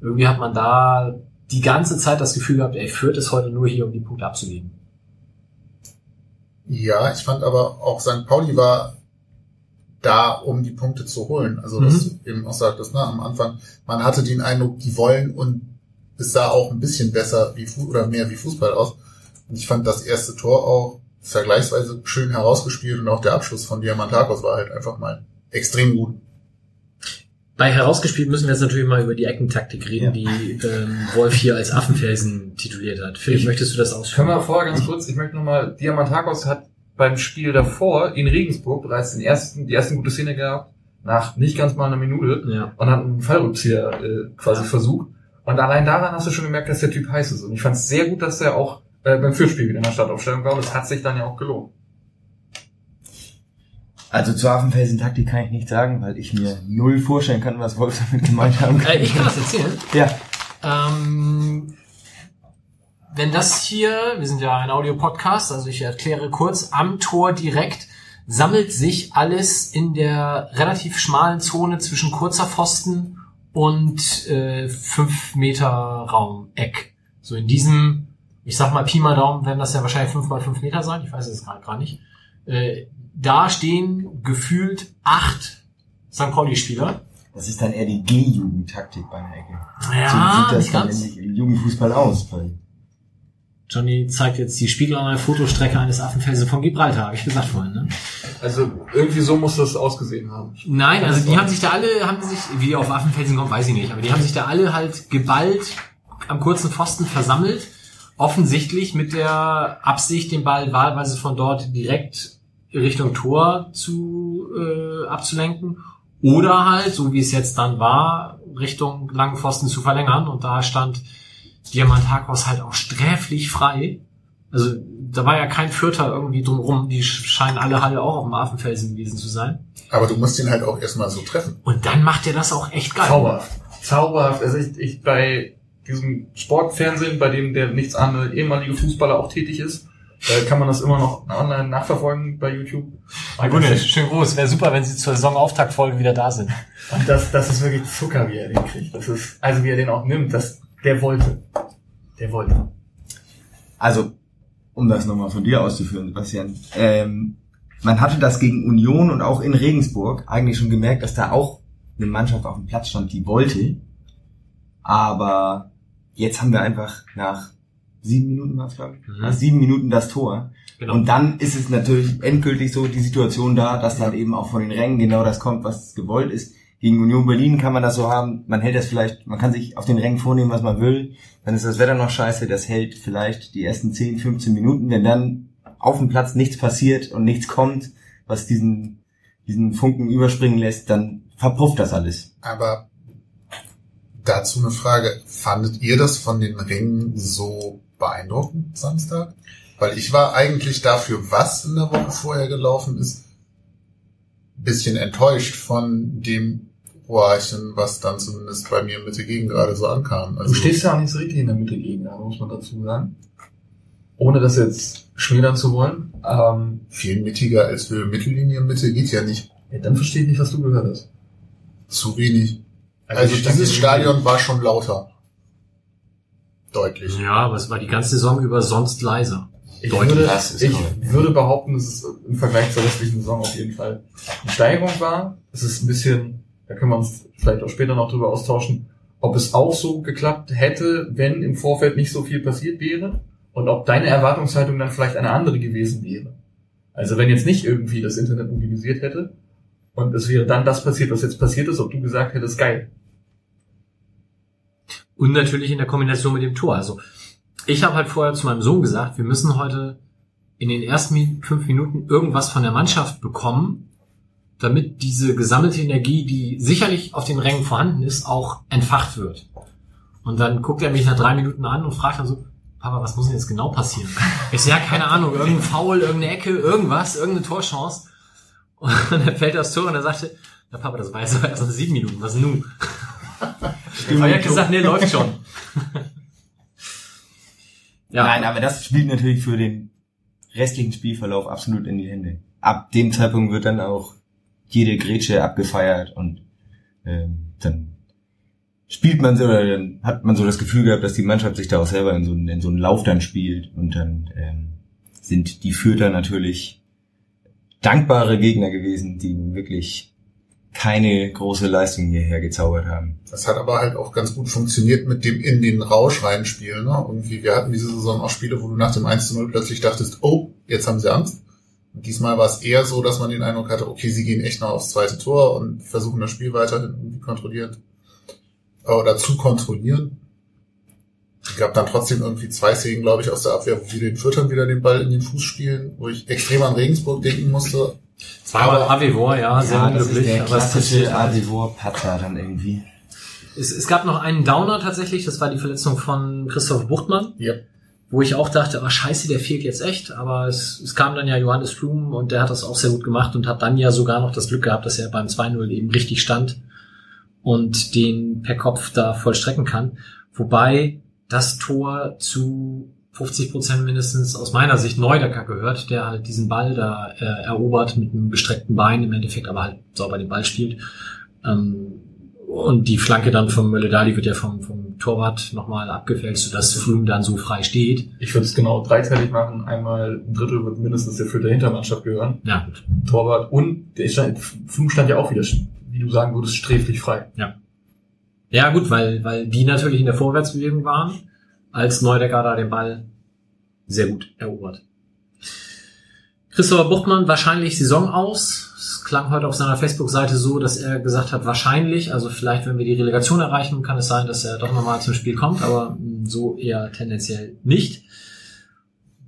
irgendwie hat man da die ganze Zeit das Gefühl gehabt, ey, Fürth ist heute nur hier, um die Punkte abzugeben. Ja, ich fand aber auch St. Pauli war da, um die Punkte zu holen. Also das Mhm. eben auch sagtest, ne, am Anfang, man hatte den Eindruck, die wollen und es sah auch ein bisschen besser wie Fu oder mehr wie Fußball aus. Und ich fand das erste Tor auch vergleichsweise schön herausgespielt und auch der Abschluss von Diamantakos war halt einfach mal extrem gut. Bei herausgespielt müssen wir jetzt natürlich mal über die Eckentaktik reden, Ja. die ähm, Wolf hier als Affenfelsen tituliert hat. Philipp, möchtest du das Können ausführen? wir vorher ganz kurz, ich möchte nochmal, Diamantakos hat beim Spiel davor in Regensburg bereits den ersten, die erste gute Szene gehabt, nach nicht ganz mal einer Minute, Ja. und hat einen Fallrückzieher äh, quasi versucht. Und allein daran hast du schon gemerkt, dass der Typ heiß ist. Und ich fand es sehr gut, dass er auch äh, beim Fürspiel wieder in der Startaufstellung war. Und es hat sich dann ja auch gelohnt. Also zur Affenfelsen-Taktik kann ich nicht sagen, weil ich mir null vorstellen kann, was Wolf damit gemeint haben kann. Äh, ich kann das erzählen. Ja. Ähm, wenn das hier, wir sind ja ein Audio-Podcast, also ich erkläre kurz, am Tor direkt sammelt sich alles in der relativ schmalen Zone zwischen kurzer Pfosten und äh, 5 Meter Raum, Eck. So in diesem, ich sag mal Pi mal Daumen, werden das ja wahrscheinlich 5 mal 5 Meter sein, ich weiß es gerade gar nicht. Äh, da stehen gefühlt acht St. Pauli-Spieler. Das ist dann eher die G-Jugend-Taktik bei einer Ecke. Ja, so sieht das dann im Jugendfußball aus. Weil Johnny zeigt jetzt die spiegelneue Fotostrecke eines Affenfelsen von Gibraltar, habe ich gesagt vorhin. Ne? Also irgendwie so muss das ausgesehen haben. Nein, also die haben sich da alle, haben sich, wie die auf Affenfelsen kommen, weiß ich nicht, aber die haben sich da alle halt geballt am kurzen Pfosten versammelt, offensichtlich mit der Absicht, den Ball wahlweise von dort direkt Richtung Tor zu äh, abzulenken oder halt, so wie es jetzt dann war, Richtung langen Pfosten zu verlängern und da stand Diamantakos halt auch sträflich frei. Also da war ja kein Vierter irgendwie drumrum, die scheinen alle Halle auch auf dem Affenfelsen gewesen zu sein. Aber du musst ihn halt auch erstmal so treffen. Und dann macht er das auch echt geil. Zauberhaft. Zauberhaft. Also ich, ich bei diesem Sportfernsehen, bei dem der nichts andere ehemalige Fußballer auch tätig ist, äh, kann man das immer noch online nachverfolgen bei YouTube. Gunnar, schön groß. Wäre super, wenn Sie zur Saisonauftaktfolge wieder da sind. Und das, das ist wirklich Zucker, wie er den kriegt. Das ist, also wie er den auch nimmt, das, der wollte. Der wollte. Also, um das nochmal von dir auszuführen, Sebastian, ähm, man hatte das gegen Union und auch in Regensburg eigentlich schon gemerkt, dass da auch eine Mannschaft auf dem Platz stand, die wollte. Aber jetzt haben wir einfach nach sieben Minuten war es, glaube ich, Mhm. nach sieben Minuten das Tor. Genau. Und dann ist es natürlich endgültig so die Situation da, dass dann eben auch von den Rängen genau das kommt, was gewollt ist. Gegen Union Berlin kann man das so haben, man hält das vielleicht, man kann sich auf den Rängen vornehmen, was man will. Dann ist das Wetter noch scheiße, das hält vielleicht die ersten 10, 15 Minuten. Wenn dann auf dem Platz nichts passiert und nichts kommt, was diesen, diesen Funken überspringen lässt, dann verpufft das alles. Aber dazu eine Frage. Fandet ihr das von den Ringen so beeindruckend Samstag? Weil ich war eigentlich dafür, was in der Woche vorher gelaufen ist, bisschen enttäuscht von dem Rohrchen, was dann zumindest bei mir Mitte gegen gerade so ankam. Also, Du stehst ja auch nicht so richtig in der Mitte gegen, also muss man dazu sagen. Ohne das jetzt schmälern zu wollen. Ähm, viel mittiger als Höhe Mittellinie Mitte geht ja nicht. ja, dann verstehe ich nicht, was du gehört hast. Zu wenig. Also, stand dieses Stadion war schon lauter. Deutlich. Ja, aber es war die ganze Saison über sonst leiser. Ich, Deutlich. würde, Das ist ich würde behaupten, dass es im Vergleich zur restlichen Saison auf jeden Fall eine Steigerung war. Es ist ein bisschen, da können wir uns vielleicht auch später noch drüber austauschen, ob es auch so geklappt hätte, wenn im Vorfeld nicht so viel passiert wäre und ob deine Erwartungshaltung dann vielleicht eine andere gewesen wäre. Also wenn jetzt nicht irgendwie das Internet mobilisiert hätte und es wäre dann das passiert, was jetzt passiert ist, ob du gesagt hättest, geil. Und natürlich in der Kombination mit dem Tor. Also ich habe halt vorher zu meinem Sohn gesagt, wir müssen heute in den ersten fünf Minuten irgendwas von der Mannschaft bekommen, damit diese gesammelte Energie, die sicherlich auf den Rängen vorhanden ist, auch entfacht wird. Und dann guckt er mich nach drei Minuten an und fragt dann so, Papa, was muss denn jetzt genau passieren? <laughs> Ich so, ja, keine Ahnung, irgendein Foul, irgendeine Ecke, irgendwas, irgendeine Torchance. Und dann fällt er aufs Tor und er sagte, ja Papa, das war jetzt aber erst nach sieben Minuten, was nun? Er hat gesagt, nee, läuft schon. <laughs> ja, Nein, aber das spielt natürlich für den restlichen Spielverlauf absolut in die Hände. Ab dem Zeitpunkt wird dann auch jede Grätsche abgefeiert und ähm, dann spielt man so, oder dann hat man so das Gefühl gehabt, dass die Mannschaft sich da auch selber in so, einen- in so einen Lauf dann spielt und dann ähm, sind die Fürther natürlich dankbare Gegner gewesen, die wirklich keine große Leistung hierher gezaubert haben. Das hat aber halt auch ganz gut funktioniert mit dem in den Rausch reinspielen. Ne? Irgendwie, wir hatten diese Saison auch Spiele, wo du nach dem 1 zu 0 plötzlich dachtest, oh, jetzt haben sie Angst. Diesmal war es eher so, dass man den Eindruck hatte, okay, sie gehen echt noch aufs zweite Tor und versuchen das Spiel weiterhin irgendwie kontrolliert oder zu kontrollieren. Es gab dann trotzdem irgendwie zwei Szenen, glaube ich, aus der Abwehr, wo wir den Fürtern wieder den Ball in den Fuß spielen, wo ich extrem an Regensburg denken musste. zweimal Avivor, ja, sehr unglücklich. aber es passiert halt. Adivor-Patzer dann irgendwie. Es, es gab noch einen Downer tatsächlich, das war die Verletzung von Christoph Buchtmann, Ja. Wo ich auch dachte, oh scheiße, der fehlt jetzt echt. Aber es, es kam dann ja Johannes Flum und der hat das auch sehr gut gemacht und hat dann ja sogar noch das Glück gehabt, dass er beim 2-0 eben richtig stand und den per Kopf da vollstrecken kann. Wobei das Tor zu 50 Prozent mindestens aus meiner Sicht Neudecker gehört, der halt diesen Ball da äh, erobert mit einem gestreckten Bein, im Endeffekt aber halt sauber den Ball spielt. Ähm, und die Flanke dann vom Mölle-Dali wird ja vom, vom Torwart nochmal abgefälscht, sodass Flum dann so frei steht. Ich würde es genau dreiteilig machen. Einmal ein Drittel wird mindestens der Fürther Hintermannschaft gehören. Ja, gut. Torwart und der stand, Flum stand ja auch wieder, wie du sagen würdest, sträflich frei. Ja, gut, weil, weil die natürlich in der Vorwärtsbewegung waren, als Neudecker da den Ball sehr gut erobert. Christopher Buchmann wahrscheinlich Saison aus. Klang heute auf seiner Facebook-Seite so, dass er gesagt hat, wahrscheinlich, also vielleicht, wenn wir die Relegation erreichen, kann es sein, dass er doch nochmal zum Spiel kommt, aber so eher tendenziell nicht.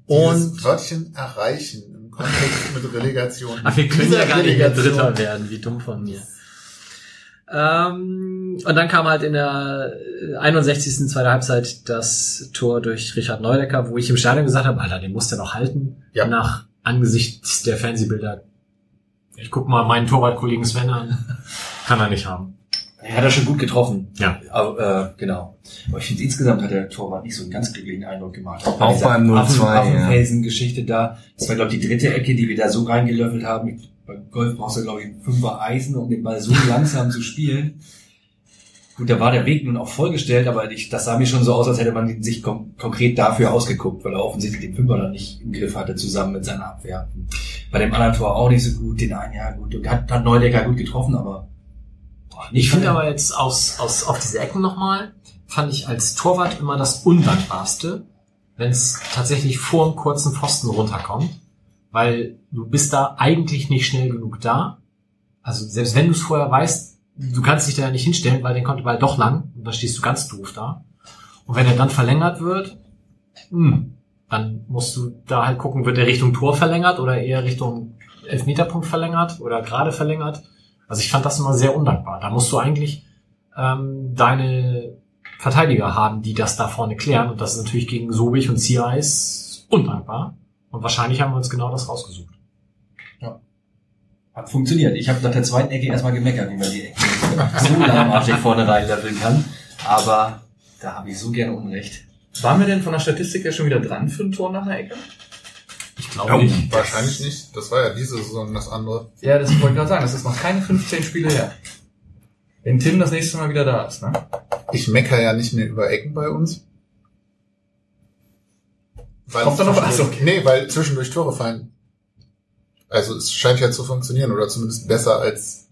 Und Wörtchen erreichen im Kontext mit Relegation. <laughs> Ach, wir können ja gar nicht mehr. Dritter werden, wie dumm von mir. Ähm, und dann kam halt in der 61. zweiter Halbzeit das Tor durch Richard Neudecker, wo ich im Stadion gesagt habe, Alter, den muss der noch halten. Ja. Nach angesichts der Fernsehbilder. Ich guck mal meinen Torwartkollegen Sven an. Kann er nicht haben. Er hat er schon gut getroffen. Ja. Aber, äh, genau. Aber ich finde, insgesamt hat der Torwart nicht so einen ganz glücklichen Eindruck gemacht. Auch, Auch beim 0-2, ja. Affenfelsen-Geschichte da. Das war, glaube ich, die dritte Ecke, die wir da so reingelöffelt haben. Beim Golf brauchst du, glaube ich, einen Fünfer Eisen, um den Ball so <laughs> langsam zu spielen. Gut, da war der Weg nun auch vollgestellt, aber ich, das sah mir schon so aus, als hätte man sich kon konkret dafür ausgeguckt, weil er offensichtlich den Fünfer dann nicht im Griff hatte, zusammen mit seiner Abwehr. Bei dem anderen Tor auch nicht so gut, den einen, ja gut, hat, hat Neudecker gut getroffen, aber boah, Ich finde aber jetzt aus, aus, auf diese Ecken nochmal, fand ich als Torwart immer das Undankbarste, wenn es tatsächlich vor einem kurzen Pfosten runterkommt, weil du bist da eigentlich nicht schnell genug da. Also selbst wenn du es vorher weißt, du kannst dich da ja nicht hinstellen, weil den kommt der Ball doch lang und dann stehst du ganz doof da. Und wenn er dann verlängert wird, hm, dann musst du da halt gucken, wird er Richtung Tor verlängert oder eher Richtung Elfmeterpunkt verlängert oder gerade verlängert. Also ich fand das immer sehr undankbar. Da musst du eigentlich ähm, deine Verteidiger haben, die das da vorne klären. Und das ist natürlich gegen Sobich und Ziereis undankbar. Und wahrscheinlich haben wir uns genau das rausgesucht. Hat funktioniert. Ich habe nach der zweiten Ecke erstmal gemeckert, wie man die Ecke <laughs> so lahmarschig vorne reinlöffeln kann. Aber da habe ich so gerne Unrecht. Waren wir denn von der Statistik her schon wieder dran für ein Tor nach einer Ecke? Ich glaube nicht. Wahrscheinlich nicht. Das war ja diese Saison das andere. Ja, das wollte ich gerade sagen. Das ist noch keine 15 Spiele her. Wenn Tim das nächste Mal wieder da ist, ne? Ich mecker ja nicht mehr über Ecken bei uns. Weil Kommt da noch was? zwischendurch- Okay. Nee, weil zwischendurch Tore fallen. Also es scheint ja zu funktionieren oder zumindest besser als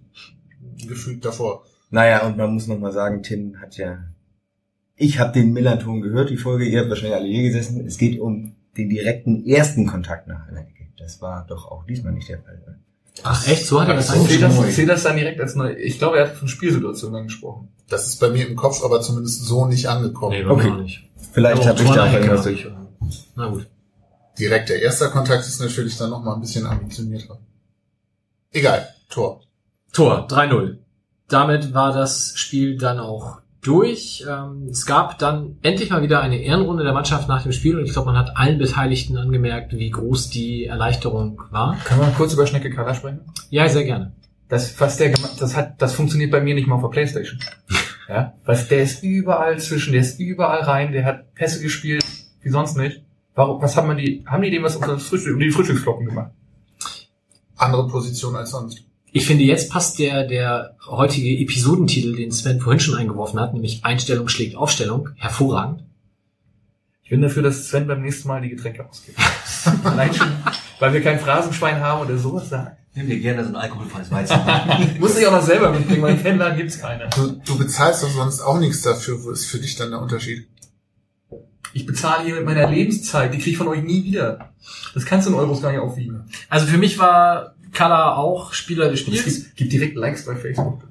gefühlt davor. Naja, und man muss noch mal sagen, Tim hat ja... Ich habe den Millanton gehört, die Folge. Ihr habt wahrscheinlich alle hier gesessen. Es geht um den direkten ersten Kontakt nach einer Ecke. Das war doch auch diesmal nicht der Fall. Ach echt? So hat er das Zählt eingeschrieben? das, zählt das dann direkt als neu? Ich glaube, er hat von Spielsituationen angesprochen. Das ist bei mir im Kopf aber zumindest so nicht angekommen. Nee, Okay. Vielleicht habe ich da irgendwas durch. ich. Na gut. Direkt der erste Kontakt ist natürlich dann noch mal ein bisschen ambitionierter. Egal, Tor. Tor, 3-0. Damit war das Spiel dann auch durch. Ähm, es gab dann endlich mal wieder eine Ehrenrunde der Mannschaft nach dem Spiel und ich glaube, man hat allen Beteiligten angemerkt, wie groß die Erleichterung war. Können wir kurz über Schnecke Kaller sprechen? Ja, sehr gerne. Das, was der gemacht, das hat, das funktioniert bei mir nicht mal auf der Playstation. <laughs> Ja, weil der ist überall zwischen, der ist überall rein, der hat Pässe gespielt, wie sonst nicht. Warum, was haben die, haben die dem was unter das Frühstück, um die Frühstücksflocken gemacht? Andere Position als sonst. Ich finde, jetzt passt der, der heutige Episodentitel, den Sven vorhin schon eingeworfen hat, nämlich Einstellung schlägt Aufstellung, hervorragend. Ich bin dafür, dass Sven beim nächsten Mal die Getränke ausgibt. <laughs> Allein schon, weil wir kein Phrasenschwein haben oder sowas sagen. Nimm dir gerne so ein alkoholfreies Weizen. <laughs> Muss ich auch noch selber mitbringen, weil im Fanladen gibt's keine. Du, du bezahlst doch sonst auch nichts dafür. Wo ist für dich dann der Unterschied? Ich bezahle hier mit meiner Lebenszeit, die krieg ich von euch nie wieder. Das kannst du in Euros gar nicht aufwiegen. Also für mich war Kalla auch Spieler des Es Spiels. gibt, gibt direkt Likes bei Facebook.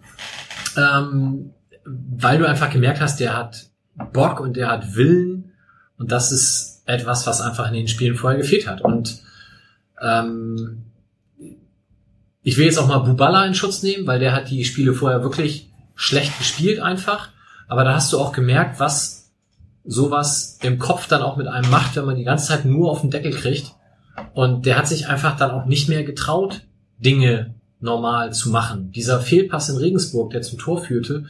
ähm, weil du einfach gemerkt hast, der hat Bock und der hat Willen und das ist etwas, was einfach in den Spielen vorher gefehlt hat. Und ähm, ich will jetzt auch mal Bubala in Schutz nehmen, weil der hat die Spiele vorher wirklich schlecht gespielt einfach. Aber da hast du auch gemerkt, was sowas im Kopf dann auch mit einem macht, wenn man die ganze Zeit nur auf den Deckel kriegt. Und der hat sich einfach dann auch nicht mehr getraut, Dinge normal zu machen. Dieser Fehlpass in Regensburg, der zum Tor führte,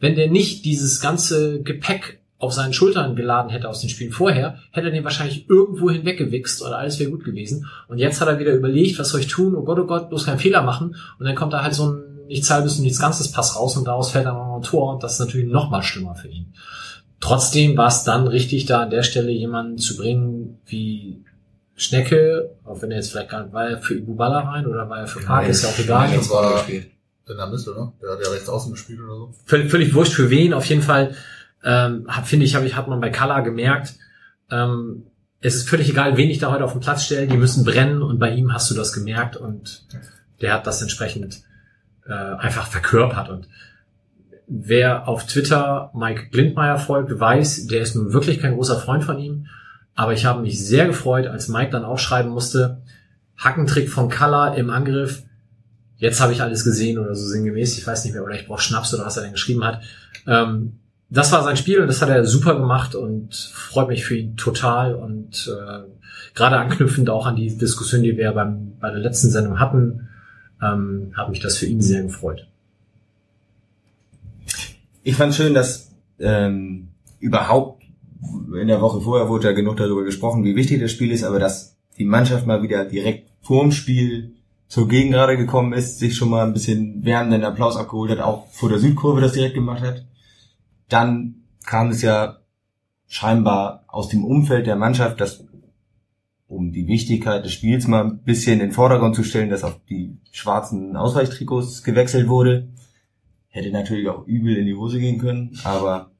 wenn der nicht dieses ganze Gepäck auf seinen Schultern geladen hätte aus den Spielen vorher, hätte er den wahrscheinlich irgendwo hinweggewichst oder alles wäre gut gewesen. Und jetzt hat er wieder überlegt, was soll ich tun? Oh Gott, oh Gott, bloß keinen Fehler machen. Und dann kommt da halt so ein nichts halbes und nichts ganzes Pass raus und daraus fällt dann noch ein Tor und das ist natürlich noch mal schlimmer für ihn. Trotzdem war es dann richtig, da an der Stelle jemanden zu bringen wie Schnecke, auch wenn er jetzt vielleicht gar nicht, war er für Ibubala rein oder war er für Park, ist ja auch egal. Das war in der Mitte, ne? Der hat ja rechts außen gespielt oder so. völlig, völlig wurscht für wen. Auf jeden Fall ähm, hab, finde ich, hab ich, hat man bei Kala gemerkt, ähm, es ist völlig egal, wen ich da heute auf den Platz stelle, die müssen brennen und bei ihm hast du das gemerkt und der hat das entsprechend äh, einfach verkörpert und wer auf Twitter Mike Glindmeier folgt, weiß, der ist nun wirklich kein großer Freund von ihm, aber ich habe mich sehr gefreut, als Mike dann auch schreiben musste, Hackentrick von Kala im Angriff, jetzt habe ich alles gesehen oder so sinngemäß, ich weiß nicht mehr, oder ich brauche Schnaps oder was er denn geschrieben hat. Ähm, das war sein Spiel und das hat er super gemacht und freut mich für ihn total und äh, gerade anknüpfend auch an die Diskussion, die wir beim, bei der letzten Sendung hatten, ähm, hat mich das für ihn sehr gefreut. Ich fand schön, dass ähm, überhaupt in der Woche vorher wurde ja genug darüber gesprochen, wie wichtig das Spiel ist, aber dass die Mannschaft mal wieder direkt vorm Spiel zur Gegengrade gekommen ist, sich schon mal ein bisschen wärmenden Applaus abgeholt hat, auch vor der Südkurve das direkt gemacht hat. Dann kam es ja scheinbar aus dem Umfeld der Mannschaft, dass um die Wichtigkeit des Spiels mal ein bisschen in den Vordergrund zu stellen, dass auf die schwarzen Ausweichtrikots gewechselt wurde. Hätte natürlich auch übel in die Hose gehen können, aber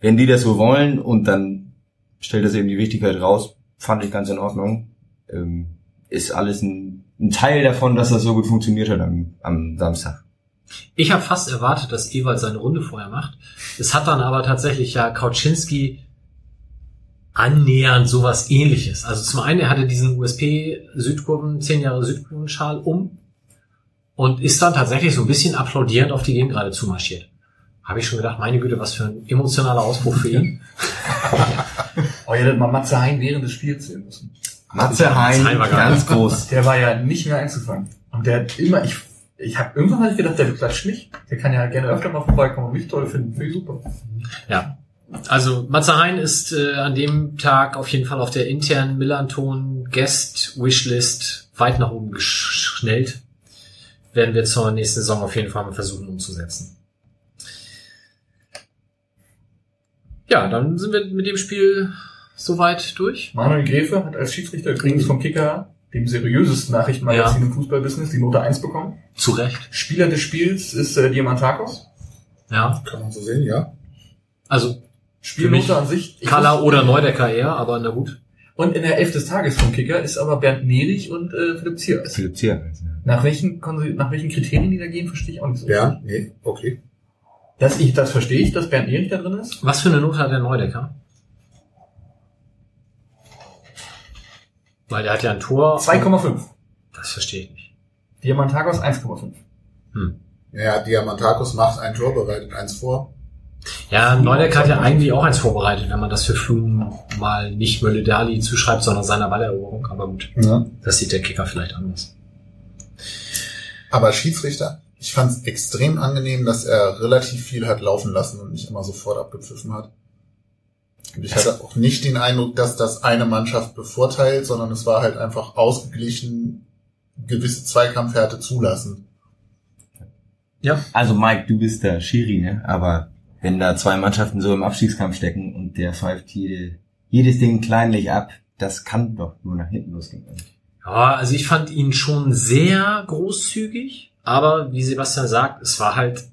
wenn die das so wollen und dann stellt das eben die Wichtigkeit raus, fand ich ganz in Ordnung. Ähm, ist alles ein, ein, Teil davon, dass das so gut funktioniert hat am, am Samstag. Ich habe fast erwartet, dass Ewald seine Runde vorher macht. Es hat dann aber tatsächlich ja Kauczynski annähernd sowas ähnliches. Also zum einen, er hatte diesen USP Südkurven, 10 Jahre Südkurvenschal um und ist dann tatsächlich so ein bisschen applaudierend auf die Gegengrade zumarschiert. Habe ich schon gedacht, meine Güte, was für ein emotionaler Ausbruch für ihn. <laughs> oh, ihr hättet mal Matze Hein während des Spiels sehen müssen. Matze Hein, Hein war ganz groß. <laughs> Der war ja nicht mehr einzufangen. Und der hat immer, ich, ich habe irgendwann hab ich gedacht, der klatscht nicht. Der kann ja gerne öfter mal vorbeikommen und mich toll finden. Finde ich super. Ja, also Matze Hein ist äh, an dem Tag auf jeden Fall auf der internen Millanton Guest Wishlist weit nach oben geschnellt. Werden wir zur nächsten Saison auf jeden Fall mal versuchen umzusetzen. Ja, dann sind wir mit dem Spiel soweit durch. Manuel Gräfe hat als Schiedsrichter übrigens vom Kicker, dem seriösesten Nachrichtenmagazin ja. im Fußballbusiness, die Note 1 bekommen. Zu Recht. Spieler des Spiels ist äh, Diamantakos. Ja. Kann man so sehen, ja. Also Spielnote an sich. Kala oder Neudecker eher, aber na gut. Und in der Elf des Tages vom Kicker ist aber Bernd Nerich und äh, Philipp Zier. Philipp Zier. Nach welchen, nach welchen Kriterien die da gehen, verstehe ich auch nicht so. Ja, nee, okay. Das, ich, das verstehe ich, dass Bernd Nerich da drin ist. Was für eine Note hat der Neudecker? Weil der hat ja ein Tor. 2,5. Das verstehe ich nicht. Diamantakos 1,5. Hm. Ja, Diamantakos macht ein Tor, bereitet eins vor. Ja, Neudeck hat ja eigentlich auch eins vorbereitet, wenn man das für Flum mal nicht Mölle Dali zuschreibt, sondern seiner Balleroberung. Aber gut, ja. das sieht der Kicker vielleicht anders. Aber Schiedsrichter, ich fand es extrem angenehm, dass er relativ viel hat laufen lassen und nicht immer sofort abgepfiffen hat. Und ich hatte auch nicht den Eindruck, dass das eine Mannschaft bevorteilt, sondern es war halt einfach ausgeglichen, gewisse Zweikampfhärte zulassen. Ja. Also Mike, du bist der Schiri, ne? Aber wenn da zwei Mannschaften so im Abstiegskampf stecken und der pfeift jede, jedes Ding kleinlich ab, das kann doch nur nach hinten losgehen. Ja, also ich fand ihn schon sehr großzügig, aber wie Sebastian sagt, es war halt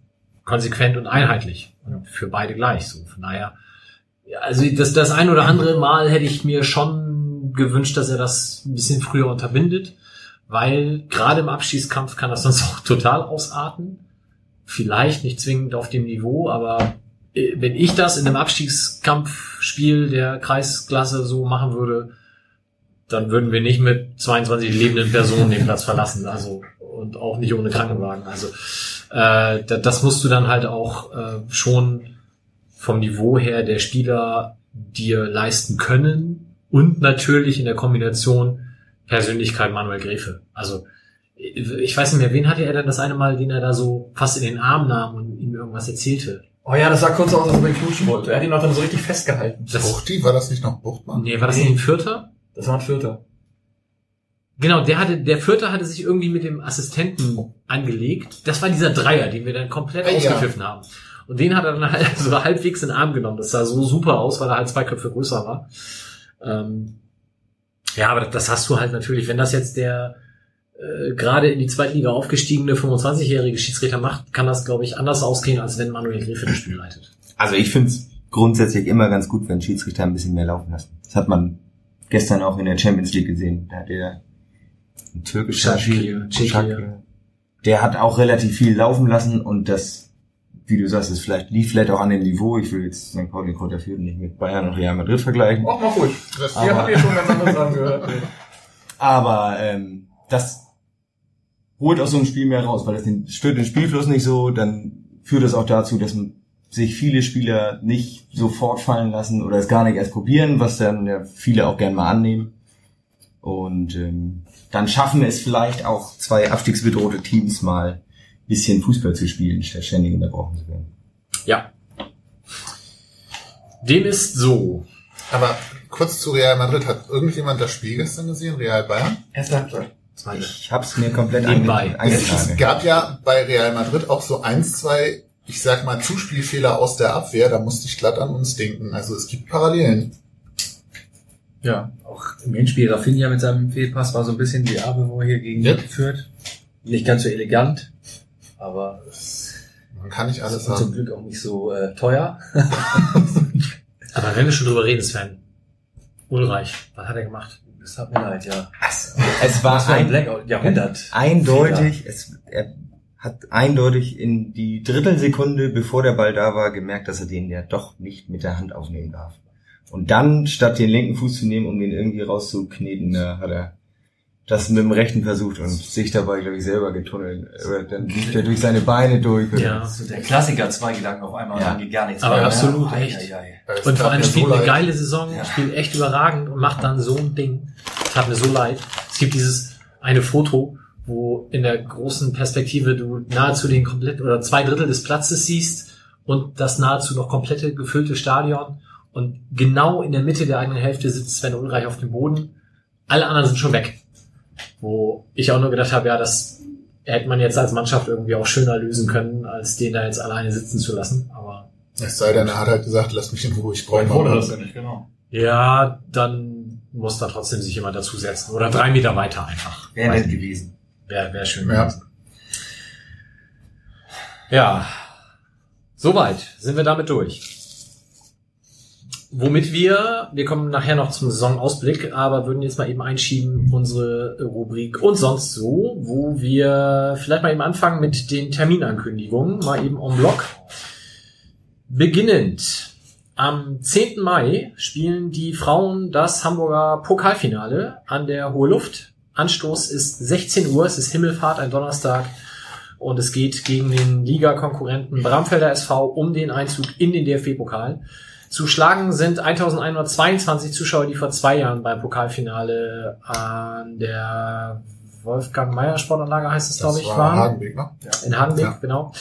konsequent und einheitlich und für beide gleich so. Von daher, also das, das ein oder andere Mal hätte ich mir schon gewünscht, dass er das ein bisschen früher unterbindet, weil gerade im Abschießkampf kann das sonst auch total ausarten vielleicht nicht zwingend auf dem Niveau, aber äh, wenn ich das in einem Abstiegskampfspiel der Kreisklasse so machen würde, dann würden wir nicht mit 22 lebenden Personen den Platz verlassen, also und auch nicht ohne Krankenwagen. Also äh, das musst du dann halt auch äh, schon vom Niveau her der Spieler dir leisten können und natürlich in der Kombination Persönlichkeit Manuel Gräfe. Also ich weiß nicht mehr, wen hatte er denn das eine Mal, den er da so fast in den Arm nahm und ihm irgendwas erzählte? Oh ja, das sah kurz aus, als ob er knutschen wollte. Er hat ihn auch dann so richtig festgehalten. Das Buchti, war das nicht noch Buchtmann? Nee, war das nee. nicht ein Vierter? Das war ein Vierter. Genau, der hatte, der Vierter hatte sich irgendwie mit dem Assistenten angelegt. Das war dieser Dreier, den wir dann komplett ah, ausgepfiffen ja. haben. Und den hat er dann <laughs> halt so halbwegs in den Arm genommen. Das sah so super aus, weil er halt zwei Köpfe größer war. Ähm, ja, aber das hast du halt natürlich, wenn das jetzt der, äh, gerade in die zweite Liga aufgestiegene 25-jährige Schiedsrichter macht, kann das, glaube ich, anders ausgehen, als wenn Manuel Gräfe das Spiel leitet. Also ich finde es grundsätzlich immer ganz gut, wenn Schiedsrichter ein bisschen mehr laufen lassen. Das hat man gestern auch in der Champions League gesehen. Da hat der ein türkischer Schiedsrichter, der hat auch relativ viel laufen lassen und das, wie du sagst, ist vielleicht lief vielleicht auch an dem Niveau. Ich will jetzt St. Pauli Kräuter Fürth nicht mit Bayern und Real Madrid vergleichen. Mach mal ruhig. Das, wir haben hier schon ganz andere Sachen gehört. <laughs> Aber ähm, das holt aus so einem Spiel mehr raus, weil das den, stört den Spielfluss nicht so, dann führt das auch dazu, dass sich viele Spieler nicht sofort fallen lassen oder es gar nicht erst probieren, was dann ja viele auch gerne mal annehmen. Und ähm, dann schaffen es vielleicht auch zwei abstiegsbedrohte Teams mal bisschen Fußball zu spielen, statt ständig unterbrochen zu werden. Ja, Dem ist so. Aber kurz zu Real Madrid. Hat irgendjemand das Spiel gestern gesehen? Real Bayern? Erste Halbzeit. Ich hab's mir komplett Nebenbei. Es, es gab ja bei Real Madrid auch so eins, zwei, ich sag mal, Zuspielfehler aus der Abwehr. Da musste ich glatt an uns denken. Also es gibt Parallelen. Ja, auch im Hinspiel Rafinha mit seinem Fehlpass war so ein bisschen die Arme, wo er hier gegen Ja. führt. Nicht ganz so elegant, aber Man kann nicht alles und zum haben. Glück auch nicht so äh, teuer. <laughs> Aber wenn wir schon drüber reden, Sven. Ulreich, was hat er gemacht? Das hat mir leid, ja. Es war Das war ein ein, Blackout, Jahrhundert. eindeutig, es, er hat eindeutig in die Drittelsekunde, bevor der Ball da war, gemerkt, dass er den ja doch nicht mit der Hand aufnehmen darf. Und dann, statt den linken Fuß zu nehmen, um den irgendwie rauszukneten, da hat er das mit dem rechten versucht und sich dabei, glaube ich, selber getunnelt. Dann lief er durch seine Beine durch. Ja. So der Klassiker, zwei Gedanken auf einmal, Ja. dann geht gar nichts Aber mehr. absolut, Ei, echt. ei, ei. Es Und vor allem mir so spielt eine leid. geile Saison, Ja. spielt echt überragend und macht dann so ein Ding. Das tat mir so leid. Es gibt dieses eine Foto, wo in der großen Perspektive du nahezu den kompletten oder zwei Drittel des Platzes siehst und das nahezu noch komplette gefüllte Stadion. Und genau in der Mitte der eigenen Hälfte sitzt Sven Ulreich auf dem Boden. Alle anderen sind schon weg. Wo ich auch nur gedacht habe, ja, das hätte man jetzt als Mannschaft irgendwie auch schöner lösen können, als den da jetzt alleine sitzen zu lassen. Aber Es sei denn, er hat halt gesagt, lass mich in Ruhe, ich brauche mal. das ja nicht, genau. Ja, dann muss da trotzdem sich jemand dazusetzen. Oder drei Meter weiter einfach. Wäre nett gewesen. Wäre wär schön Ja. gewesen. Ja. Soweit sind wir damit durch. Womit wir, wir kommen nachher noch zum Saisonausblick, aber würden jetzt mal eben einschieben unsere Rubrik und sonst so, wo wir vielleicht mal eben anfangen mit den Terminankündigungen, mal eben en bloc. Beginnend am 10. Mai spielen die Frauen das Hamburger Pokalfinale an der Hohe Luft. Anstoß ist 16 Uhr, es ist Himmelfahrt, ein Donnerstag. Und es geht gegen den Liga-Konkurrenten Bramfelder SV um den Einzug in den DFB-Pokal. Zu schlagen sind 1122 Zuschauer, die vor zwei Jahren beim Pokalfinale an der Wolfgang Meyer Sportanlage heißt es, glaube ich, war waren. Hagenbeek, ne? In Hagenbeek, Ja. genau.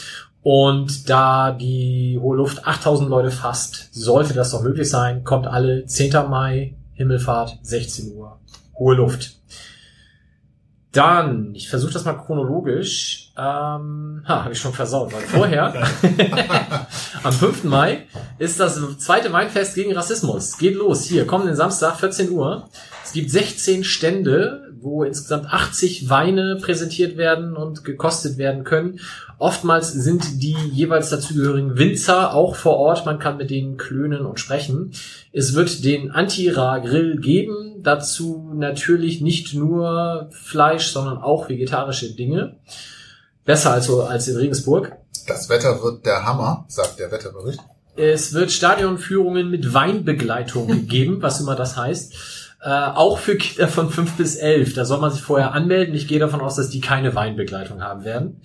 Und da die Hohe Luft 8000 Leute fasst, sollte das doch möglich sein. Kommt alle 10. Mai, Himmelfahrt, 16 Uhr, Hohe Luft. Dann, ich versuche das mal chronologisch. Ähm, ha, habe ich schon versaut, weil vorher, <laughs> <laughs> am 5. Mai, ist das zweite Weinfest gegen Rassismus. Geht los, hier, kommenden Samstag, 14 Uhr. Es gibt 16 Stände, wo insgesamt 80 Weine präsentiert werden und gekostet werden können. Oftmals sind die jeweils dazugehörigen Winzer auch vor Ort. Man kann mit denen klönen und sprechen. Es wird den Antira-Grill geben. Dazu natürlich nicht nur Fleisch, sondern auch vegetarische Dinge. Besser als, so- als in Regensburg. Das Wetter wird der Hammer, sagt der Wetterbericht. Es wird Stadionführungen mit Weinbegleitung <laughs> gegeben, was immer das heißt. Äh, auch für Kinder von 5 bis 11. Da soll man sich vorher anmelden. Ich gehe davon aus, dass die keine Weinbegleitung haben werden.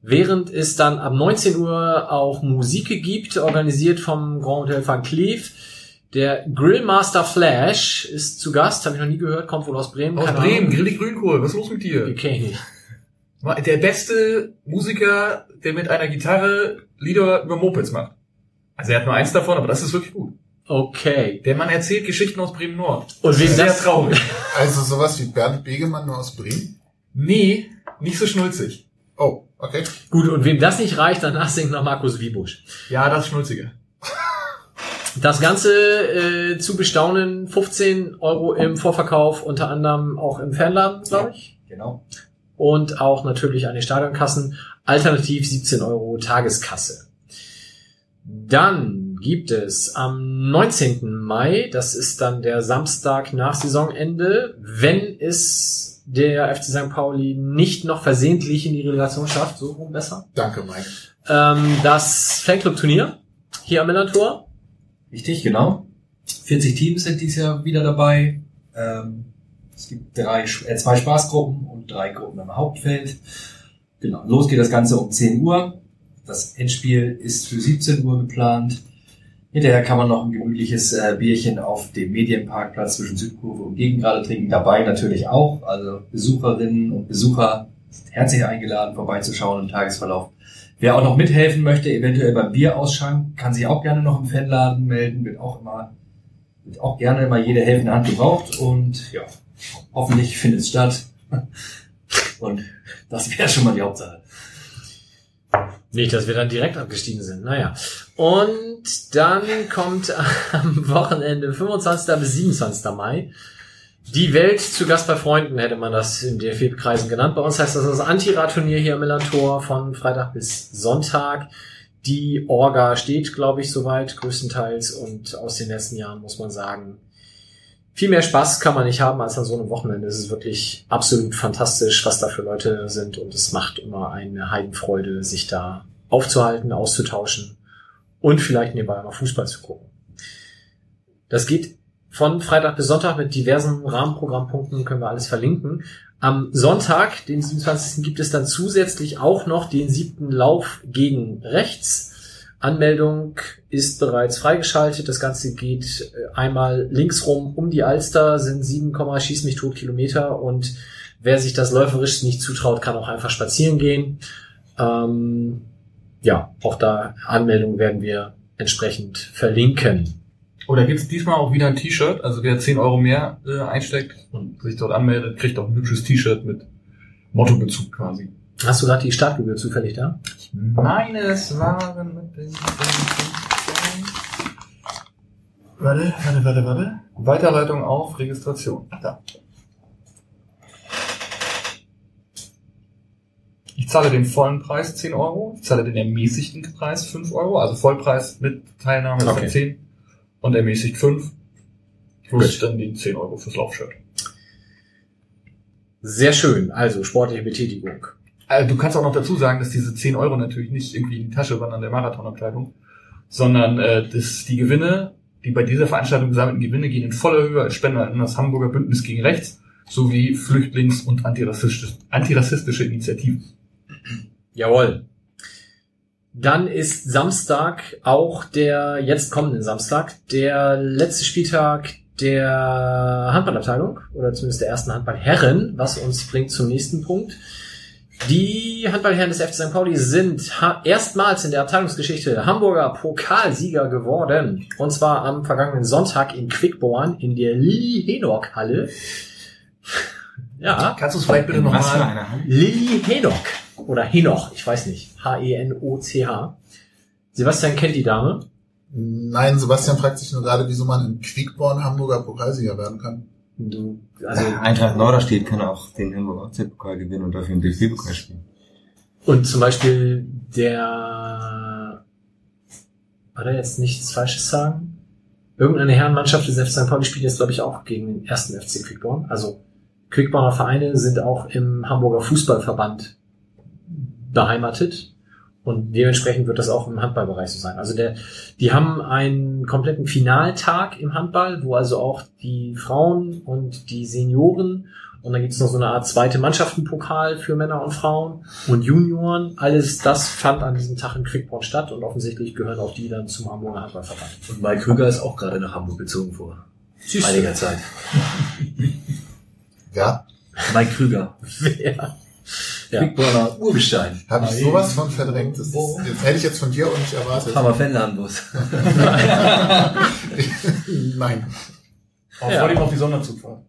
Während es dann ab 19 Uhr auch Musik gibt, organisiert vom Grand Hotel Van Cleef. Der Grillmaster Flash ist zu Gast, habe ich noch nie gehört, kommt wohl aus Bremen. Aus keine Bremen, Ahnung. Grillig Grünkohl, was ist los mit dir? Okay. Der beste Musiker, der mit einer Gitarre Lieder über Mopeds macht. Also er hat nur eins davon, aber das ist wirklich gut. Okay. Der Mann erzählt Geschichten aus Bremen Nord. Und wem Sehr das, traurig. <laughs> Also sowas wie Bernd Begemann nur aus Bremen? Nee, nicht so schnulzig. Oh, okay. gut, und wem das nicht reicht, danach singt noch Markus Wiebusch. Ja, das ist schnulziger. Das Ganze äh, zu bestaunen, 15 Euro im Vorverkauf, unter anderem auch im Fanladen, glaube ich. Genau. Und auch natürlich an den Stadionkassen. Alternativ 17 Euro Tageskasse. Dann gibt es am 19. Mai, das ist dann der Samstag nach Saisonende, wenn es der FC St. Pauli nicht noch versehentlich in die Relegation schafft, so rum besser, Danke, Mike. ähm, das Fanclub-Turnier hier am Millantor. Richtig, genau. 40 Teams sind dieses Jahr wieder dabei. Ähm, es gibt drei, äh, zwei Spaßgruppen und drei Gruppen im Hauptfeld. Genau. Los geht das Ganze um 10 Uhr. Das Endspiel ist für 17 Uhr geplant. Hinterher kann man noch ein gemütliches äh, Bierchen auf dem Medienparkplatz zwischen Südkurve und Gegengrade trinken. Dabei natürlich auch. Also Besucherinnen und Besucher herzlich eingeladen, vorbeizuschauen im Tagesverlauf. Wer auch noch mithelfen möchte, eventuell beim Bierausschank, kann sich auch gerne noch im Fanladen melden, wird auch immer, wird auch gerne immer jede helfende Hand gebraucht und ja, hoffentlich findet es statt. <laughs> Und das wäre schon mal die Hauptsache. Nicht, dass wir dann direkt abgestiegen sind. Naja. Und dann kommt am Wochenende 25. bis 27. Mai die Welt zu Gast bei Freunden, hätte man das in DFB-Kreisen genannt. Bei uns heißt das das Anti-Radturnier hier im Millantor von Freitag bis Sonntag. Die Orga steht, glaube ich, soweit größtenteils. Und aus den letzten Jahren muss man sagen, viel mehr Spaß kann man nicht haben als an so einem Wochenende. Es ist wirklich absolut fantastisch, was da für Leute sind. Und es macht immer eine Heidenfreude, sich da aufzuhalten, auszutauschen und vielleicht nebenbei mal Fußball zu gucken. Das geht von Freitag bis Sonntag mit diversen Rahmenprogrammpunkten, können wir alles verlinken. Am Sonntag, den 27. gibt es dann zusätzlich auch noch den siebten Lauf gegen rechts. Anmeldung ist bereits freigeschaltet. Das Ganze geht äh, einmal linksrum um die Alster, sind 7, schieß mich tot Kilometer und wer sich das läuferisch nicht zutraut, kann auch einfach spazieren gehen. Ähm, ja, auch da Anmeldung werden wir entsprechend verlinken. Oder gibt's diesmal auch wieder ein T-Shirt? Also wer 10 Euro mehr äh, einsteckt und sich dort anmeldet, kriegt auch ein hübsches T-Shirt mit Mottobezug quasi. Hast du gerade die Startgebühr zufällig da? Meine, es waren mit den Warte, warte, warte, warte. Weiterleitung auf Registration. Da. Ich zahle den vollen Preis 10 Euro. Ich zahle den ermäßigten Preis 5 Euro. Also Vollpreis mit Teilnahme Okay. dann 10 und ermäßigt 5. Plus dann die 10 Euro fürs Laufshirt. Sehr schön. Also sportliche Betätigung. Also du kannst auch noch dazu sagen, dass diese 10 Euro natürlich nicht irgendwie in die Tasche wandern der Marathonabkleidung, sondern äh, dass die Gewinne, die bei dieser Veranstaltung gesammelten Gewinne, gehen in voller Höhe als Spender in das Hamburger Bündnis gegen Rechts sowie Flüchtlings- und antirassistische, antirassistische Initiativen. Jawohl. Dann ist Samstag auch der jetzt kommende Samstag der letzte Spieltag der Handballabteilung oder zumindest der ersten Handballherren, was uns bringt zum nächsten Punkt. Die Handballherren des FC St. Pauli sind erstmals in der Abteilungsgeschichte Hamburger Pokalsieger geworden. Und zwar am vergangenen Sonntag in Quickborn in der Lilly Henock Halle. ja, Kannst du es vielleicht bitte nochmal... Lilly Henoch oder Henoch, ich weiß nicht. H-E-N-O-C-H. Sebastian kennt die Dame. Nein, Sebastian fragt sich nur gerade, wieso man in Quickborn Hamburger Pokalsieger werden kann. Du, also, Eintracht Norderstedt kann auch den Hamburger Ostseepokal gewinnen und dafür den DFB-Pokal spielen. und zum Beispiel der, war da jetzt nichts Falsches sagen? Irgendeine Herrenmannschaft des FC St. Pauli spielt jetzt, glaube ich, auch gegen den ersten FC Quickborn. Also, Quickborner Vereine sind auch im Hamburger Fußballverband beheimatet. Und dementsprechend wird das auch im Handballbereich so sein. Also der, die haben einen kompletten Finaltag im Handball, wo also auch die Frauen und die Senioren und dann gibt's noch so eine Art zweite Mannschaftenpokal für Männer und Frauen und Junioren. Alles das fand an diesem Tag in Quickborn statt und offensichtlich gehören auch die dann zum Hamburger Handballverband. Und Mike Krüger ist auch gerade nach Hamburg gezogen vor einiger Zeit. <laughs> Ja, Mike Krüger. <laughs> Wer? Ja. Quickborner Urgestein. habe ich sowas von verdrängt. Das ist, jetzt hätte ich jetzt von dir <laughs> auch nicht erwartet. Hammer Fanladenbus. Nein, Oh, Ja. Freue dich mal auf die Sonderzugfahrt.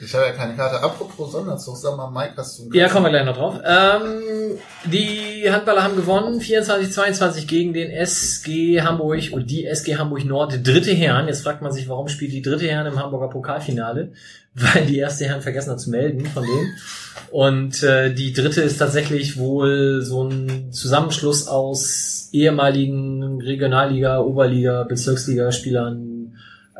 Ich habe ja keine Karte. Apropos Sonderzug, sag mal, Mike, hast du einen Ja, kommen wir gleich noch drauf. Ähm, die Handballer haben gewonnen, 24-22 gegen den SG Hamburg und die SG Hamburg Nord, dritte Herren. Jetzt fragt man sich, warum spielt die dritte Herren im Hamburger Pokalfinale? <laughs> Weil die erste Herren vergessen hat zu melden von denen. Und äh, die dritte ist tatsächlich wohl so ein Zusammenschluss aus ehemaligen Regionalliga, Oberliga, Bezirksliga-Spielern,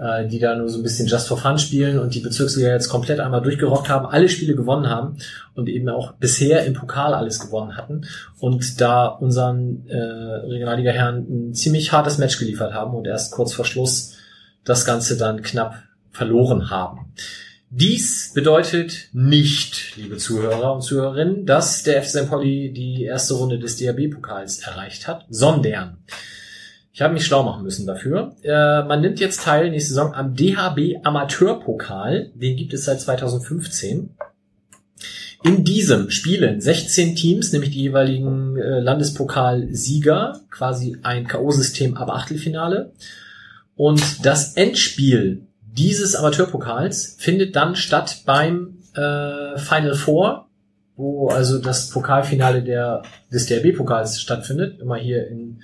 äh, die da nur so ein bisschen just for fun spielen und die Bezirksliga jetzt komplett einmal durchgerockt haben, alle Spiele gewonnen haben und eben auch bisher im Pokal alles gewonnen hatten und da unseren äh, Regionalliga-Herren ein ziemlich hartes Match geliefert haben und erst kurz vor Schluss das Ganze dann knapp verloren haben. Dies bedeutet nicht, liebe Zuhörer und Zuhörerinnen, dass der FC St. Pauli die erste Runde des DRB-Pokals erreicht hat, sondern ich habe mich schlau machen müssen dafür. Äh, man nimmt jetzt teil nächste Saison am DHB Amateurpokal. Den gibt es seit 2015. In diesem spielen 16 Teams, nämlich die jeweiligen äh, Landespokalsieger, quasi ein K.O.-System ab Achtelfinale. Und das Endspiel dieses Amateurpokals findet dann statt beim äh, Final Four, wo also das Pokalfinale der, des DRB-Pokals stattfindet, immer hier in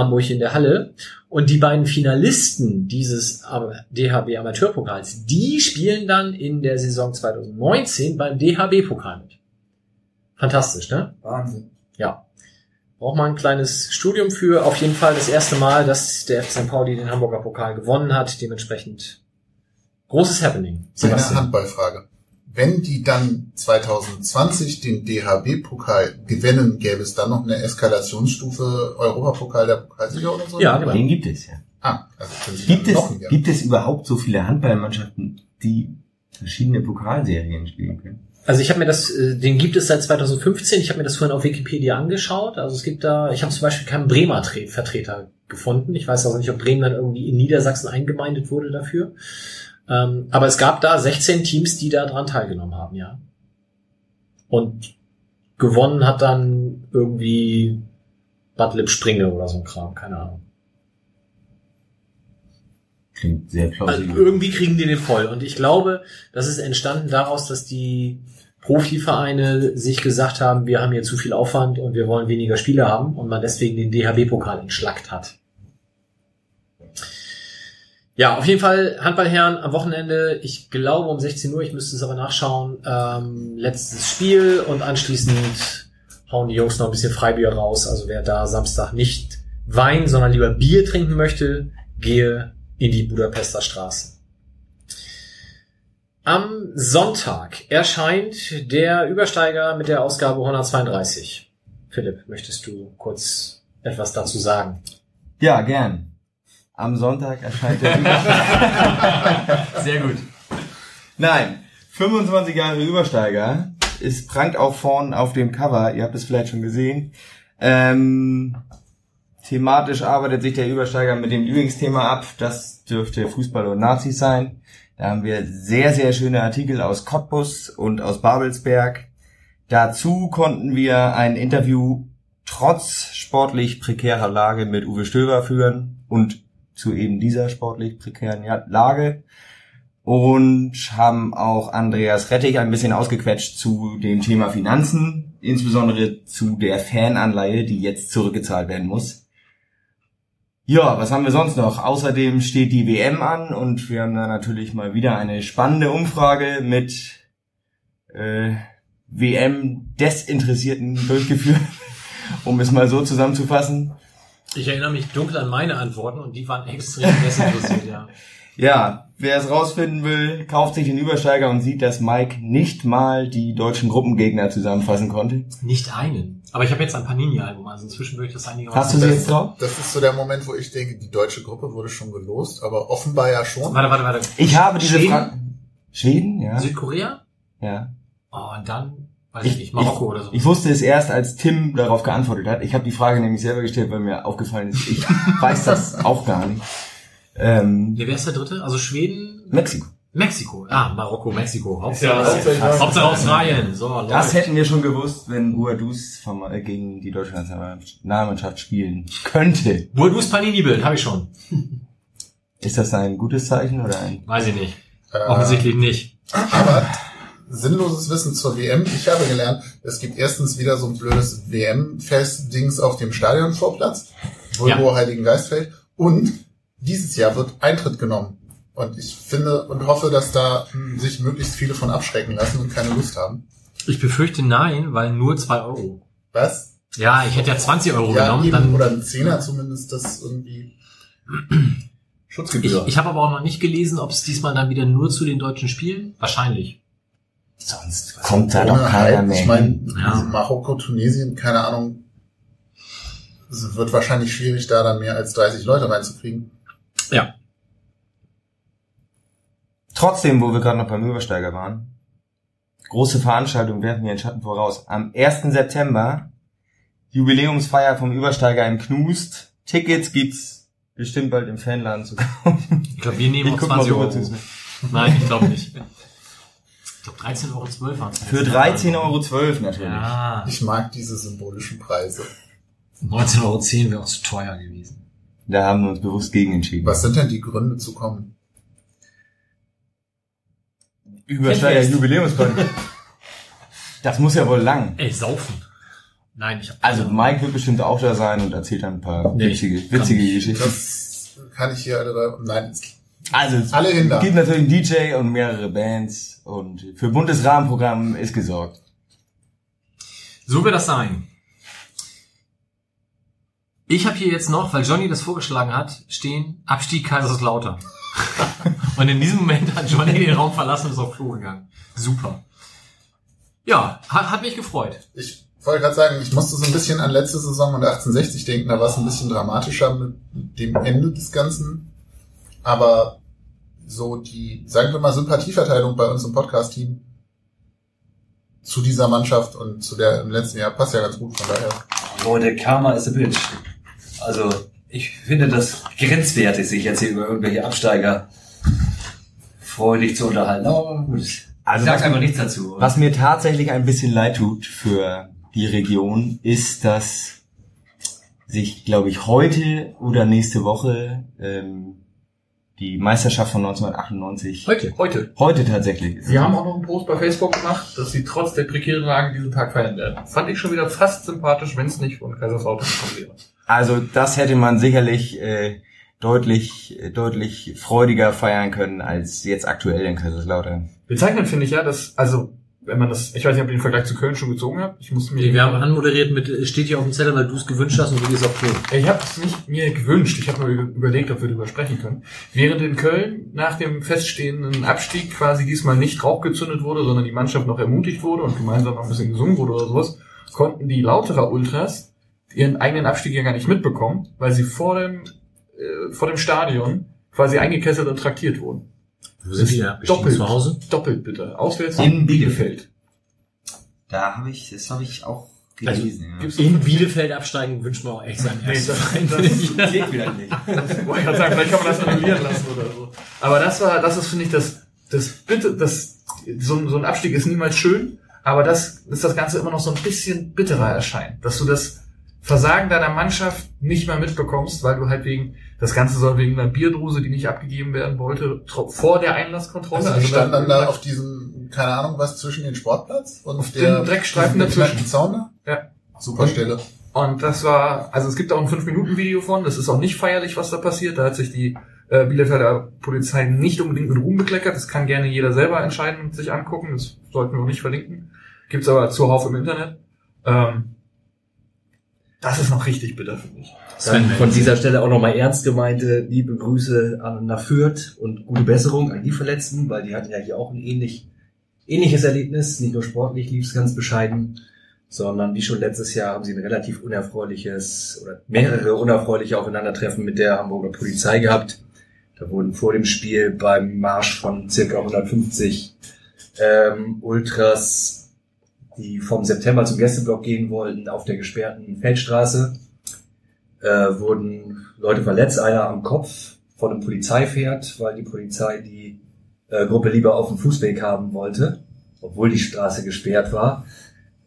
Hamburg in der Halle. Und die beiden Finalisten dieses DHB Amateurpokals, die spielen dann in der Saison 2019 beim DHB-Pokal mit. Fantastisch, ne? Wahnsinn. Ja. Braucht man ein kleines Studium für. Auf jeden Fall das erste Mal, dass der FC St. Pauli den Hamburger Pokal gewonnen hat. Dementsprechend großes Happening. Eine Sebastian. Handballfrage. Wenn die dann 2020 den DHB-Pokal gewinnen, gäbe es dann noch eine Eskalationsstufe Europapokal der Pokalsieger oder so? Ja, genau. Den gibt es ja. Ah, also Gibt es, noch gibt es überhaupt so viele Handballmannschaften, die verschiedene Pokalserien spielen können? Also ich habe mir das, äh, den gibt es seit 2015. Ich habe mir das vorhin auf Wikipedia angeschaut. Also es gibt da, ich habe zum Beispiel keinen Bremer Tre- Vertreter gefunden. Ich weiß auch nicht, ob Bremen dann irgendwie in Niedersachsen eingemeindet wurde dafür. Ähm, aber es gab da 16 Teams, die da dran teilgenommen haben, ja. Und gewonnen hat dann irgendwie Bad Lipp Springe oder so ein Kram, keine Ahnung. Klingt sehr Also plausibel. irgendwie kriegen die den voll. Und ich glaube, das ist entstanden daraus, dass die Profivereine sich gesagt haben, wir haben hier zu viel Aufwand und wir wollen weniger Spieler haben und man deswegen den DHB-Pokal entschlackt hat. Ja, auf jeden Fall Handballherren am Wochenende. Ich glaube um 16 Uhr, ich müsste es aber nachschauen. Ähm, letztes Spiel und anschließend hauen die Jungs noch ein bisschen Freibier raus. Also wer da Samstag nicht Wein, sondern lieber Bier trinken möchte, gehe in die Budapester Straße. Am Sonntag erscheint der Übersteiger mit der Ausgabe 132. Philipp, möchtest du kurz etwas dazu sagen? Ja, gern. Am Sonntag erscheint der Übersteiger. <laughs> Sehr gut. Nein, 25 Jahre Übersteiger. Es prangt auch vorn auf dem Cover. Ihr habt es vielleicht schon gesehen. Ähm, thematisch arbeitet sich der Übersteiger mit dem Lieblingsthema ab. Das dürfte Fußball und Nazis sein. Da haben wir sehr, sehr schöne Artikel aus Cottbus und aus Babelsberg. Dazu konnten wir ein Interview trotz sportlich prekärer Lage mit Uwe Stöber führen und zu eben dieser sportlich prekären Lage und haben auch Andreas Rettich ein bisschen ausgequetscht zu dem Thema Finanzen, insbesondere zu der Fananleihe, die jetzt zurückgezahlt werden muss. Ja, was haben wir sonst noch? Außerdem steht die WM an und wir haben da natürlich mal wieder eine spannende Umfrage mit äh, WM-Desinteressierten durchgeführt, <laughs> um es mal so zusammenzufassen. Ich erinnere mich dunkel an meine Antworten und die waren extrem desinteressiert, ja. <laughs> Ja, wer es rausfinden will, kauft sich den Übersteiger und sieht, dass Mike nicht mal die deutschen Gruppengegner zusammenfassen konnte. Nicht einen. Aber ich habe jetzt ein Panini-Album, also inzwischen würde ich das einigermaßen... Hast du sie jetzt drauf? Das ist so der Moment, wo ich denke, die deutsche Gruppe wurde schon gelost, aber offenbar ja schon. Warte, warte, warte. Ich habe diese Schweden? Frage. Schweden, ja. Südkorea? ja. Oh, und dann, weiß ich, nicht, Marokko oder so. Ich wusste es erst, als Tim darauf geantwortet hat. Ich habe die Frage nämlich selber gestellt, weil mir aufgefallen ist, ich <laughs> weiß das auch gar nicht. Ähm, Ja, wer ist der dritte? Also Schweden, Mexiko. Mexiko. Ah, Marokko, Mexiko. Ja, Hauptsache, Hauptsache- Hauptsache Australien. So, Das hätten wir schon gewusst, wenn Boadus äh, gegen die deutsche Nationalmannschaft spielen könnte. Burdus Panini-Bild, habe ich schon. Ist das ein gutes Zeichen oder ein? Weiß ich nicht. Äh, Offensichtlich nicht. Aber sinnloses Wissen zur WM. Ich habe gelernt, es gibt erstens wieder so ein blödes WM-Fest-Dings auf dem Stadionvorplatz, Volvo Heiligen Geistfeld. Und dieses Jahr wird Eintritt genommen. Und ich finde und hoffe, dass da sich möglichst viele von abschrecken lassen und keine Lust haben. Ich befürchte nein, weil nur zwei Euro. Was? Ja, ich hätte ja 20 Euro ja, genommen. eben, Dann, oder ein Zehner zumindest, das irgendwie ich Schutzgebühr. ich habe aber auch noch nicht gelesen, ob es diesmal dann wieder nur zu den deutschen Spielen. Wahrscheinlich. Sonst kommt da Ohne doch keiner Hype. mehr. Ich meine. Ja. Marokko, Tunesien, keine Ahnung. Es wird wahrscheinlich schwierig, da dann mehr als 30 Leute reinzukriegen. Ja. Trotzdem, wo wir gerade noch beim Übersteiger waren, große Veranstaltung werfen wir in Schatten voraus. Am 1. September Jubiläumsfeier vom Übersteiger im Knust. Tickets gibt's bestimmt bald im Fanladen zu kaufen. Ich glaube, wir nehmen Ich auch guck mal 20 rüber Euro. zu. Nein, ich glaube nicht. Ich glaube 13,12 Euro waren es. Für 13,12 Euro natürlich. Ja, Ich mag diese symbolischen Preise. 19,10 Euro wäre auch zu teuer gewesen. Da haben wir uns bewusst gegen entschieden. Was sind denn die Gründe zu kommen? Übersteiger. Jubiläumsparty. <laughs> Das muss ja wohl lang. Ey, saufen. Nein, ich hab Also Mike wird bestimmt auch da sein und erzählt dann ein paar Nee, witzige, witzige ich. Geschichten. Das kann ich hier alle, nein, Also es alle hin da. gibt natürlich einen DJ und mehrere Bands und für buntes Rahmenprogramm ist gesorgt. So wird das sein. Ich habe hier jetzt noch, weil Johnny das vorgeschlagen hat, stehen Abstieg Kaiserslautern. <laughs> und in diesem Moment hat Johnny den Raum verlassen und ist auf Klo gegangen. Super. Ja, hat, hat mich gefreut. Ich wollte gerade sagen, ich musste so ein bisschen an letzte Saison und 1860 denken, da war es ein bisschen dramatischer mit dem Ende des Ganzen. Aber so die, sagen wir mal, Sympathieverteilung bei uns im Podcast-Team zu dieser Mannschaft und zu der im letzten Jahr passt ja ganz gut, von daher. Leute, Karma is a bitch. Also, ich finde das grenzwertig, sich jetzt hier über irgendwelche Absteiger freudig zu unterhalten. Aber gut. Also ich sag einfach nichts dazu. Was mir tatsächlich ein bisschen leid tut für die Region, ist, dass sich, glaube ich, heute oder nächste Woche ähm, die Meisterschaft von 1998 Heute. Heute. heute tatsächlich ist. Sie haben auch noch einen Post bei Facebook gemacht, dass sie trotz der prekären Lage diesen Tag feiern werden. Fand ich schon wieder fast sympathisch, wenn es nicht von Kaiserslautern gekommen wäre. Also das hätte man sicherlich äh, deutlich, äh, deutlich freudiger feiern können als jetzt aktuell in Kaiserslautern. Bezeichnend finde ich ja, dass, also, wenn man das, ich weiß nicht, ob ihr den Vergleich zu Köln schon gezogen habt. Ich musste mir Wir haben anmoderiert mit, steht hier auf dem Zettel, weil du es gewünscht hast und du gehst auf Klo. Ich habe es nicht mir gewünscht, ich habe nur überlegt, ob wir darüber sprechen können. Während in Köln nach dem feststehenden Abstieg quasi diesmal nicht Rauch gezündet wurde, sondern die Mannschaft noch ermutigt wurde und gemeinsam noch ein bisschen gesungen wurde oder sowas, konnten die Lauterer Ultras ihren eigenen Abstieg ja gar nicht mitbekommen, weil sie vor dem, äh, vor dem Stadion quasi eingekesselt und traktiert wurden. Wo sind die? Doppelt. Zu Hause? Doppelt bitte. Auswärts In Bielefeld. Da habe ich, das habe ich auch Also, gelesen. ja. Gibt's In Bielefeld absteigen wünscht man auch echt seinen Nee, ersten das, Verein. das, <laughs> <laughs> geht wieder nicht. <laughs> Wollte ich gerade sagen, vielleicht kann man das annullieren lassen oder so. Aber das war, das ist, finde ich, das, das bitte, das, so, ein- so ein Abstieg ist niemals schön, aber das ist das Ganze immer noch so ein bisschen bitterer erscheint, dass du das Versagen deiner Mannschaft nicht mehr mitbekommst, weil du halt wegen, das Ganze soll wegen einer Bierdose, die nicht abgegeben werden wollte, vor der Einlasskontrolle, Also, die standen dann da auf diesem, keine Ahnung was, zwischen den Sportplatz und Auf der dem Dreckstreifen dazwischen. beknackten Zaun da? Ja. Super Stelle. Und das war, also es gibt auch ein 5-Minuten-Video von, das ist auch nicht feierlich, was da passiert. Da hat sich die äh, Bielefelder Polizei nicht unbedingt mit Ruhm bekleckert. Das kann gerne jeder selber entscheiden und sich angucken. Das sollten wir auch nicht verlinken. Gibt's aber zuhauf im Internet. Ähm, das ist noch richtig bitter, finde ich. Dann von dieser Stelle auch nochmal ernst gemeinte liebe Grüße an nach Fürth und gute Besserung an die Verletzten, weil die hatten ja hier auch ein ähnlich, ähnliches Erlebnis. Nicht nur sportlich lief es ganz bescheiden, sondern wie schon letztes Jahr haben sie ein relativ unerfreuliches oder mehrere unerfreuliche Aufeinandertreffen mit der Hamburger Polizei gehabt. Da wurden vor dem Spiel beim Marsch von circa 150 ähm, Ultras, die vom September zum Gästeblock gehen wollten, auf der gesperrten Feldstraße äh, wurden Leute verletzt, einer am Kopf von einem Polizeipferd, weil die Polizei die äh, Gruppe lieber auf dem Fußweg haben wollte, obwohl die Straße gesperrt war.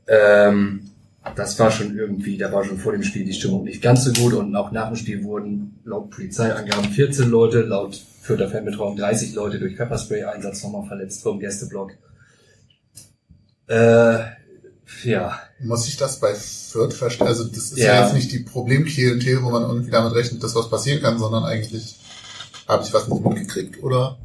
Ähm, das war schon irgendwie, da war schon vor dem Spiel die Stimmung nicht ganz so gut und auch nach dem Spiel wurden laut Polizeiangaben 14 Leute, laut Fürther Fanbetreuung 30 Leute durch Pepperspray-Einsatz nochmal verletzt vom Gästeblock. Äh, ja, Muss ich das bei Fürth verstehen? Also das ist ja. Ja. jetzt nicht die Problemklientel, wo man irgendwie damit rechnet, dass was passieren kann, sondern eigentlich habe ich was nicht mitgekriegt oder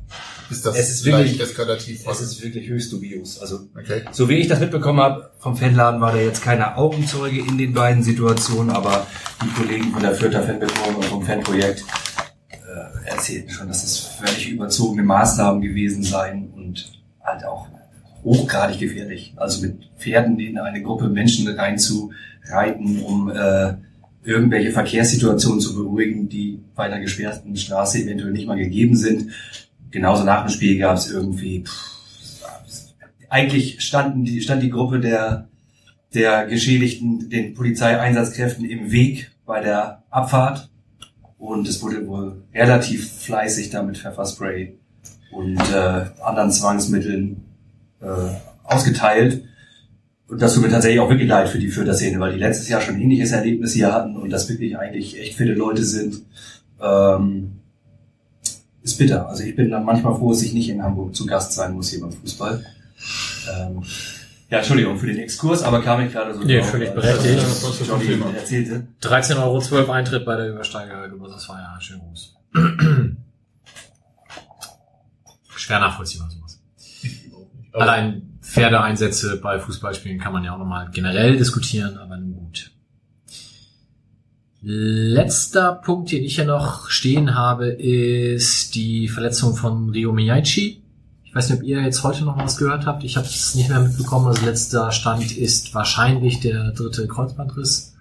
ist das Es ist vielleicht wirklich- eskalativ? es ist wirklich höchst dubios. Also okay. So wie ich das mitbekommen habe, vom Fanladen war da jetzt keine Augenzeuge in den beiden Situationen, aber die Kollegen von der Fürther Fanbetreuung und vom Fanprojekt äh, erzählten schon, dass es völlig überzogene Maßnahmen gewesen seien und halt auch hochgradig gefährlich. Also mit Pferden in eine Gruppe Menschen reinzureiten, um äh, irgendwelche Verkehrssituationen zu beruhigen, die bei einer gesperrten Straße eventuell nicht mal gegeben sind. Genauso nach dem Spiel gab es irgendwie pff, eigentlich standen die, stand die Gruppe der, der Geschädigten den Polizeieinsatzkräften im Weg bei der Abfahrt. Und es wurde wohl relativ fleißig da mit Pfefferspray und äh, anderen Zwangsmitteln äh, ausgeteilt. Und das tut mir tatsächlich auch wirklich leid für die Fürther Szene, weil die letztes Jahr schon ein ähnliches Erlebnis hier hatten und das wirklich eigentlich echt viele Leute sind. Ähm, ist bitter. Also ich bin dann manchmal froh, dass ich nicht in Hamburg zu Gast sein muss hier beim Fußball. Ähm, ja, Entschuldigung für den Exkurs, aber kam ich gerade so Nee, drauf, völlig als, berechtigt. äh, Johnny erzählte. 13,12 Euro Eintritt bei der Übersteigergebühr, das war ja ein schöner Gruß. <clears throat> Schwer nachvollziehbar. Allein Pferdeeinsätze bei Fußballspielen kann man ja auch nochmal generell diskutieren, aber nun gut. Letzter Punkt, den ich hier noch stehen habe, ist die Verletzung von Rio Miyaichi. Ich weiß nicht, ob ihr jetzt heute noch was gehört habt. Ich habe es nicht mehr mitbekommen. Also letzter Stand ist wahrscheinlich der dritte Kreuzbandriss.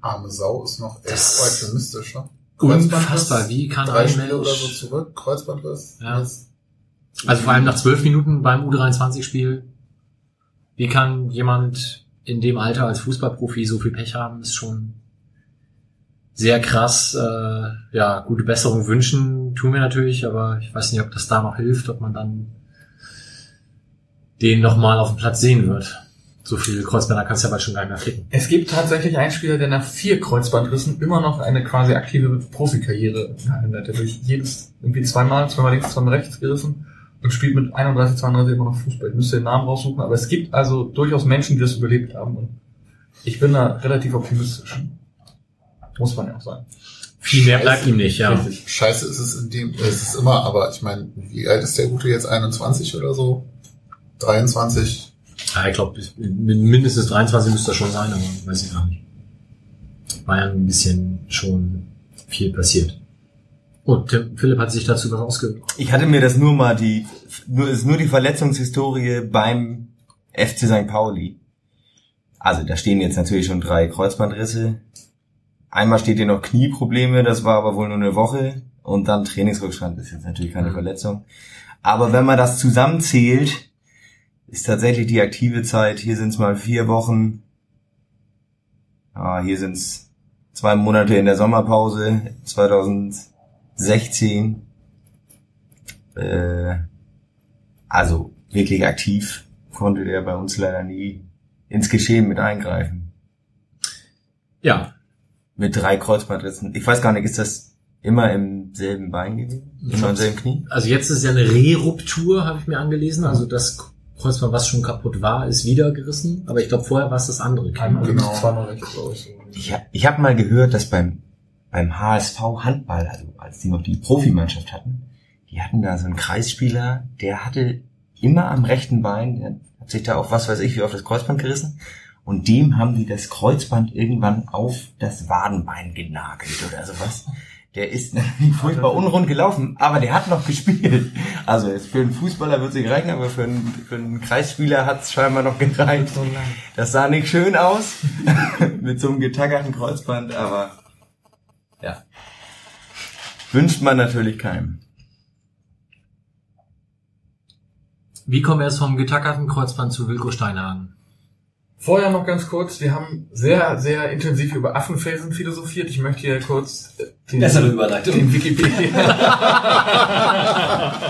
Arme Sau ist noch echt Das- euphemistisch, ne? Unfassbar. Wie kann drei ein Spiele Mensch... oder so zurück, Kreuzbandriss. Ja. Jetzt- Also vor allem nach zwölf Minuten beim U23-Spiel. Wie kann jemand in dem Alter als Fußballprofi so viel Pech haben, ist schon sehr krass. Äh, ja, gute Besserung wünschen tun wir natürlich, aber ich weiß nicht, ob das da noch hilft, ob man dann den nochmal auf dem Platz sehen wird. So viele Kreuzbänder kannst du ja bald schon gar nicht mehr flicken. Es gibt tatsächlich einen Spieler, der nach vier Kreuzbandrissen immer noch eine quasi aktive Profikarriere hat. Der durch jedes, irgendwie zweimal, zweimal links, zweimal rechts gerissen und spielt mit 31, 32 immer noch Fußball. Ich müsste den Namen raussuchen, aber es gibt also durchaus Menschen, die das überlebt haben und ich bin da relativ optimistisch. Muss man ja auch sagen. Viel mehr bleibt ihm nicht, ja. Richtig. Scheiße ist es in dem, es ist immer, aber ich meine, wie alt ist der Gute jetzt? 21 oder so? 23? Ja, ich glaube, mindestens 23 müsste das schon sein, aber weiß ich gar nicht. War ja ein bisschen schon viel passiert. Und Tim, Philipp hat sich dazu was ausge... Ich hatte mir das nur mal die, nur, ist nur die Verletzungshistorie beim FC St. Pauli. Also da stehen jetzt natürlich schon drei Kreuzbandrisse. Einmal steht hier noch Knieprobleme, das war aber wohl nur eine Woche. Und dann Trainingsrückstand, ist jetzt natürlich keine Mhm. Verletzung. Aber wenn man das zusammenzählt, ist tatsächlich die aktive Zeit, hier sind es mal vier Wochen. Ja, hier sind es zwei Monate in der Sommerpause 2016. Äh, also wirklich aktiv konnte der bei uns leider nie ins Geschehen mit eingreifen. Ja, Mit drei Kreuzbandrissen. Ich weiß gar nicht, ist das immer im selben Bein gewesen? Immer im selben Knie? also jetzt ist ja eine Re-Ruptur, habe ich mir angelesen. Also das Kreuzband, was schon kaputt war, ist wieder gerissen. Aber ich glaube, vorher war es das andere. Knie. Einmal Genau. zweimal rechts, ich. Ich habe ich hab mal gehört, dass beim, beim HSV Handball, also als die noch die Profimannschaft hatten, die hatten da so einen Kreisspieler, der hatte immer am rechten Bein, der hat sich da auf was weiß ich wie auf das Kreuzband gerissen und dem haben die das Kreuzband irgendwann auf das Wadenbein genagelt oder sowas. Der ist natürlich <laughs> furchtbar unrund gelaufen, aber der hat noch gespielt. Also für einen Fußballer wird es nicht reichen, aber für einen, für einen Kreisspieler hat es scheinbar noch gereicht. Das sah nicht schön aus <laughs> mit so einem getackerten Kreuzband, aber. Wünscht man natürlich keinem. Wie kommen wir jetzt vom getackerten Kreuzband zu Wilko Steinhagen? Vorher noch ganz kurz, wir haben sehr, sehr intensiv über Affenfelsen philosophiert. Ich möchte hier kurz äh, den, Bessere Überleitung. den Wikipedia. <laughs>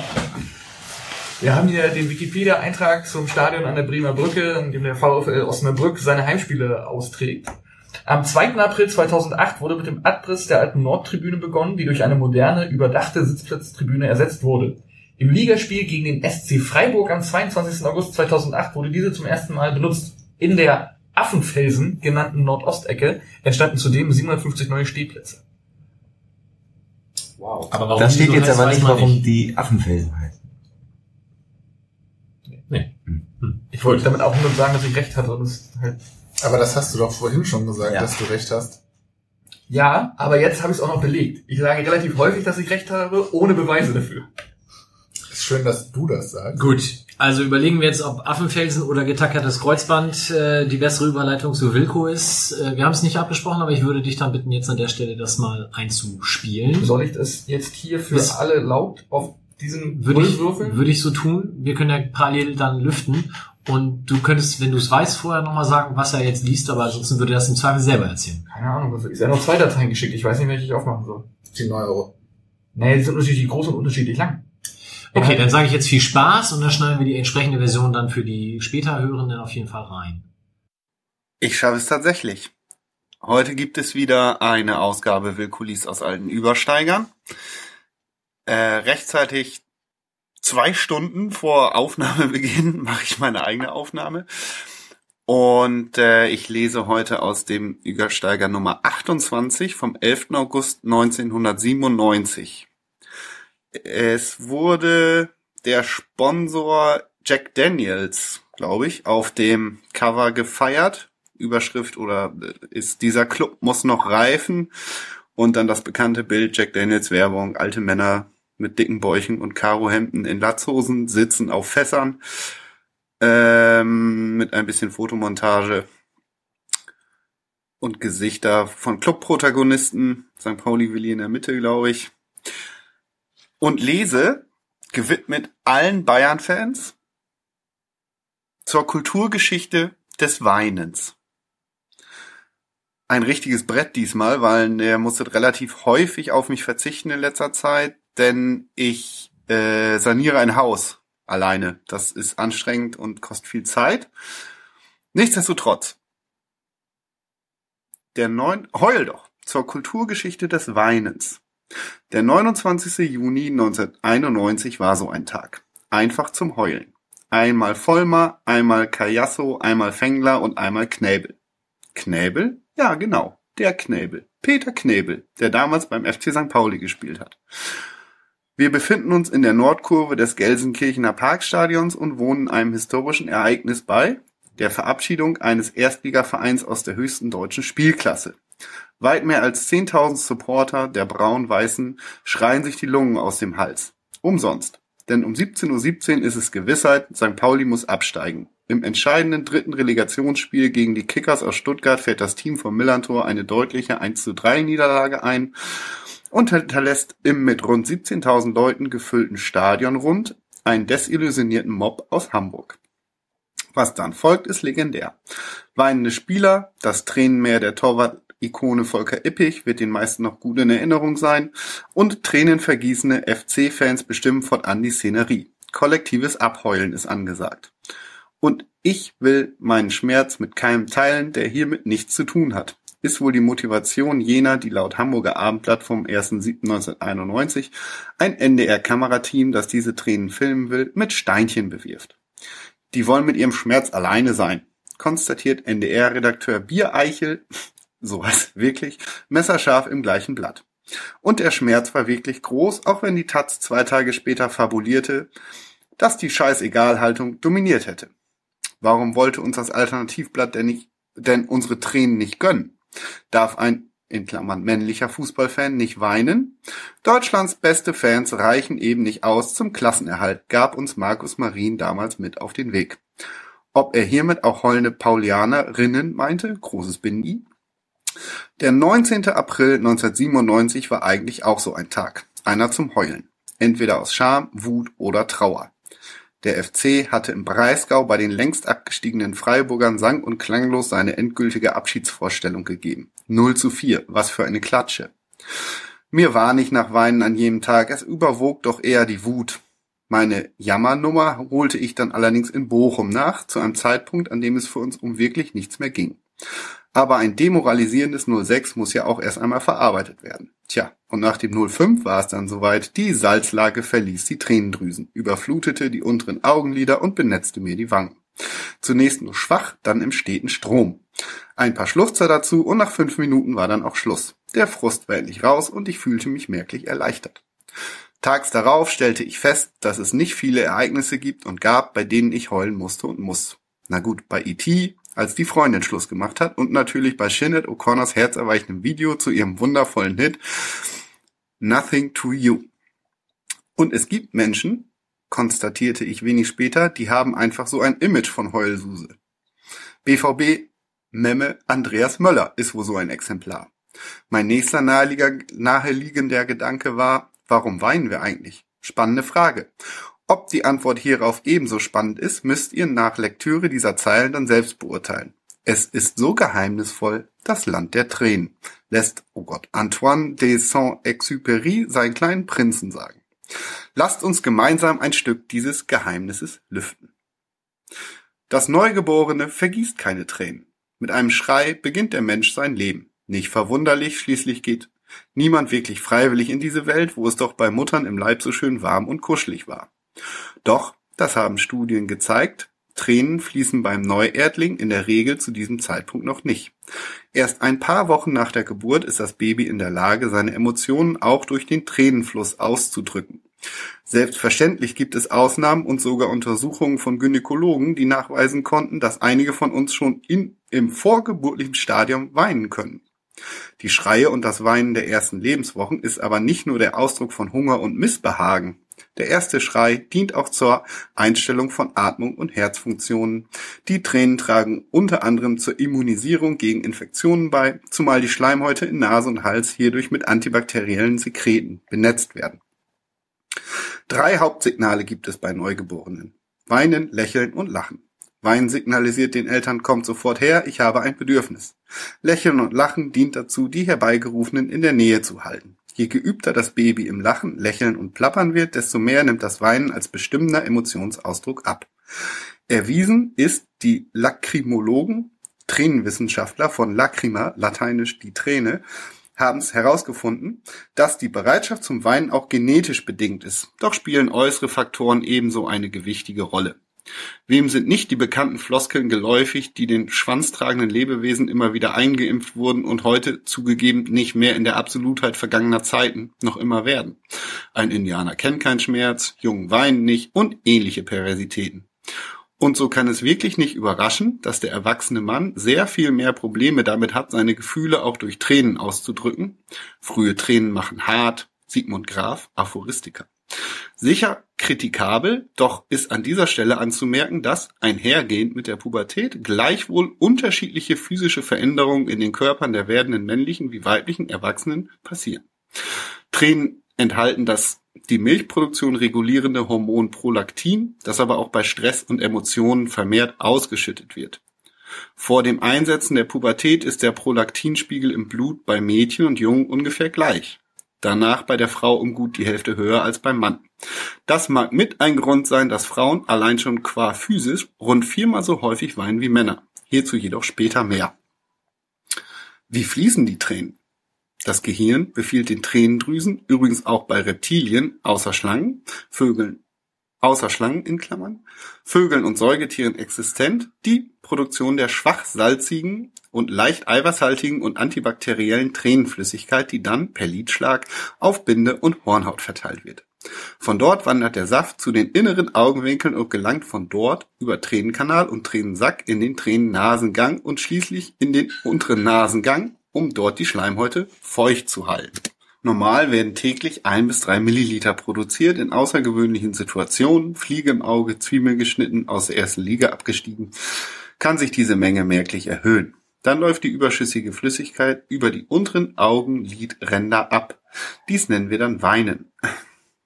Wir haben hier den Wikipedia-Eintrag zum Stadion an der Bremer Brücke, in dem der VfL Osnabrück seine Heimspiele austrägt. Am 2. April 2008 wurde mit dem Abriss der alten Nordtribüne begonnen, die durch eine moderne, überdachte Sitzplatztribüne ersetzt wurde. Im Ligaspiel gegen den SC Freiburg am 22. August 2008 wurde diese zum ersten Mal benutzt. In der Affenfelsen genannten Nordostecke entstanden zudem 750 neue Stehplätze. Wow. Aber warum da die steht so jetzt heißt, aber nicht, warum die Affenfelsen heißen. Ich wollte damit auch nur sagen, dass ich recht hatte und es halt Aber das hast du doch vorhin schon gesagt, Ja. dass du recht hast. Ja, aber jetzt habe ich es auch noch belegt. Ich sage relativ häufig, dass ich recht habe, ohne Beweise dafür. Ist schön, dass du das sagst. Gut, also überlegen wir jetzt, ob Affenfelsen oder getackertes Kreuzband äh, die bessere Überleitung zu Wilko ist. Äh, wir haben es nicht abgesprochen, aber ich würde dich dann bitten, jetzt an der Stelle das mal einzuspielen. Soll ich das jetzt hier für Das- alle laut auf diesen Würde ich, würfeln? würde ich so tun. Wir können ja parallel dann lüften. Und du könntest, wenn du es weißt, vorher nochmal sagen, was er jetzt liest, aber ansonsten würde er das im Zweifel selber erzählen. Keine Ahnung, was ist. Er hat noch zwei Dateien geschickt. Ich weiß nicht, welche ich aufmachen soll. Die Euro. Nee, die sind unterschiedlich groß und unterschiedlich lang. Okay, dann sage ich jetzt viel Spaß und dann schneiden wir die entsprechende Version dann für die später Hörenden auf jeden Fall rein. Ich schaffe es tatsächlich. Heute gibt es wieder eine Ausgabe Willkulis aus alten Übersteigern. Äh, rechtzeitig zwei Stunden vor Aufnahmebeginn <laughs> mache ich meine eigene Aufnahme. Und äh, ich lese heute aus dem Übersteiger Nummer 28 vom 11. August 1997. Es wurde der Sponsor Jack Daniels, glaube ich, auf dem Cover gefeiert. Überschrift oder äh, ist dieser Club muss noch reifen. Und dann das bekannte Bild Jack Daniels Werbung, alte Männer mit dicken Bäuchen und Karohemden in Latzhosen sitzen auf Fässern ähm, mit ein bisschen Fotomontage und Gesichter von Clubprotagonisten. St. Pauli Willi in der Mitte, glaube ich. Und lese, gewidmet allen Bayern-Fans, zur Kulturgeschichte des Weinens. Ein richtiges Brett diesmal, weil der musste relativ häufig auf mich verzichten in letzter Zeit, denn ich äh, saniere ein Haus alleine. Das ist anstrengend und kostet viel Zeit. Nichtsdestotrotz. Der neun, heul doch zur Kulturgeschichte des Weinens. Der 29. Juni 1991 war so ein Tag. Einfach zum Heulen. Einmal Vollmer, einmal Kajasso, einmal Fengler und einmal Knäbel. Knäbel? Ja, genau. Der Knäbel. Peter Knäbel, der damals beim FC St. Pauli gespielt hat. Wir befinden uns in der Nordkurve des Gelsenkirchener Parkstadions und wohnen einem historischen Ereignis bei, der Verabschiedung eines Erstligavereins aus der höchsten deutschen Spielklasse. Weit mehr als 10.000 Supporter der Braun-Weißen schreien sich die Lungen aus dem Hals. Umsonst. Denn um 17.17 Uhr ist es Gewissheit, St. Pauli muss absteigen. Im entscheidenden dritten Relegationsspiel gegen die Kickers aus Stuttgart fährt das Team vom Millantor eine deutliche 1 zu 3 Niederlage ein und hinterlässt im mit rund 17.000 Leuten gefüllten Stadion rund einen desillusionierten Mob aus Hamburg. Was dann folgt, ist legendär. Weinende Spieler, das Tränenmeer der Torwart-Ikone Volker Ippich wird den meisten noch gut in Erinnerung sein und tränenvergießende FC-Fans bestimmen fortan die Szenerie. Kollektives Abheulen ist angesagt. Und ich will meinen Schmerz mit keinem teilen, der hiermit nichts zu tun hat ist wohl die Motivation jener, die laut Hamburger Abendblatt vom 1.7.1991 ein NDR-Kamerateam, das diese Tränen filmen will, mit Steinchen bewirft. Die wollen mit ihrem Schmerz alleine sein, konstatiert NDR-Redakteur Biereichel, <laughs> sowas wirklich, messerscharf im gleichen Blatt. Und der Schmerz war wirklich groß, auch wenn die Taz zwei Tage später fabulierte, dass die Scheißegal-Haltung dominiert hätte. Warum wollte uns das Alternativblatt denn nicht, denn unsere Tränen nicht gönnen? Darf ein in Klammern männlicher Fußballfan nicht weinen? Deutschlands beste Fans reichen eben nicht aus zum Klassenerhalt, gab uns Markus Marin damals mit auf den Weg. Ob er hiermit auch heulende Paulianerinnen meinte, großes Bindi? Der 19. April 1997 war eigentlich auch so ein Tag. Einer zum Heulen. Entweder aus Scham, Wut oder Trauer. Der FC hatte im Breisgau bei den längst abgestiegenen Freiburgern sang- und klanglos seine endgültige Abschiedsvorstellung gegeben. 0 zu 4, was für eine Klatsche. Mir war nicht nach Weinen an jenem Tag, es überwog doch eher die Wut. Meine Jammernummer holte ich dann allerdings in Bochum nach, zu einem Zeitpunkt, an dem es für uns um wirklich nichts mehr ging. Aber ein demoralisierendes 06 muss ja auch erst einmal verarbeitet werden. Tja, und nach dem 05 war es dann soweit, die Salzlage verließ die Tränendrüsen, überflutete die unteren Augenlider und benetzte mir die Wangen. Zunächst nur schwach, dann im steten Strom. Ein paar Schluchzer dazu und nach fünf Minuten war dann auch Schluss. Der Frust war endlich raus und ich fühlte mich merklich erleichtert. Tags darauf stellte ich fest, dass es nicht viele Ereignisse gibt und gab, bei denen ich heulen musste und muss. Na gut, bei E.T., als die Freundin Schluss gemacht hat und natürlich bei Sinead O'Connors herzerweichendem Video zu ihrem wundervollen Hit Nothing to You. Und es gibt Menschen, konstatierte ich wenig später, die haben einfach so ein Image von Heulsuse. BVB Memme Andreas Möller ist wohl so ein Exemplar. Mein nächster naheliegender Gedanke war, warum weinen wir eigentlich? Spannende Frage. Ob die Antwort hierauf ebenso spannend ist, müsst ihr nach Lektüre dieser Zeilen dann selbst beurteilen. Es ist so geheimnisvoll, das Land der Tränen, lässt, oh Gott, Antoine de Saint-Exupéry seinen kleinen Prinzen sagen. Lasst uns gemeinsam ein Stück dieses Geheimnisses lüften. Das Neugeborene vergießt keine Tränen. Mit einem Schrei beginnt der Mensch sein Leben. Nicht verwunderlich, schließlich geht niemand wirklich freiwillig in diese Welt, wo es doch bei Muttern im Leib so schön warm und kuschelig war. Doch, das haben Studien gezeigt, Tränen fließen beim Neuerdling in der Regel zu diesem Zeitpunkt noch nicht. Erst ein paar Wochen nach der Geburt ist das Baby in der Lage, seine Emotionen auch durch den Tränenfluss auszudrücken. Selbstverständlich gibt es Ausnahmen und sogar Untersuchungen von Gynäkologen, die nachweisen konnten, dass einige von uns schon in, im vorgeburtlichen Stadium weinen können. Die Schreie und das Weinen der ersten Lebenswochen ist aber nicht nur der Ausdruck von Hunger und Missbehagen. Der erste Schrei dient auch zur Einstellung von Atmung und Herzfunktionen. Die Tränen tragen unter anderem zur Immunisierung gegen Infektionen bei, zumal die Schleimhäute in Nase und Hals hierdurch mit antibakteriellen Sekreten benetzt werden. Drei Hauptsignale gibt es bei Neugeborenen. Weinen, Lächeln und Lachen. Weinen signalisiert den Eltern, kommt sofort her, ich habe ein Bedürfnis. Lächeln und Lachen dient dazu, die Herbeigerufenen in der Nähe zu halten. Je geübter das Baby im Lachen, Lächeln und Plappern wird, desto mehr nimmt das Weinen als bestimmender Emotionsausdruck ab. Erwiesen ist die Lacrimologen, Tränenwissenschaftler von Lacrima, lateinisch die Träne, haben es herausgefunden, dass die Bereitschaft zum Weinen auch genetisch bedingt ist. Doch spielen äußere Faktoren ebenso eine gewichtige Rolle. Wem sind nicht die bekannten Floskeln geläufig, die den schwanztragenden Lebewesen immer wieder eingeimpft wurden und heute zugegeben nicht mehr in der Absolutheit vergangener Zeiten noch immer werden? Ein Indianer kennt keinen Schmerz, Jungen weinen nicht und ähnliche Perversitäten. Und so kann es wirklich nicht überraschen, dass der erwachsene Mann sehr viel mehr Probleme damit hat, seine Gefühle auch durch Tränen auszudrücken. Frühe Tränen machen hart, Sigmund Graf, Aphoristiker. Sicher kritikabel, doch ist an dieser Stelle anzumerken, dass einhergehend mit der Pubertät gleichwohl unterschiedliche physische Veränderungen in den Körpern der werdenden männlichen wie weiblichen Erwachsenen passieren. Tränen enthalten das die Milchproduktion regulierende Hormon Prolaktin, das aber auch bei Stress und Emotionen vermehrt ausgeschüttet wird. Vor dem Einsetzen der Pubertät ist der Prolaktinspiegel im Blut bei Mädchen und Jungen ungefähr gleich danach bei der Frau um gut die Hälfte höher als beim Mann. Das mag mit ein Grund sein, dass Frauen allein schon qua physisch rund viermal so häufig weinen wie Männer. Hierzu jedoch später mehr. Wie fließen die Tränen? Das Gehirn befiehlt den Tränendrüsen, übrigens auch bei Reptilien, außer Schlangen, Vögeln, außer Schlangen in Klammern, Vögeln und Säugetieren existent, die Produktion der schwach salzigen und leicht eiweißhaltigen und antibakteriellen Tränenflüssigkeit, die dann per Lidschlag auf Binde und Hornhaut verteilt wird. Von dort wandert der Saft zu den inneren Augenwinkeln und gelangt von dort über Tränenkanal und Tränensack in den Tränennasengang und schließlich in den unteren Nasengang, um dort die Schleimhäute feucht zu halten. Normal werden täglich ein bis drei Milliliter produziert, in außergewöhnlichen Situationen, Fliege im Auge, Zwiebeln geschnitten, aus der ersten Liga abgestiegen, kann sich diese Menge merklich erhöhen. Dann läuft die überschüssige Flüssigkeit über die unteren Augenlidränder ab. Dies nennen wir dann Weinen.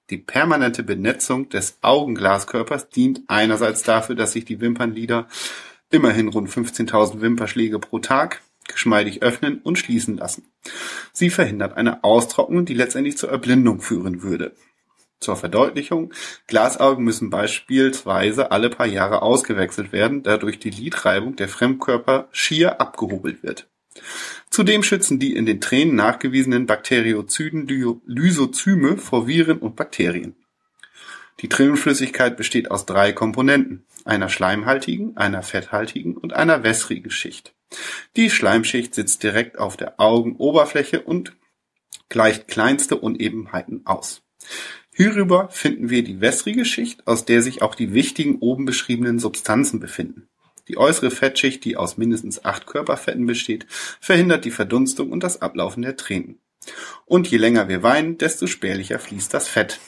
Die permanente Benetzung des Augenglaskörpers dient einerseits dafür, dass sich die Wimpernlider immerhin rund 15.000 Wimperschläge pro Tag geschmeidig öffnen und schließen lassen. Sie verhindert eine Austrocknung, die letztendlich zur Erblindung führen würde. Zur Verdeutlichung, Glasaugen müssen beispielsweise alle paar Jahre ausgewechselt werden, da durch die Lidreibung der Fremdkörper schier abgehobelt wird. Zudem schützen die in den Tränen nachgewiesenen Bakteriozyden Lysozyme vor Viren und Bakterien. Die Tränenflüssigkeit besteht aus drei Komponenten, einer schleimhaltigen, einer fetthaltigen und einer wässrigen Schicht. Die Schleimschicht sitzt direkt auf der Augenoberfläche und gleicht kleinste Unebenheiten aus. Hierüber finden wir die wässrige Schicht, aus der sich auch die wichtigen oben beschriebenen Substanzen befinden. Die äußere Fettschicht, die aus mindestens acht Körperfetten besteht, verhindert die Verdunstung und das Ablaufen der Tränen. Und je länger wir weinen, desto spärlicher fließt das Fett.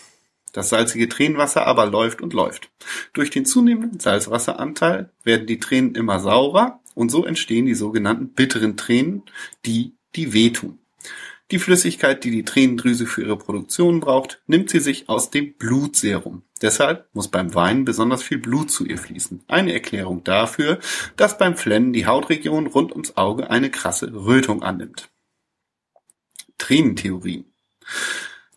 Das salzige Tränenwasser aber läuft und läuft. Durch den zunehmenden Salzwasseranteil werden die Tränen immer saurer und so entstehen die sogenannten bitteren Tränen, die, die wehtun. Die Flüssigkeit, die die Tränendrüse für ihre Produktion braucht, nimmt sie sich aus dem Blutserum. Deshalb muss beim Weinen besonders viel Blut zu ihr fließen. Eine Erklärung dafür, dass beim Flennen die Hautregion rund ums Auge eine krasse Rötung annimmt. Tränentheorien.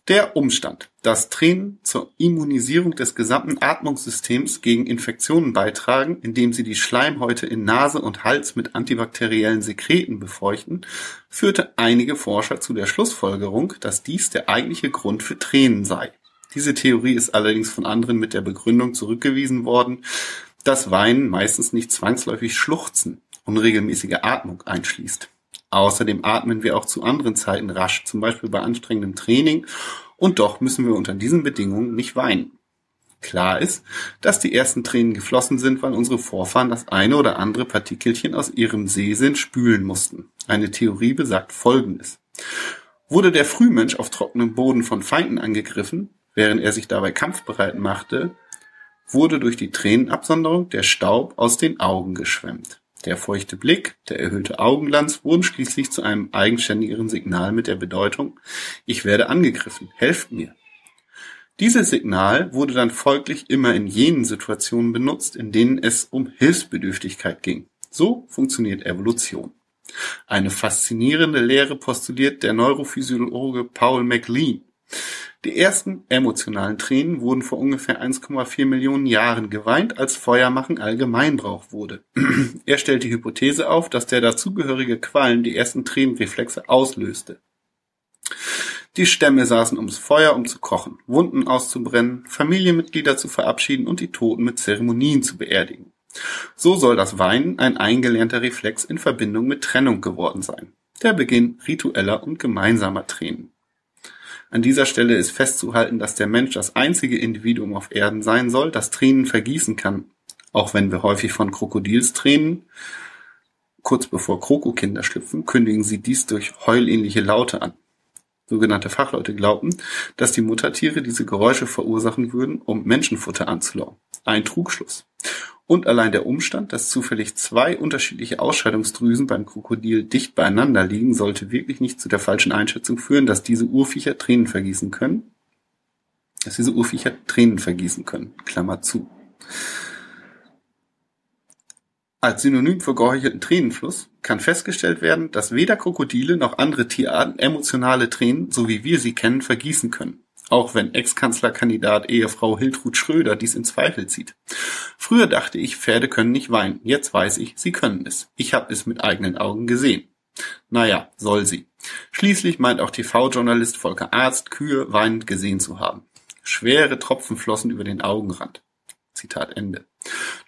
Der Umstand, dass Tränen zur Immunisierung des gesamten Atmungssystems gegen Infektionen beitragen, indem sie die Schleimhäute in Nase und Hals mit antibakteriellen Sekreten befeuchten, führte einige Forscher zu der Schlussfolgerung, dass dies der eigentliche Grund für Tränen sei. Diese Theorie ist allerdings von anderen mit der Begründung zurückgewiesen worden, dass Weinen meistens nicht zwangsläufig Schluchzen, unregelmäßige Atmung einschließt. Außerdem atmen wir auch zu anderen Zeiten rasch, zum Beispiel bei anstrengendem Training, und doch müssen wir unter diesen Bedingungen nicht weinen. Klar ist, dass die ersten Tränen geflossen sind, weil unsere Vorfahren das eine oder andere Partikelchen aus ihrem Sehsinn spülen mussten. Eine Theorie besagt Folgendes. Wurde der Frühmensch auf trockenem Boden von Feinden angegriffen, während er sich dabei kampfbereit machte, wurde durch die Tränenabsonderung der Staub aus den Augen geschwemmt. Der feuchte Blick, der erhöhte Augenglanz wurden schließlich zu einem eigenständigeren Signal mit der Bedeutung Ich werde angegriffen, helft mir. Dieses Signal wurde dann folglich immer in jenen Situationen benutzt, in denen es um Hilfsbedürftigkeit ging. So funktioniert Evolution. Eine faszinierende Lehre postuliert der Neurophysiologe Paul MacLean. Die ersten emotionalen Tränen wurden vor ungefähr 1,4 Millionen Jahren geweint, als Feuermachen Allgemeinbrauch wurde. <clears throat> er stellt die Hypothese auf, dass der dazugehörige Qualm die ersten Tränenreflexe auslöste. Die Stämme saßen ums Feuer, um zu kochen, Wunden auszubrennen, Familienmitglieder zu verabschieden und die Toten mit Zeremonien zu beerdigen. So soll das Weinen ein eingelernter Reflex in Verbindung mit Trennung geworden sein. Der Beginn ritueller und gemeinsamer Tränen. An dieser Stelle ist festzuhalten, dass der Mensch das einzige Individuum auf Erden sein soll, das Tränen vergießen kann, auch wenn wir häufig von Krokodilstränen kurz bevor Krokokinder schlüpfen, kündigen sie dies durch heulähnliche Laute an. Sogenannte Fachleute glaubten, dass die Muttertiere diese Geräusche verursachen würden, um Menschenfutter anzulocken. Ein Trugschluss. Und allein der Umstand, dass zufällig zwei unterschiedliche Ausscheidungsdrüsen beim Krokodil dicht beieinander liegen, sollte wirklich nicht zu der falschen Einschätzung führen, dass diese Urviecher Tränen vergießen können. Dass diese Urviecher Tränen vergießen können. Klammer zu. Als Synonym für geheuchelten Tränenfluss kann festgestellt werden, dass weder Krokodile noch andere Tierarten emotionale Tränen, so wie wir sie kennen, vergießen können auch wenn Ex-Kanzlerkandidat Ehefrau Hiltrud Schröder dies in Zweifel zieht. Früher dachte ich, Pferde können nicht weinen. Jetzt weiß ich, sie können es. Ich habe es mit eigenen Augen gesehen. Naja, soll sie. Schließlich meint auch TV-Journalist Volker Arzt, Kühe weinend gesehen zu haben. Schwere Tropfen flossen über den Augenrand. Zitat Ende.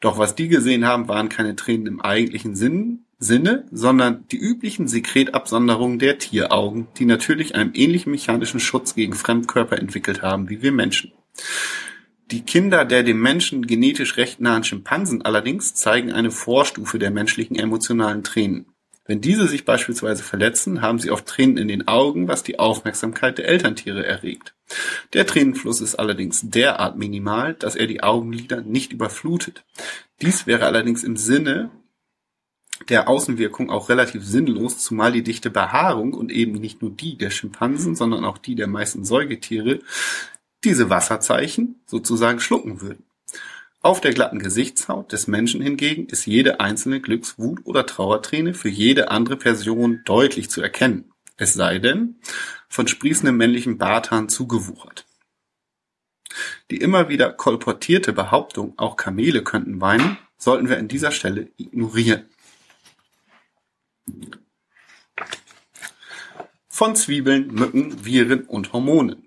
Doch was die gesehen haben, waren keine Tränen im eigentlichen Sinn, Sinne, sondern die üblichen Sekretabsonderungen der Tieraugen, die natürlich einen ähnlichen mechanischen Schutz gegen Fremdkörper entwickelt haben wie wir Menschen. Die Kinder der dem Menschen genetisch recht nahen Schimpansen allerdings zeigen eine Vorstufe der menschlichen emotionalen Tränen. Wenn diese sich beispielsweise verletzen, haben sie oft Tränen in den Augen, was die Aufmerksamkeit der Elterntiere erregt. Der Tränenfluss ist allerdings derart minimal, dass er die Augenlider nicht überflutet. Dies wäre allerdings im Sinne der Außenwirkung auch relativ sinnlos, zumal die dichte Behaarung und eben nicht nur die der Schimpansen, sondern auch die der meisten Säugetiere diese Wasserzeichen sozusagen schlucken würden. Auf der glatten Gesichtshaut des Menschen hingegen ist jede einzelne Glücks-, Wut- oder Trauerträne für jede andere Person deutlich zu erkennen. Es sei denn, von sprießendem männlichen Barthahn zugewuchert. Die immer wieder kolportierte Behauptung, auch Kamele könnten weinen, sollten wir an dieser Stelle ignorieren. Von Zwiebeln, Mücken, Viren und Hormonen.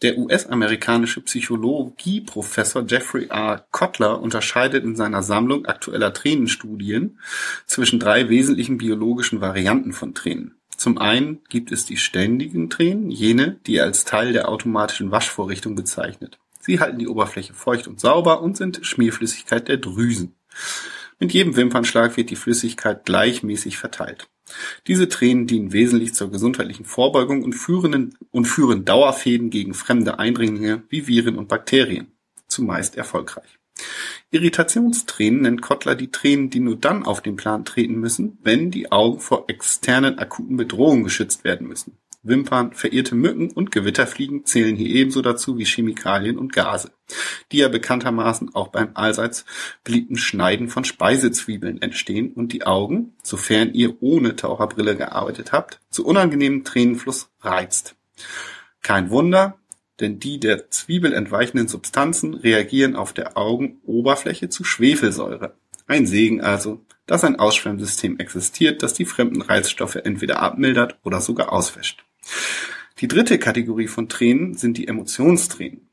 Der US-amerikanische Psychologieprofessor Jeffrey R. Kotler unterscheidet in seiner Sammlung aktueller Tränenstudien zwischen drei wesentlichen biologischen Varianten von Tränen. Zum einen gibt es die ständigen Tränen, jene, die er als Teil der automatischen Waschvorrichtung bezeichnet. Sie halten die Oberfläche feucht und sauber und sind Schmierflüssigkeit der Drüsen. Mit jedem Wimpernschlag wird die Flüssigkeit gleichmäßig verteilt. Diese Tränen dienen wesentlich zur gesundheitlichen Vorbeugung und führen, Dauerfäden gegen fremde Eindringlinge wie Viren und Bakterien. Zumeist erfolgreich. Irritationstränen nennt Kottler die Tränen, die nur dann auf den Plan treten müssen, wenn die Augen vor externen akuten Bedrohungen geschützt werden müssen. Wimpern, verirrte Mücken und Gewitterfliegen zählen hier ebenso dazu wie Chemikalien und Gase, die ja bekanntermaßen auch beim allseits beliebten Schneiden von Speisezwiebeln entstehen und die Augen, sofern ihr ohne Taucherbrille gearbeitet habt, zu unangenehmem Tränenfluss reizt. Kein Wunder, denn die der Zwiebel entweichenden Substanzen reagieren auf der Augenoberfläche zu Schwefelsäure. Ein Segen also, dass ein Ausschwemmsystem existiert, das die fremden Reizstoffe entweder abmildert oder sogar auswäscht. Die dritte Kategorie von Tränen sind die Emotionstränen.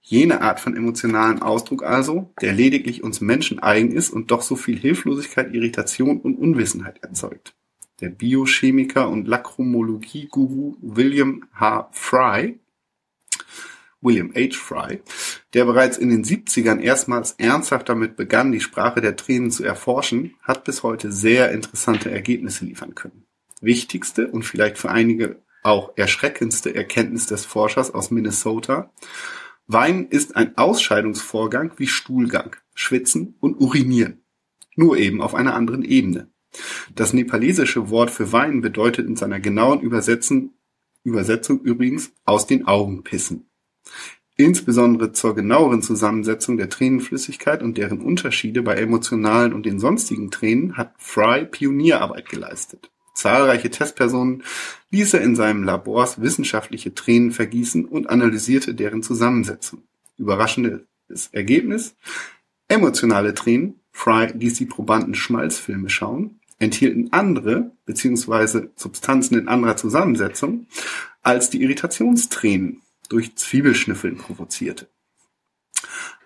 Jene Art von emotionalen Ausdruck also, der lediglich uns Menschen eigen ist und doch so viel Hilflosigkeit, Irritation und Unwissenheit erzeugt. Der Biochemiker und Lachromologie-Guru William H. Fry William H. Fry, der bereits in den 70ern erstmals ernsthaft damit begann, die Sprache der Tränen zu erforschen, hat bis heute sehr interessante Ergebnisse liefern können. Wichtigste und vielleicht für einige auch erschreckendste Erkenntnis des Forschers aus Minnesota Weinen ist ein Ausscheidungsvorgang wie Stuhlgang, Schwitzen und Urinieren. Nur eben auf einer anderen Ebene. Das nepalesische Wort für Weinen bedeutet in seiner genauen Übersetzung, Übersetzung übrigens aus den Augen pissen. Insbesondere zur genaueren Zusammensetzung der Tränenflüssigkeit und deren Unterschiede bei emotionalen und den sonstigen Tränen hat Fry Pionierarbeit geleistet. Zahlreiche Testpersonen ließ er in seinem Labors wissenschaftliche Tränen vergießen und analysierte deren Zusammensetzung. Überraschendes Ergebnis? Emotionale Tränen, Fry ließ die Probanden Schmalzfilme schauen, enthielten andere bzw. Substanzen in anderer Zusammensetzung als die Irritationstränen durch Zwiebelschnüffeln provozierte.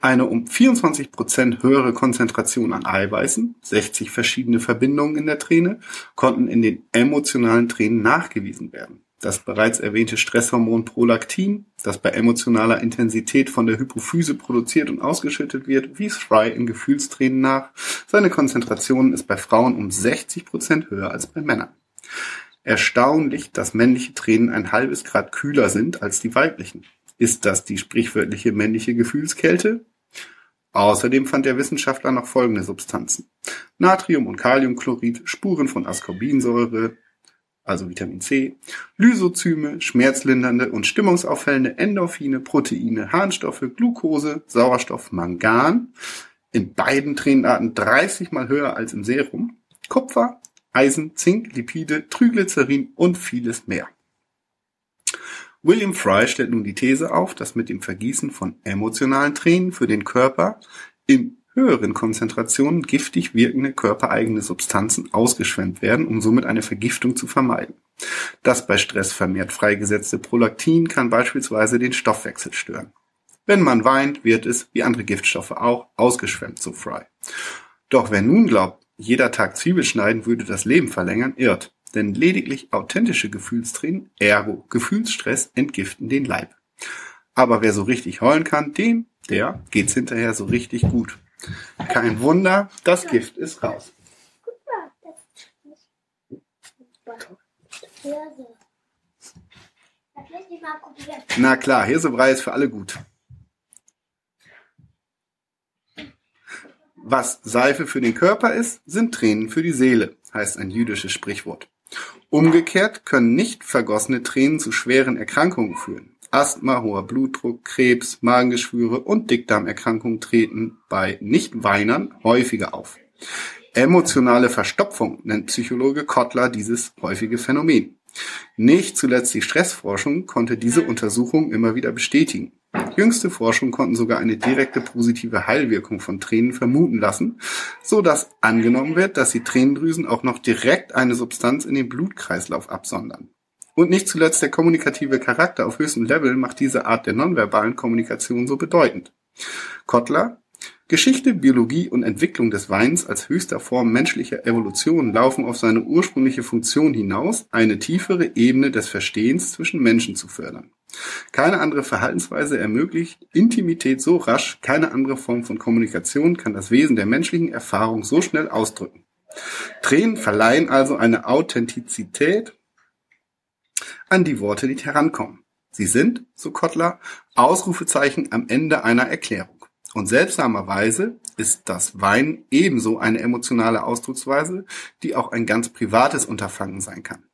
Eine um 24 Prozent höhere Konzentration an Eiweißen, 60 verschiedene Verbindungen in der Träne, konnten in den emotionalen Tränen nachgewiesen werden. Das bereits erwähnte Stresshormon Prolaktin, das bei emotionaler Intensität von der Hypophyse produziert und ausgeschüttet wird, wies Fry in Gefühlstränen nach. Seine Konzentration ist bei Frauen um 60 Prozent höher als bei Männern. Erstaunlich, dass männliche Tränen ein halbes Grad kühler sind als die weiblichen. Ist das die sprichwörtliche männliche Gefühlskälte? Außerdem fand der Wissenschaftler noch folgende Substanzen. Natrium- und Kaliumchlorid, Spuren von Ascorbinsäure, also Vitamin C, Lysozyme, schmerzlindernde und stimmungsauffällende Endorphine, Proteine, Harnstoffe, Glucose, Sauerstoff, Mangan, in beiden Tränenarten 30 mal höher als im Serum, Kupfer, Eisen, Zink, Lipide, Triglycerin und vieles mehr. William Fry stellt nun die These auf, dass mit dem Vergießen von emotionalen Tränen für den Körper in höheren Konzentrationen giftig wirkende körpereigene Substanzen ausgeschwemmt werden, um somit eine Vergiftung zu vermeiden. Das bei Stress vermehrt freigesetzte Prolaktin kann beispielsweise den Stoffwechsel stören. Wenn man weint, wird es, wie andere Giftstoffe auch, ausgeschwemmt, so Fry. Doch wer nun glaubt, jeder Tag Zwiebel schneiden würde das Leben verlängern, irrt. Denn lediglich authentische Gefühlstränen, ergo Gefühlsstress, entgiften den Leib. Aber wer so richtig heulen kann, dem, der geht's hinterher so richtig gut. Kein Wunder, das Gift ist raus. Na klar, Hirsebrei ist für alle gut. Was Seife für den Körper ist, sind Tränen für die Seele, heißt ein jüdisches Sprichwort. Umgekehrt können nicht vergossene Tränen zu schweren Erkrankungen führen. Asthma, hoher Blutdruck, Krebs, Magengeschwüre und Dickdarmerkrankungen treten bei Nichtweinern häufiger auf. Emotionale Verstopfung nennt Psychologe Kottler dieses häufige Phänomen. Nicht zuletzt die Stressforschung konnte diese Untersuchung immer wieder bestätigen. Jüngste Forschung konnten sogar eine direkte positive Heilwirkung von Tränen vermuten lassen, so dass angenommen wird, dass die Tränendrüsen auch noch direkt eine Substanz in den Blutkreislauf absondern. Und nicht zuletzt der kommunikative Charakter auf höchstem Level macht diese Art der nonverbalen Kommunikation so bedeutend. Kottler Geschichte, Biologie und Entwicklung des Weins als höchster Form menschlicher Evolution laufen auf seine ursprüngliche Funktion hinaus, eine tiefere Ebene des Verstehens zwischen Menschen zu fördern. Keine andere Verhaltensweise ermöglicht Intimität so rasch, keine andere Form von Kommunikation kann das Wesen der menschlichen Erfahrung so schnell ausdrücken. Tränen verleihen also eine Authentizität an die Worte, die herankommen. Sie sind, so Kottler, Ausrufezeichen am Ende einer Erklärung. Und seltsamerweise ist das Weinen ebenso eine emotionale Ausdrucksweise, die auch ein ganz privates Unterfangen sein kann.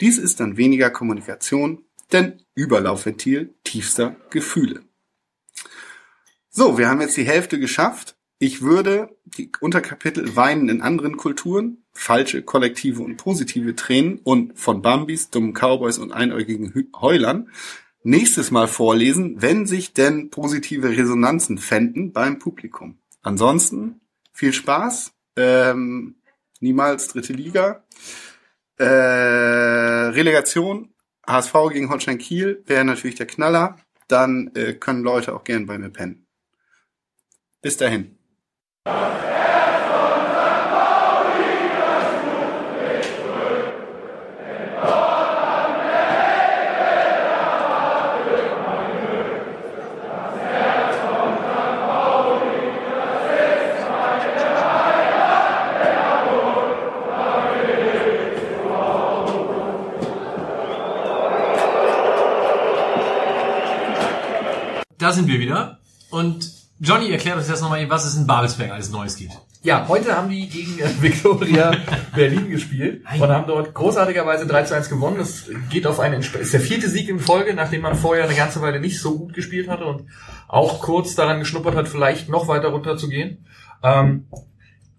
Dies ist dann weniger Kommunikation, denn Überlaufventil tiefster Gefühle. So, wir haben jetzt die Hälfte geschafft. Ich würde die Unterkapitel Weinen in anderen Kulturen, falsche, kollektive und positive Tränen und von Bambis, dummen Cowboys und einäugigen Heulern nächstes Mal vorlesen, wenn sich denn positive Resonanzen fänden beim Publikum. Ansonsten viel Spaß, ähm, niemals dritte Liga, äh, Relegation, HSV gegen Holstein Kiel wäre natürlich der Knaller. Dann äh, können Leute auch gern bei mir pennen. Bis dahin. Da sind wir wieder. Und Johnny erklärt uns jetzt nochmal, was es in Babelsberg alles Neues gibt. Ja, heute haben die gegen äh, Victoria Berlin gespielt und haben dort großartigerweise 3 zu 1 gewonnen. Das geht auf einen, ist der vierte Sieg in Folge, nachdem man vorher eine ganze Weile nicht so gut gespielt hatte und auch kurz daran geschnuppert hat, vielleicht noch weiter runter zu gehen. Ähm,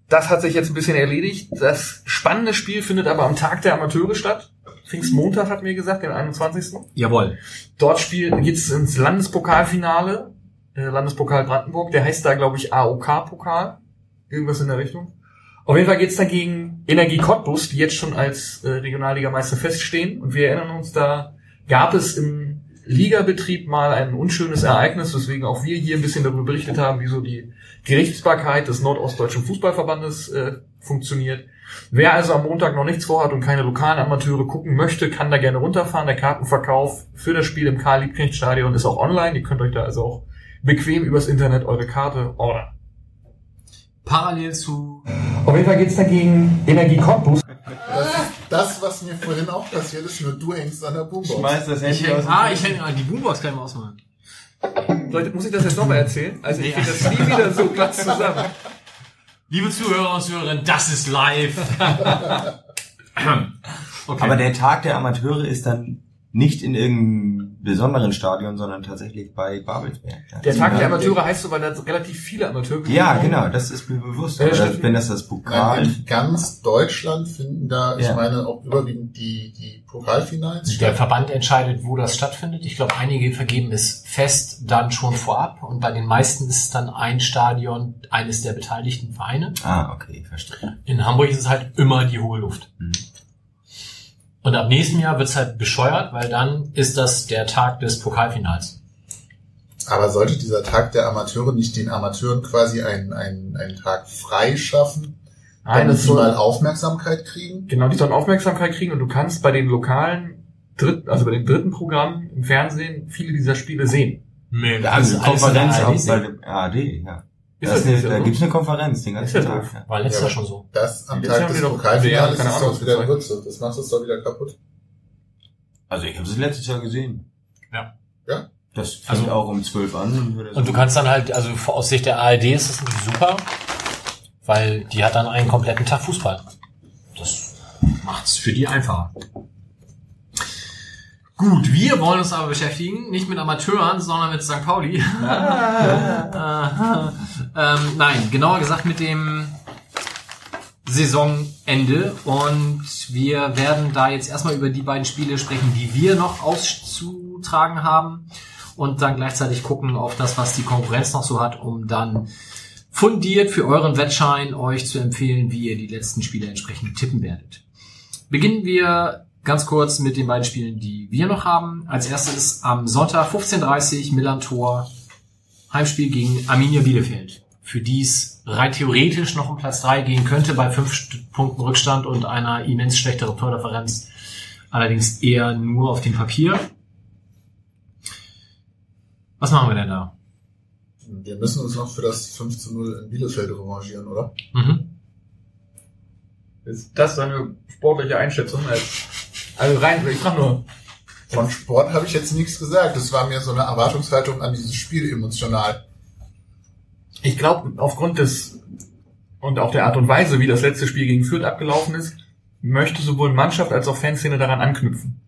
das hat sich jetzt ein bisschen erledigt. Das spannende Spiel findet aber am Tag der Amateure statt. Pfingstmontag hat mir gesagt, den 21. Jawohl. Dort spielt geht's ins Landespokalfinale, äh, Landespokal Brandenburg. Der heißt da, glaube ich, AOK-Pokal. Irgendwas in der Richtung. Auf jeden Fall geht's da gegen Energie Cottbus, die jetzt schon als äh, Regionalligameister feststehen. Und wir erinnern uns, da gab es im Ligabetrieb mal ein unschönes Ereignis, weswegen auch wir hier ein bisschen darüber berichtet haben, wie so die Gerichtsbarkeit des Nordostdeutschen Fußballverbandes äh, funktioniert. Wer also am Montag noch nichts vorhat und keine lokalen Amateure gucken möchte, kann da gerne runterfahren. Der Kartenverkauf für das Spiel im Karl-Liebknecht-Stadion ist auch online. Ihr könnt euch da also auch bequem übers Internet eure Karte ordern. Parallel zu Auf jeden Fall geht's dagegen Energie Cottbus. Das das, was mir vorhin auch passiert ist, nur du hängst an der Boombox. Schmeiß das Ich Handy häng, aus dem ah, ich häng, ah, die Boombox kann ich mal ausmachen. Leute, muss ich das jetzt nochmal erzählen? Also ich kriege das nie wieder so glatt zusammen. Liebe Zuhörer und Zuhörerinnen, das ist live. <laughs> okay. Aber der Tag der Amateure ist dann nicht in irgendeinem besonderen Stadion, sondern tatsächlich bei Babelsberg. Der Tag der Ja, Amateure heißt so, weil da relativ viele Amateure Ja, genau, das ist mir bewusst. Ja, das, wenn das das Pokal... In ganz Deutschland finden da, ich Ja. meine, auch überwiegend die, die Pokalfinals Der. Verband entscheidet, wo das stattfindet. Ich glaube, einige vergeben es fest dann schon vorab und bei den meisten ist es dann ein Stadion eines der beteiligten Vereine. Ah, okay, verstehe. In Hamburg ist es halt immer die hohe Luft. Mhm. Und ab nächstem Jahr wird's halt bescheuert, weil dann ist das der Tag des Pokalfinals. Aber sollte dieser Tag der Amateure nicht den Amateuren quasi einen, einen, einen Tag frei schaffen, damit sie soll, mal Aufmerksamkeit kriegen? genau, die sollen Aufmerksamkeit kriegen und du kannst bei den lokalen dritten, also bei den dritten Programmen im Fernsehen viele dieser Spiele sehen. Nee, also in der Konferenz bei dem ARD, ja. Ist Das eine, da gibt's eine Konferenz den ganzen Tag. doof. Ja. War letztes Ja, Jahr schon so. Das am Tag haben des keine ist Ahnung, doch wieder gezeigt. Grütze. Das macht es doch wieder kaputt. Also ich habe es letztes Jahr gesehen. Ja. Ja? Das fängt Also- auch um 12 an. Und du kannst dann halt, also aus Sicht der ARD ist das natürlich super, weil die hat dann einen kompletten Tag Fußball. Das macht's für die einfacher. Gut, wir wollen uns aber beschäftigen, nicht mit Amateuren, sondern mit St. Pauli. Aha. <laughs> ähm, nein, genauer gesagt mit dem Saisonende. Und wir werden da jetzt erstmal über die beiden Spiele sprechen, die wir noch auszutragen haben. Und dann gleichzeitig gucken auf das, was die Konkurrenz noch so hat, um dann fundiert für euren Wettschein euch zu empfehlen, wie ihr die letzten Spiele entsprechend tippen werdet. Beginnen wir ganz kurz mit den beiden Spielen, die wir noch haben. Als erstes am Sonntag 15.30 Uhr Millantor Heimspiel gegen Arminia Bielefeld. Für die es rein theoretisch noch um Platz 3 gehen könnte bei 5 Punkten Rückstand und einer immens schlechteren Tordifferenz. Allerdings eher nur auf dem Papier. Was machen wir denn da? Wir müssen uns noch für das 5 zu 0 in Bielefeld revanchieren, oder? Mhm. Ist das deine sportliche Einschätzung? Als, <laughs> also rein, ich frage nur, Von Sport habe ich jetzt nichts gesagt. Das war mir so eine Erwartungshaltung an dieses Spiel emotional. ich glaube, aufgrund des und auch der Art und Weise, wie das letzte Spiel gegen Fürth abgelaufen ist, möchte sowohl Mannschaft als auch Fanszene daran anknüpfen.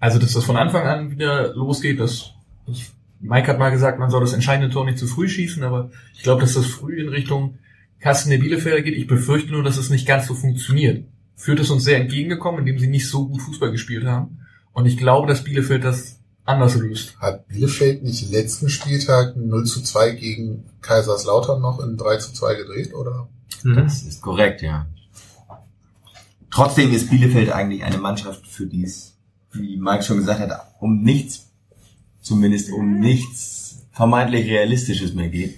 Also, dass das von Anfang an wieder losgeht, dass ich, Mike hat mal gesagt, man soll das entscheidende Tor nicht zu früh schießen, aber ich glaube, dass das früh in Richtung Kasten der Bielefelder geht. Ich befürchte nur, dass es nicht ganz so funktioniert. Führt es uns sehr entgegengekommen, indem sie nicht so gut Fußball gespielt haben. Und ich glaube, dass Bielefeld das anders löst. Hat Bielefeld nicht letzten Spieltag 0 zu 2 gegen Kaiserslautern noch in 3 zu 2 gedreht, oder? Das ist korrekt, ja. Trotzdem ist Bielefeld eigentlich eine Mannschaft, für die es, wie Mike schon gesagt hat, um nichts, zumindest um nichts vermeintlich Realistisches mehr geht.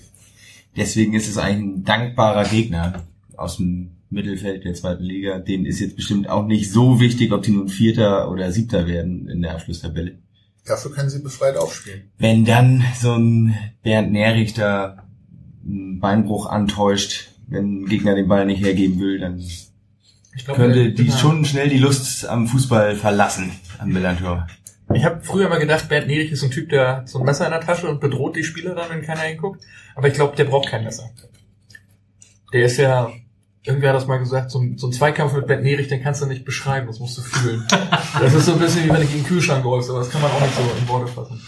Deswegen ist es eigentlich ein dankbarer Gegner aus dem Mittelfeld der zweiten Liga. Denen ist jetzt bestimmt auch nicht so wichtig, ob die nun Vierter oder Siebter werden in der Abschlusstabelle. Dafür können sie befreit aufspielen. Wenn dann so ein Bernd Nährichter einen Beinbruch antäuscht, wenn ein Gegner den Ball nicht hergeben will, dann Ich glaub, könnte die genau. schon schnell die Lust am Fußball verlassen, am Millantor. Ich habe früher mal gedacht, Bernd Nerich ist ein Typ, der hat so ein Messer in der Tasche und bedroht die Spieler dann, wenn keiner hinguckt. Aber ich glaube, der braucht kein Messer. Der ist ja, irgendwer hat das mal gesagt, so ein, so ein Zweikampf mit Bernd Nerich, den kannst du nicht beschreiben, das musst du fühlen. Das ist so ein bisschen wie wenn du gegen den Kühlschrank rollst, aber das kann man auch nicht so in Worte fassen.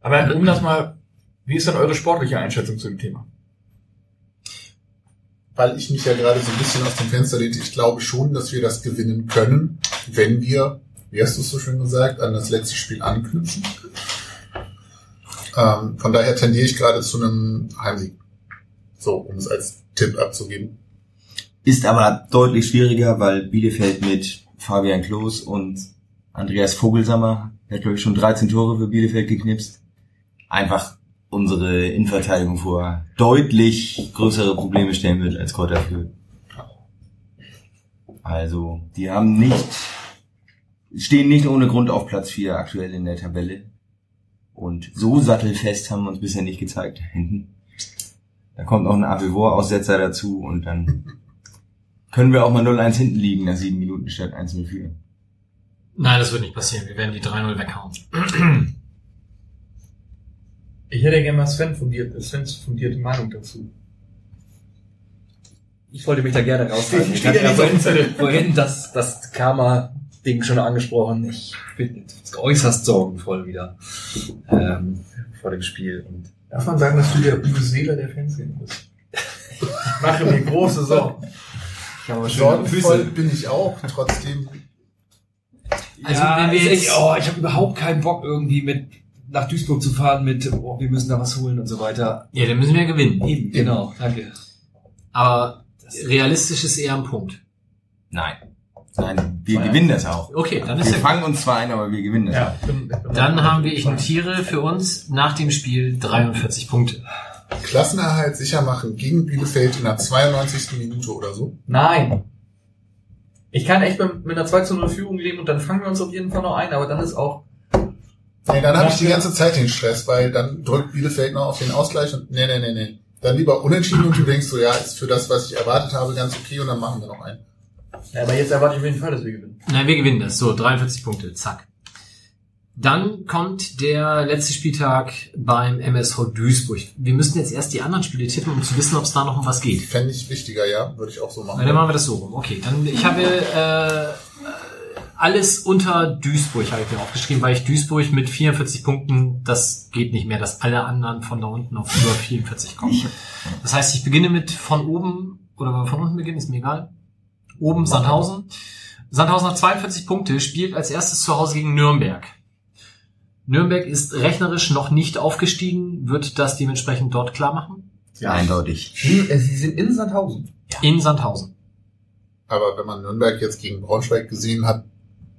Aber um das mal, wie ist denn eure sportliche Einschätzung zu dem Thema? Weil ich mich ja gerade so ein bisschen aus dem Fenster lehnte, ich glaube schon, dass wir das gewinnen können, wenn wir, wie hast du es so schön gesagt, an das letzte Spiel anknüpfen. Ähm, von daher tendiere ich gerade zu einem Heimsieg. So, um es als Tipp abzugeben. Ist aber deutlich schwieriger, weil Bielefeld mit Fabian Klos und Andreas Vogelsammer, hat glaube ich schon 13 Tore für Bielefeld geknipst, einfach unsere Innenverteidigung vor deutlich größere Probleme stellen wird als Kräuter. Also, die haben nicht, stehen nicht ohne Grund auf Platz 4 aktuell in der Tabelle. Und so sattelfest haben wir uns bisher nicht gezeigt hinten. Da kommt noch ein Avivor-Aussetzer dazu und dann können wir auch mal 0-1 hinten liegen nach sieben Minuten statt 1-0 führen. Nein, das wird nicht passieren. Wir werden die 3-0 weghauen. <clears throat> Ich hätte gerne mal Sven fundiert, Svens fundierte Meinung dazu. Ich wollte mich da gerne raushalten. Ich hatte ja vorhin, vorhin das, das Karma-Ding schon angesprochen. Ich bin äußerst sorgenvoll wieder ähm, vor dem Spiel. Und Darf man sagen, dass du der Uwe Seeler der Fanszene bist? Ich mache mir große Sorgen. ich habe aber Sorgenvoll bin ich auch, trotzdem Also, ja, wenn wir jetzt- oh, ich habe überhaupt keinen Bock irgendwie mit nach Duisburg zu fahren mit, oh, wir müssen da was holen und so weiter. Ja, dann müssen wir gewinnen. Eben, genau, danke. Aber realistisch ist eher ein Punkt. Nein. Nein, wir gewinnen das auch. Okay, dann ist Wir fangen uns zwar ein, aber wir gewinnen das Ja, Dann haben wir, ich notiere für uns nach dem Spiel 43 Punkte. Klassenerhalt sicher machen gegen Bielefeld in der 92. Minute oder so. Nein. Ich kann echt mit, mit einer 2 zu 0 Führung leben und dann fangen wir uns auf jeden Fall noch ein, aber dann ist auch, Nee, dann habe ich die ganze Zeit den Stress, weil dann drückt Bielefeld noch auf den Ausgleich und nee, nee, nee, nee. Dann lieber unentschieden und du denkst so, ja, ist für das, was ich erwartet habe, ganz okay und dann machen wir noch einen. Ja, aber jetzt erwarte ich auf jeden Fall, dass wir gewinnen. Nein, wir gewinnen das. So, 43 Punkte. Zack. Dann kommt der letzte Spieltag beim MSV Duisburg. Wir müssen jetzt erst die anderen Spiele tippen, um zu wissen, ob es da noch um was geht. Fände ich wichtiger, ja, würde ich auch so Na, machen. dann machen wir das so rum. Okay, dann ich habe äh, alles unter Duisburg habe ich mir aufgeschrieben, weil ich Duisburg mit 44 Punkten, das geht nicht mehr, dass alle anderen von da unten auf über 44 kommen. <laughs> Das heißt, ich beginne mit von oben oder von unten beginnen, ist mir egal. Oben Sandhausen. Sandhausen hat 42 Punkte, spielt als erstes zu Hause gegen Nürnberg. Nürnberg ist rechnerisch noch nicht aufgestiegen, wird das dementsprechend dort klar machen. Eindeutig. Sie, äh, sie sind in Sandhausen. In Sandhausen. Aber wenn man Nürnberg jetzt gegen Braunschweig gesehen hat,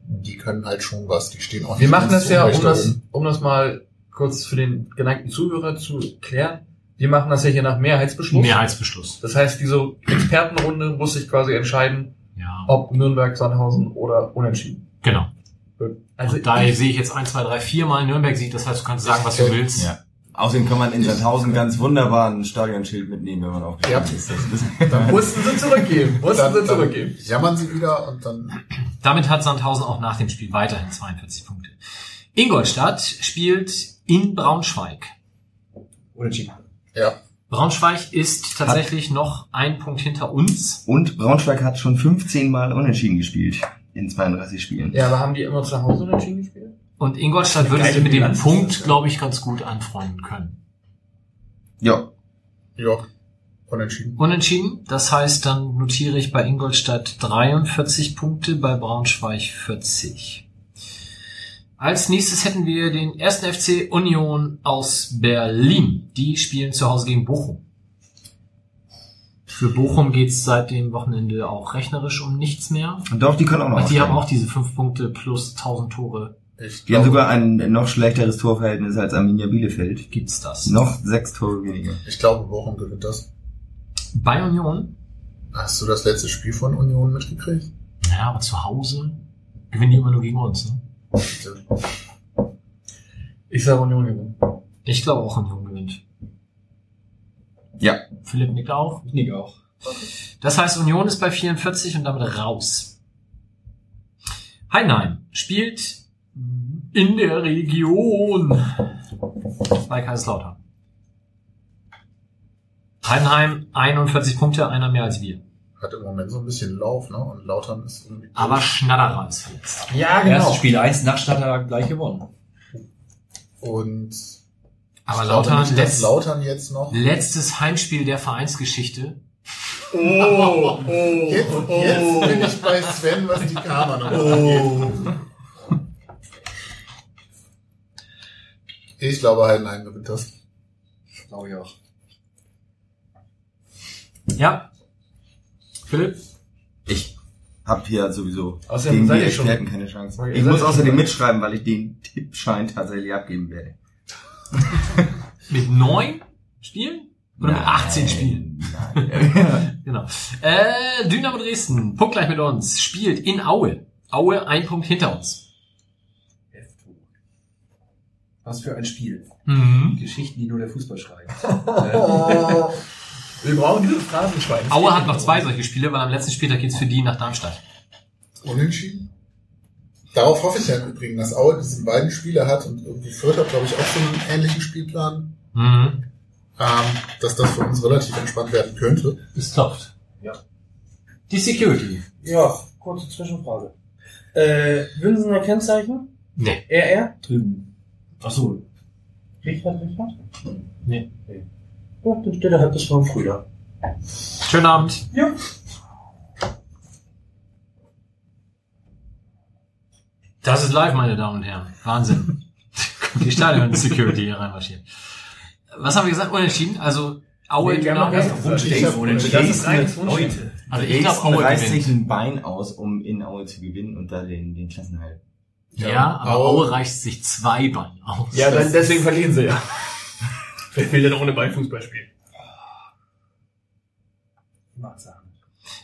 die können halt schon was. Die stehen auch Wir nicht machen das ja, um da das, um das mal kurz für den geneigten Zuhörer zu klären. Wir machen das ja hier nach Mehrheitsbeschluss. Mehrheitsbeschluss. Das heißt, diese Expertenrunde muss sich quasi entscheiden, Ja. ob Nürnberg, Sandhausen oder unentschieden. Genau. Also Und da ich, sehe ich jetzt 1, 2, 3, 4 Mal Nürnberg Sieg. Das heißt, du kannst sagen, was du willst. Ja. Außerdem kann man in Sandhausen ganz wunderbar ein Stadionschild mitnehmen, wenn man aufgestiegen Ja. ist. Das ist mussten sie zurückgeben. Mussten Dann, sie dann zurückgeben. jammern sie wieder und dann Damit hat Sandhausen auch nach dem Spiel weiterhin 42 Punkte. Ingolstadt spielt in Braunschweig. Unentschieden. Ja, Braunschweig ist tatsächlich noch ein Punkt hinter uns. Und Braunschweig hat schon 15 Mal unentschieden gespielt in 32 Spielen. Ja, aber haben die immer zu Hause unentschieden gespielt? Und Ingolstadt würde sich mit dem Bilanz, Punkt, glaube ich, ganz gut anfreunden können. Ja, Ja, unentschieden. Unentschieden, das heißt, dann notiere ich bei Ingolstadt 43 Punkte, bei Braunschweig 40. Als nächstes hätten wir den ersten FC Union aus Berlin. Die spielen zu Hause gegen Bochum. Für Bochum geht's seit dem Wochenende auch rechnerisch um nichts mehr. und doch, die können auch noch. Und die haben auch diese fünf Punkte plus 1000 Tore. Ich Die haben sogar ein noch schlechteres Torverhältnis als Arminia Bielefeld. Gibt's das? Noch sechs Tore weniger. ich glaube, Bochum gewinnt das. Bei Union? Hast du das letzte Spiel von Union mitgekriegt? Ja, aber zu Hause gewinnen die immer nur gegen uns. Ne? Ich sage Union gewinnt. Ich glaube auch Union gewinnt. Ja. Philipp nickt auch. Ich nicke auch. Das heißt, Union ist bei 44 und damit raus. Heinheim spielt in der Region bei Kaiserslautern. Heidenheim 41 Punkte, einer mehr als wir. Hat im Moment so ein bisschen Lauf, ne? Und Lautern ist irgendwie. Aber Schnatterer ist verletzt. Ja, Erstes Spiel 1 nach Stadtler gleich gewonnen. Und Aber Lautern, nicht, letzt, Lautern jetzt noch. letztes Heimspiel der Vereinsgeschichte. Oh, jetzt, jetzt bin ich bei Sven, was die Karma noch angeht. Ich glaube, Heidenheim gewinnt das. Glaube ich auch. Ja. Philipp? Ich hab hier sowieso Außerdem gegen seid die Experten keine Chance. Ihr Ich muss außerdem mitschreiben, weil ich den Tippschein tatsächlich abgeben werde. <laughs> Mit neun Spielen? Oder mit 18 Spielen? Nein. <laughs> Genau. Äh, Dynamo Dresden, punktgleich mit uns, spielt in Aue. Aue ein Punkt hinter uns. Was für ein Spiel. Mhm. Geschichten, die nur der Fußball schreibt. <laughs> Wir brauchen dieses Phrasenschwein. Aue hat noch zwei solche Spiele, weil am letzten Spieltag geht's für die nach Darmstadt. Unentschieden? Darauf hoffe ich ja im Übrigen, dass Aue diese beiden Spiele hat und irgendwie Fürth hat, glaube ich, auch so einen ähnlichen Spielplan, Mhm. ähm, dass das für uns relativ entspannt werden könnte. Es klopft. Ja. Die Security. Ja, kurze Zwischenfrage. Äh, Winsener Kennzeichen? Nee. RR? Drüben. Ach so. Richard, Richard? Nee. Ja, dann steht er halt bis morgen früh da. Schönen Abend. Ja. Das ist live, meine Damen und Herren. Wahnsinn. Die Stadion Security hier reinmarschiert. Was haben wir gesagt? Unentschieden? Also Aue, Nee, wir haben noch erst Wunsch. Ich hab- Das ist eigentlich Wunsch. Heute. Also ich glaube Aue reißt gewinnt. sich ein Bein aus, um in Aue zu gewinnen und da den, den Klassenhalt. Ja, aber Aue- Aue reicht sich zwei Beine aus. Ja, dann, deswegen verlieren sie ja. Wer will denn ohne Ball Fußball spielen?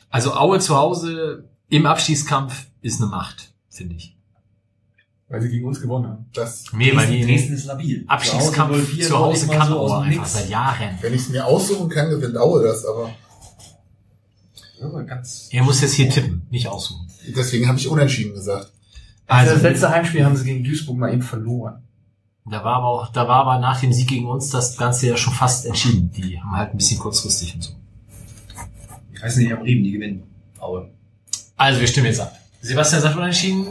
Also Aue zu Hause im Abstiegskampf ist eine Macht, finde ich. Weil sie gegen uns gewonnen haben. Das, Nee, weil die Dresden ist labil. Abstiegskampf Zu Hause 0-4, zu Hause kann so aus Aue dem einfach Nix. seit Jahren. wenn ich es mir aussuchen kann, gewinnt Aue das, aber Ja, ganz Er muss jetzt hier tippen, nicht aussuchen. deswegen habe ich unentschieden gesagt. Also das Also, letzte Heimspiel haben sie gegen Duisburg mal eben verloren. Da war aber auch, da war aber nach dem Sieg gegen uns das Ganze ja schon fast entschieden. Die haben halt ein bisschen kurzfristig und so. Ich weiß nicht, ob Reben die gewinnen. Aue. Also wir stimmen jetzt ab. Sebastian sagt unentschieden,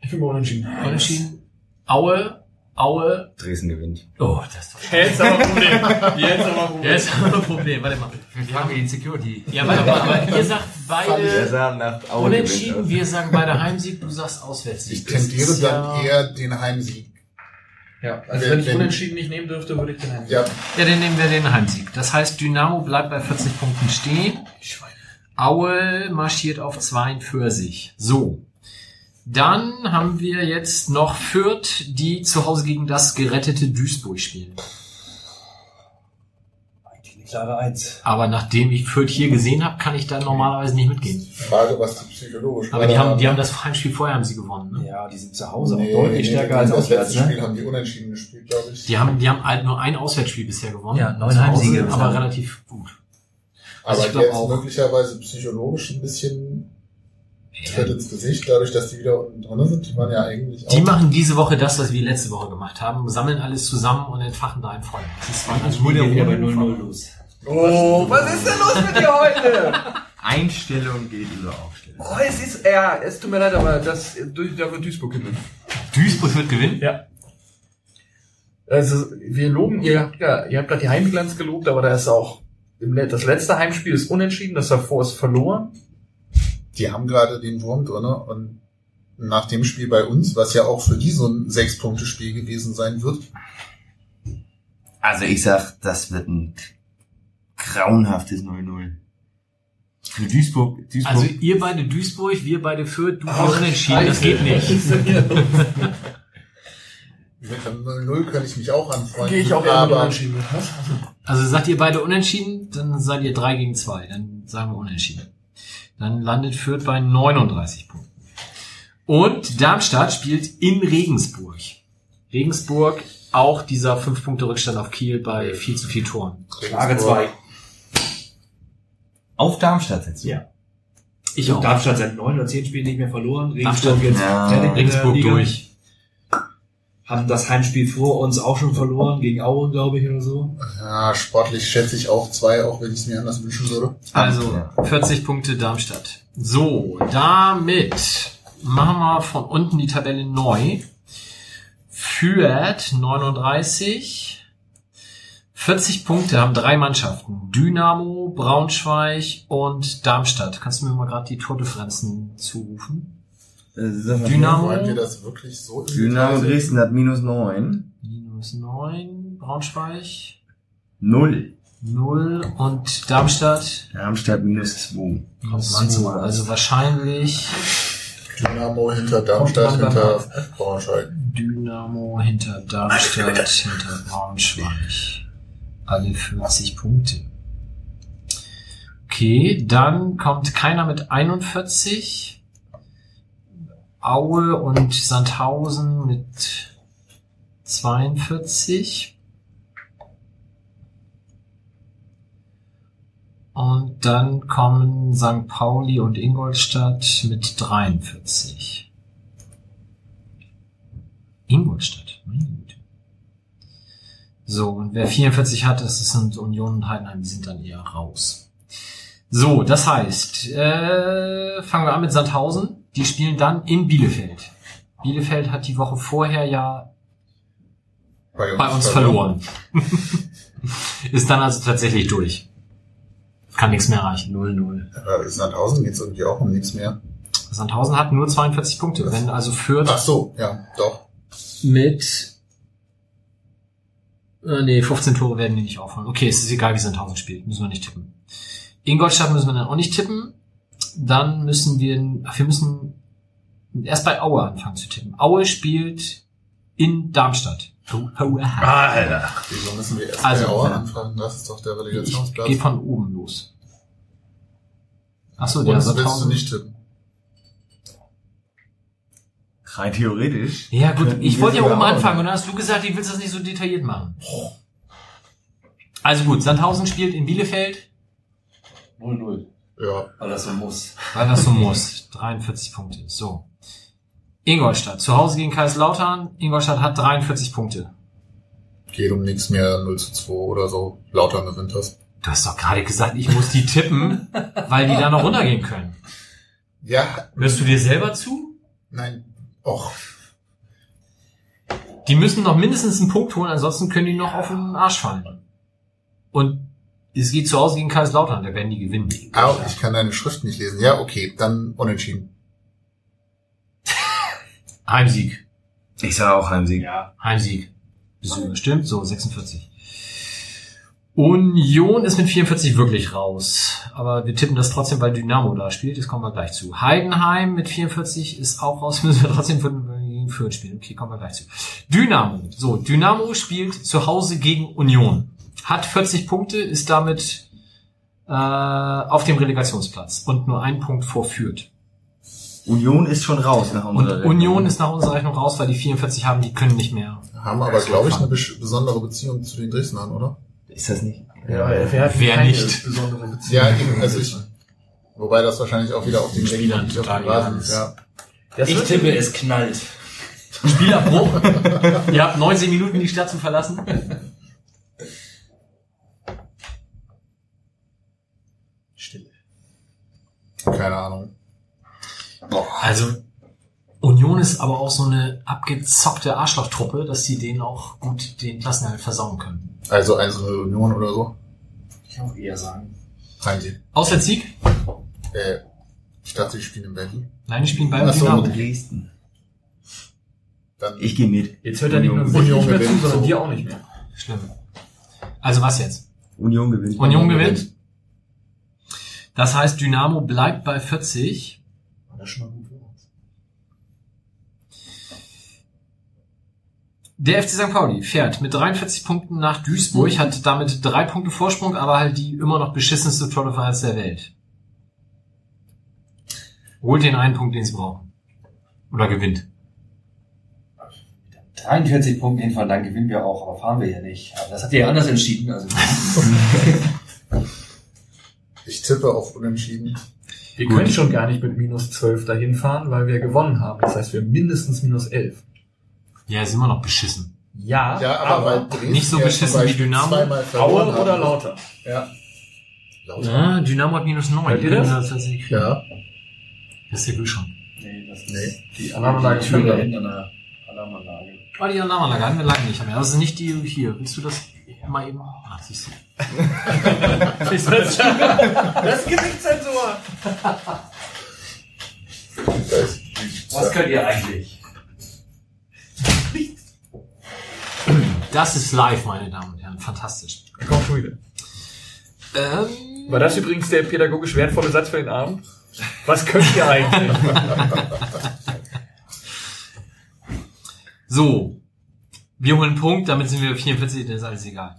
Ich bin mal unentschieden. unentschieden. Aue, Aue. Dresden gewinnt. Oh, das ist doch Jetzt aber Problem. Jetzt aber Problem. Ja, ist aber ein Problem. Warte mal. Wir fragen den Security. Ja, warte mal, aber ihr sagt beide sah nach Aue unentschieden, gewinnt. wir sagen beide Heimsieg, du sagst Auswärtssieg. Ich tendiere dann ja, eher den Heimsieg. Ja, also Wenn- wenn ich unentschieden nicht nehmen dürfte, würde ich den Heimsieg. Ja, Ja, dann nehmen wir den Heimsieg. Das heißt, Dynamo bleibt bei 40 Punkten stehen. Aue marschiert auf 42. So. Dann haben wir jetzt noch Fürth, die zu Hause gegen das gerettete Duisburg spielen. Klare Eins. Aber nachdem ich Fürth hier gesehen habe, kann ich da normalerweise nicht mitgehen. Frage, was die psychologisch Aber die haben, die haben das Heimspiel vorher haben sie gewonnen. Ne? Ja, die sind zu Hause Nee, auch deutlich nee, stärker als Das letzte ne? Spiel haben die unentschieden gespielt, glaube ich. Die haben, die haben halt nur ein Auswärtsspiel bisher gewonnen. Ja, neun Heimsiege. Aber relativ gut. Aber ich jetzt auch. möglicherweise psychologisch ein bisschen Tritt ins Gesicht, dadurch, dass die wieder unten drin sind. Die waren ja eigentlich Die machen diese Woche das, was wir letzte Woche gemacht haben, sammeln alles zusammen und entfachen da ein Feuer. Das ist Also nur der wieder bei 0-0 los. Oh, was ist denn los mit dir heute? <laughs> Einstellung geht über Aufstellung. Oh, es ist, ja, es tut mir leid, aber das, da wird Duisburg gewinnen. Duisburg wird gewinnen? Ja. Also, wir loben, ihr habt ja, ihr habt gerade die Heimbilanz gelobt, aber da ist auch, das letzte Heimspiel ist unentschieden, das davor ist verloren. Die haben gerade den Wurm drin und nach dem Spiel bei uns, was ja auch für die so ein Sechs-Punkte-Spiel gewesen sein wird, Also ich sag, das wird ein grauenhaftes 0-0. Für Duisburg, Duisburg. Also ihr beide Duisburg, wir beide Fürth, du Ach, unentschieden, das geht nicht. <laughs> mit einem 0-0 kann ich mich auch anfreunden. Gehe ich auch eher aber unentschieden. Was? Also sagt ihr beide unentschieden, dann seid ihr 3 gegen 2. Dann sagen wir unentschieden. Dann landet Fürth bei 39 Punkten. Und Darmstadt spielt in Regensburg. Regensburg auch dieser 5 Punkte Rückstand auf Kiel bei viel zu viel Toren. Frage 2. auf Darmstadt jetzt. Ja. Ich auch. Darmstadt seit neun oder zehn Spielen nicht mehr verloren. Darmstadt- Regensburg jetzt Ja. Regensburg durch. Haben das Heimspiel vor uns auch schon verloren, gegen Aue, glaube ich, oder so. Ja, sportlich schätze ich auch zwei, auch wenn ich es mir anders wünschen würde. Also Ja. 40 Punkte Darmstadt. So, damit machen wir von unten die Tabelle neu. Fürth 39. 40 Punkte haben drei Mannschaften. Dynamo, Braunschweig und Darmstadt. Kannst du mir mal gerade die Tordifferenzen zurufen? Äh, Dynamo. Wollen wir das wirklich so Dynamo? Dresden hat minus 9. Minus 9, Braunschweig 0. 0 und Darmstadt Darmstadt minus 2. minus Mann, 2. was. Also wahrscheinlich Dynamo hinter Darmstadt, Kommt man hinter Braunschweig. Dynamo hinter Darmstadt, hinter Braunschweig. Alle 40 Punkte. Okay, dann kommt keiner mit 41. Aue und Sandhausen mit 42. Und dann kommen St. Pauli und Ingolstadt mit 43. Ingolstadt, meine Güte. So, und wer 44 hat, das sind Union und Heidenheim, die sind dann eher raus. So, das heißt, äh, fangen wir an mit Sandhausen. Die spielen dann in Bielefeld. Bielefeld hat die Woche vorher ja bei uns verloren. <laughs> Ist dann also tatsächlich durch. Kann nichts mehr erreichen. 0-0. Äh, Sandhausen geht's irgendwie auch um nichts mehr. Sandhausen hat nur 42 Punkte. Wenn also Fürth Ach so, ja, doch. mit äh, nee, 15 Tore werden die nicht aufholen. Okay, es ist egal, wie Sandhausen spielt. Müssen wir nicht tippen. Ingolstadt müssen wir dann auch nicht tippen. Dann müssen wir, ach, wir müssen erst bei Aue anfangen zu tippen. Aue spielt in Darmstadt. Oh, oh. Alter. Wieso müssen wir erst Also, bei Auer ja. anfangen? Das ist doch der Ich Relegationsplatz. gehe von oben los. Ach so, der Uns willst du Sandhausen. nicht tippen. Rein theoretisch. Ja gut, ich wollte ja oben auch- anfangen und dann hast du gesagt, ich willst das nicht so detailliert machen. Also gut, Sandhausen spielt in Bielefeld, 0-0. Ja, Weil das so muss. weil das so muss. 43 Punkte. So. Ingolstadt, zu Hause gegen Kaiserslautern. Ingolstadt hat 43 Punkte. geht um nichts mehr, 0 zu 2 oder so. Lauter gewinnt das. Du hast doch gerade gesagt, ich muss die tippen, <laughs> weil die da noch runtergehen können. Ja, Hörst du dir selber zu? nein. Och, Die müssen noch mindestens einen Punkt holen, ansonsten können die noch auf den Arsch fallen. Und es geht zu Hause gegen Kaiserslautern, da werden die gewinnen. au, ich kann deine Schrift nicht lesen. Ja, okay, dann unentschieden. <laughs> Heimsieg. Ich sage auch Heimsieg. Ja. Heimsieg. Überstimmt? So, 46. Union ist mit 44 wirklich raus. Aber wir tippen das trotzdem, weil Dynamo da spielt. Das kommen wir gleich zu. Heidenheim mit 44 ist auch raus. <laughs> Müssen wir trotzdem für gegen Fürth spielen. Okay, kommen wir gleich zu. Dynamo. So, Dynamo spielt zu Hause gegen Union. Hat 40 Punkte, ist damit äh, auf dem Relegationsplatz und nur einen Punkt vor Fürth. Union ist schon raus nach Und unserer Rechnung. Union ist nach unserer Rechnung raus, weil die 44 haben, die können nicht mehr. Haben aber, glaube ich, eine besondere Beziehung zu den Dresdnern, oder? Ist das nicht? Ja, wer, hat Wer keine nicht? besondere Beziehung? Ja, eben, also ich. Wobei das wahrscheinlich auch wieder auf den Spielern total ist, ja. Das Ich tippe, es knallt. Spielabbruch. <laughs> Ihr habt 19 Minuten die Stadt zu verlassen. Keine Ahnung. Also Union ist aber auch so eine abgezockte Arschlochtruppe, dass sie denen auch gut den Klassenerhalt versauen können. Also eine so eine Union oder so. Ich kann auch eher sagen. Heimsieg. Auswärtssieg? Äh, ich dachte, ich spiele in Berlin. Nein, die spielen bei Ach so, Dynamo. Dresden. Dann Ich gehe mit. Jetzt hört er nicht nur Union sich nicht mehr zu, gewinnt, sondern so. dir auch nicht mehr. Schlimm. Also was jetzt? Union gewinnt. Union gewinnt. Das heißt, Dynamo bleibt bei 40. Das ist schon mal gut für uns. Der FC St. Pauli fährt mit 43 Punkten nach Duisburg, hat damit drei Punkte Vorsprung, aber halt die immer noch beschissenste France der Welt. Holt den einen Punkt, den sie brauchen. Oder gewinnt. 43 Punkte hinfahren, dann gewinnen wir auch, aber fahren wir ja nicht. Aber das habt ihr ja anders entschieden. Also <laughs> Ich tippe auf Unentschieden. Wir können schon gar nicht mit minus 12 dahin fahren, weil wir gewonnen haben. Das heißt, wir haben mindestens minus 11. Ja, ist immer noch beschissen. Ja, Ja, aber, weil Dresden nicht so beschissen wie Dynamo. Aue oder Lauter? Ja. Lauter. Ja, Dynamo hat minus 9. Hört ihr das? Das, das, ist Ja. das ist ja schon. Nee, das ist Nee. Die Alarmanlage die Alarmanlage. Oh, die Alarmanlage hatten wir lange nicht mehr. Das ist nicht die hier. Willst du das mal eben? Ah, siehst du. <laughs> Das ist Gesichtszensur. Da ist die- was könnt ihr eigentlich? Das ist live, meine Damen und Herren. Fantastisch. Komm schon wieder. Ähm, War das übrigens der pädagogisch wertvolle Satz für den Abend? Was könnt ihr eigentlich? <laughs> So. Wir holen einen Punkt, damit sind wir 44, das ist alles egal.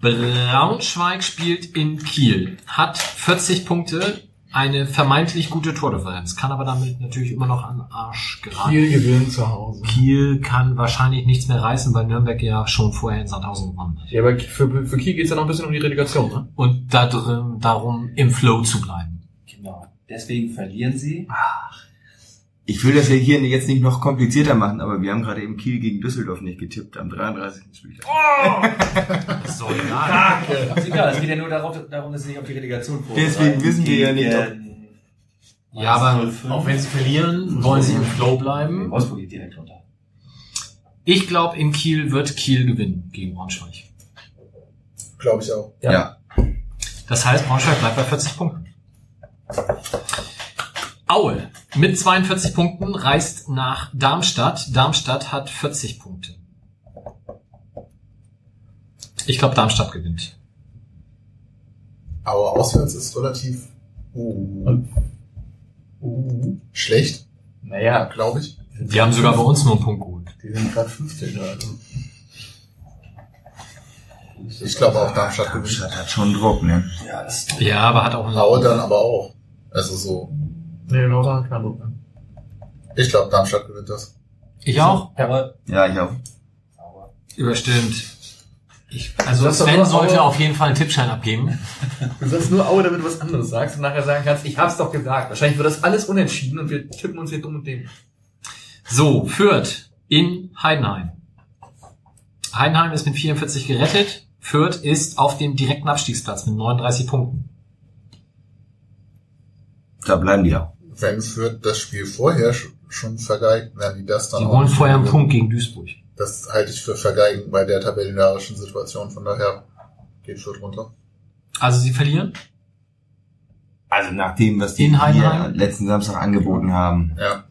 Braunschweig spielt in Kiel, hat 40 Punkte, eine vermeintlich gute Tordifferenz, kann aber damit natürlich immer noch an den Arsch geraten. Kiel gewinnt zu Hause. Kiel kann wahrscheinlich nichts mehr reißen, weil Nürnberg ja schon vorher in Sandhausen gewonnen hat. Ja, aber für, für Kiel geht's ja noch ein bisschen um die Relegation, ne? Und da drin, darum im Flow zu bleiben. Genau. Deswegen verlieren sie. Ich will das ja hier jetzt nicht noch komplizierter machen, aber wir haben gerade eben Kiel gegen Düsseldorf nicht getippt am 33. Spieltag. Das ist doch egal. Ist egal, es geht ja nur darauf, darum, dass sie sich auf die Relegation vorbereiten. Deswegen wissen wir ja nicht, ob- Ja, aber 05. auch wenn sie verlieren, wollen sie im Flow bleiben. Wolfsburg geht direkt runter. Ich glaube, in Kiel wird Kiel gewinnen gegen Braunschweig. Glaube ich auch. Ja. Ja. Das heißt, Braunschweig bleibt bei 40 Punkten. Aue mit 42 Punkten reist nach Darmstadt. Darmstadt hat 40 Punkte. Ich glaube, Darmstadt gewinnt. Aber auswärts ist relativ uh, uh, schlecht, Naja, glaube ich. Die haben sogar bei uns nur einen Punkt geholt. die sind gerade 15 also. Ich glaube auch Darmstadt gewinnt. Darmstadt hat schon Druck, ne? Ja, Ja, aber hat auch einen dann aber auch. Also so. Nee, Lauter hat keinen Druck mehr. Ich glaube, Darmstadt gewinnt das. Ich auch. aber, Ja, ich auch. Überstimmt. Ich, also Das Sven sollte Aue. auf jeden Fall einen Tippschein abgeben. Du sagst nur Aue, damit du was anderes sagst und nachher sagen kannst, ich hab's doch gesagt. Wahrscheinlich wird das alles unentschieden und wir tippen uns hier dumm und dämlich. So, Fürth in Heidenheim. Heidenheim ist mit 44 gerettet. Fürth ist auf dem direkten Abstiegsplatz mit 39 Punkten. Da bleiben die auch. Wenn Fürth das Spiel vorher sch- schon vergeigt, werden die das dann Die auch holen nicht vorher einen. Punkt gegen Duisburg. Das halte ich für vergeigen bei der tabellenarischen Situation. Von daher geht Fürth runter. Also sie verlieren. Also nach dem, was die In Heidenheim? hier letzten Samstag angeboten haben. Ja.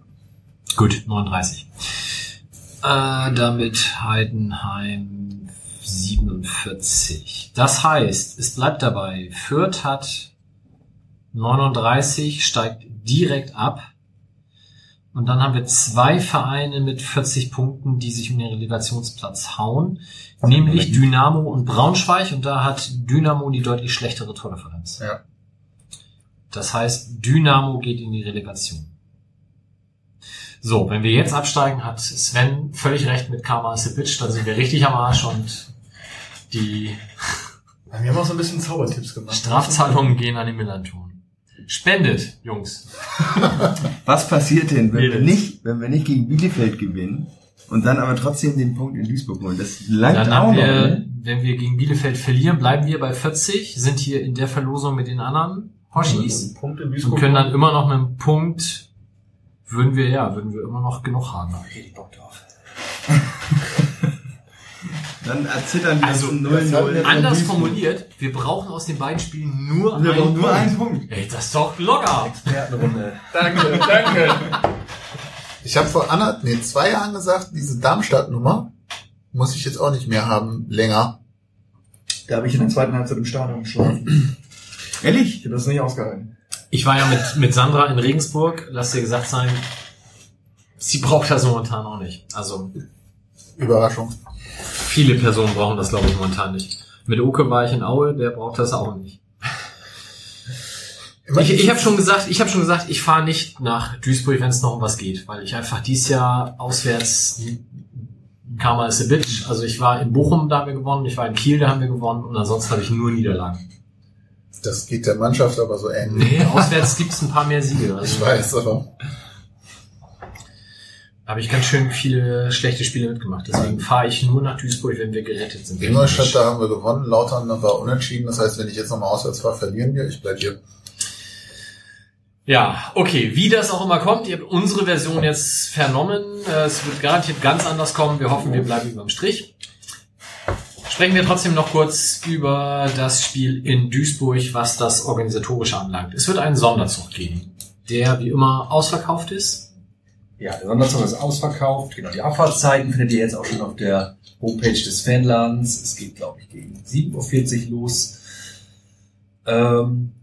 Gut, 39. Äh, damit Heidenheim 47. Das heißt, es bleibt dabei. Fürth hat 39, steigt direkt ab. Und dann haben wir zwei Vereine mit 40 Punkten, die sich um den Relegationsplatz hauen. Nämlich Dynamo und Braunschweig. Und da hat Dynamo die deutlich schlechtere Tordifferenz. Ja. Das heißt, Dynamo geht in die Relegation. So, wenn wir jetzt absteigen, hat Sven völlig recht mit Karma Sipic, dann sind wir richtig am Arsch und die Wir haben auch so ein bisschen Zaubertipps gemacht. Strafzahlungen gehen an den Millanton. Spendet, Jungs. <laughs> Was passiert denn, wenn wir nicht, wenn wir nicht gegen Bielefeld gewinnen und dann aber trotzdem den Punkt in Duisburg holen? Das langt Dann auch haben noch, wir, ne? wenn wir gegen Bielefeld verlieren, bleiben wir bei 40, sind hier in der Verlosung mit den anderen Hoshis in und können dann immer noch mit einem Punkt, würden wir, ja, würden wir immer noch genug haben. Richtig Bock drauf. <laughs> Dann erzittern wir Also, 0-0. Anders formuliert, wir brauchen aus den beiden Spielen nur Wir einen brauchen nur Punkt. einen Punkt. Ey, das ist doch locker. Expertenrunde. <laughs> Danke, danke. Ich habe vor anderthalb, nee, zwei Jahren gesagt, diese Darmstadt-Nummer muss ich jetzt auch nicht mehr haben, länger. Da habe ich in der zweiten Halbzeit im Stadion geschlafen. <clears throat> Ehrlich? Ich habe das nicht ausgehalten. Ich war ja mit, mit Sandra in Regensburg, lass dir gesagt sein, sie braucht das momentan auch nicht. Also Überraschung. Viele Personen brauchen das, glaube ich, momentan nicht. Mit Oke war ich in Aue, der braucht das auch nicht. Ich, ich habe schon gesagt, ich habe schon gesagt, ich fahre nicht nach Duisburg, wenn es noch um was geht, weil ich einfach dieses Jahr auswärts Karma is a bitch. Also ich war in Bochum, da haben wir gewonnen, ich war in Kiel, da haben wir gewonnen und ansonsten habe ich nur Niederlagen. Das geht der Mannschaft aber so ähnlich. Nee, auswärts gibt's ein paar mehr Siege. Also Ich weiß, aber habe ich ganz schön viele schlechte Spiele mitgemacht. Deswegen fahre ich nur nach Duisburg, wenn wir gerettet sind. Ingolstadt, da haben wir gewonnen, Lautern war unentschieden. Das heißt, wenn ich jetzt nochmal auswärts fahre, verlieren wir. Ich bleib hier. Ja, okay, wie das auch immer kommt, ihr habt unsere Version jetzt vernommen. Es wird garantiert ganz anders kommen. Wir hoffen, wir bleiben überm Strich. Sprechen wir trotzdem noch kurz über das Spiel in Duisburg, was das Organisatorische anlangt. Es wird einen Sonderzug geben, der wie immer ausverkauft ist. Ja, der Sonderzug ist ausverkauft. Genau, die Abfahrtszeiten findet ihr jetzt auch schon auf der Homepage des Fanladens. Es geht, glaube ich, gegen 7.40 Uhr los. Ähm,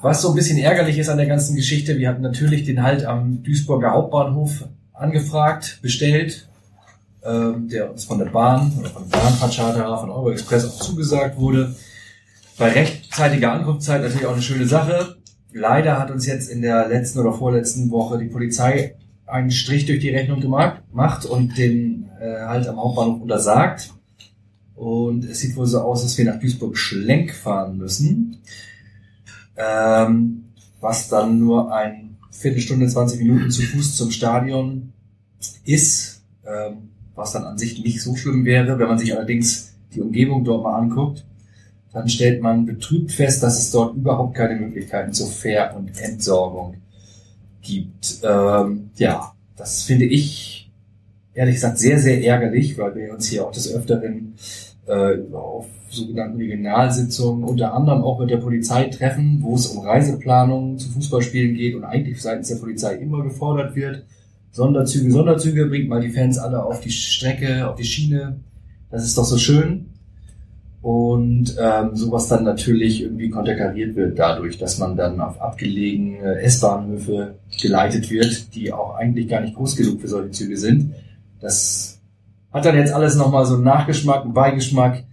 was so ein bisschen ärgerlich ist an der ganzen Geschichte, wir hatten natürlich den Halt am Duisburger Hauptbahnhof angefragt, bestellt, ähm, der uns von der Bahn oder von der Bahnfahrtscharter, von Euroexpress auch zugesagt wurde. Bei rechtzeitiger Ankunftszeit natürlich auch eine schöne Sache. Leider hat uns jetzt in der letzten oder vorletzten Woche die Polizei einen Strich durch die Rechnung gemacht macht und den äh, Halt am Hauptbahnhof untersagt. Und es sieht wohl so aus, dass wir nach Duisburg-Schlenk fahren müssen. Ähm, was dann nur ein Viertelstunde, 20 Minuten zu Fuß zum Stadion ist. Ähm, was dann an sich nicht so schlimm wäre. Wenn man sich allerdings die Umgebung dort mal anguckt, dann stellt man betrübt fest, dass es dort überhaupt keine Möglichkeiten zur Fair- und Entsorgung gibt. Ähm, ja, das finde ich ehrlich gesagt sehr, sehr ärgerlich, weil wir uns hier auch des Öfteren äh, auf sogenannten Regionalsitzungen unter anderem auch mit der Polizei treffen, wo es um Reiseplanung zu Fußballspielen geht und eigentlich seitens der Polizei immer gefordert wird, Sonderzüge, Sonderzüge, bringt mal die Fans alle auf die Strecke, auf die Schiene. Das ist doch so schön. Und ähm, sowas dann natürlich irgendwie konterkariert wird dadurch, dass man dann auf abgelegene S-Bahnhöfe geleitet wird, die auch eigentlich gar nicht groß genug für solche Züge sind. Das hat dann jetzt alles nochmal so einen Nachgeschmack, einen Beigeschmack.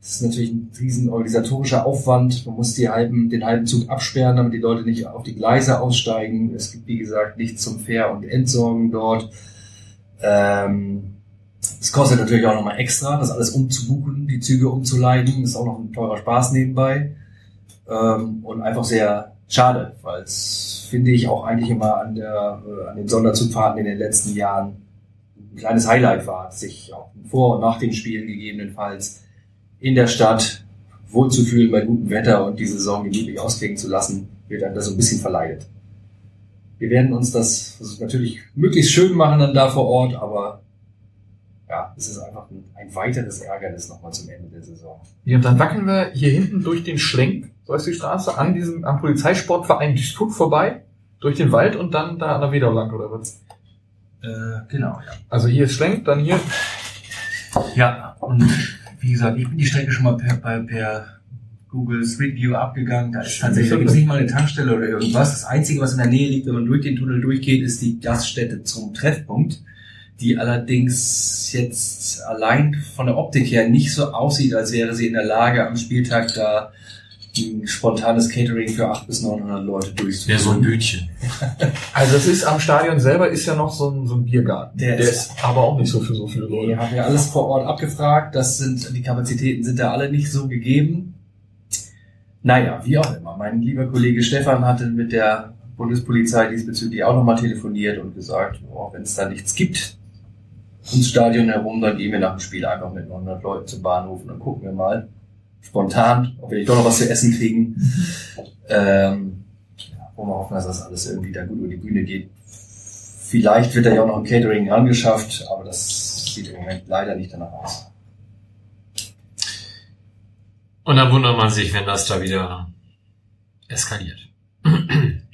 Das ist natürlich ein riesen organisatorischer Aufwand. Man muss die halben, den halben Zug absperren, damit die Leute nicht auf die Gleise aussteigen. Es gibt, wie gesagt, nichts zum Fair- und Entsorgen dort. Ähm, es kostet natürlich auch nochmal extra, das alles umzubuchen, die Züge umzuleiten. Das ist auch noch ein teurer Spaß nebenbei. Ähm, und einfach sehr schade, weil es, finde ich, auch eigentlich immer an, der, äh, an den Sonderzugfahrten in den letzten Jahren ein kleines Highlight war, sich auch vor und nach den Spielen gegebenenfalls in der Stadt wohlzufühlen bei gutem Wetter und die Saison gemütlich ausklingen zu lassen, wird einem das so ein bisschen verleidet. Wir werden uns das natürlich möglichst schön machen dann da vor Ort, aber ja, es ist einfach ein, ein weiteres Ärgernis nochmal zum Ende der Saison. Ja, und dann wackeln wir hier hinten durch den Schlenk, so heißt die Straße, an diesem, am Polizeisportverein Duisburg vorbei, durch den Wald und dann da an der Wedau lang, oder was? Äh, genau, ja. Also hier ist Schlenk, dann hier. Ja, und wie gesagt, ich bin die Strecke schon mal per, per, per Google Street View abgegangen. Da ist tatsächlich da gibt's nicht mal eine Tankstelle oder irgendwas. Das Einzige, was in der Nähe liegt, wenn man durch den Tunnel durchgeht, ist die Gaststätte zum Treffpunkt, die allerdings jetzt allein von der Optik her nicht so aussieht, als wäre sie in der Lage, am Spieltag da ein spontanes Catering für 800 bis 900 Leute durchzuführen. Wäre so ein Bütchen. <laughs> Also es ist am Stadion selber ist ja noch so ein, so ein Biergarten. Der Der, ist- ist, aber auch nicht so für so viele Leute. Wir haben ja alles vor Ort abgefragt. Das sind, die Kapazitäten sind da alle nicht so gegeben. Naja, wie auch immer. Mein lieber Kollege Stefan hatte mit der Bundespolizei diesbezüglich auch nochmal telefoniert und gesagt, oh, wenn es da nichts gibt ums Stadion herum, dann gehen wir nach dem Spiel einfach mit 900 Leuten zum Bahnhof und dann gucken wir mal spontan, ob wir nicht doch noch was zu essen kriegen. <laughs> Ähm, wollen wir hoffen, dass das alles irgendwie da gut über die Bühne geht. Vielleicht wird da ja auch noch ein Catering angeschafft, aber das sieht im Moment leider nicht danach aus. Und dann wundert man sich, wenn das da wieder eskaliert. <clears throat>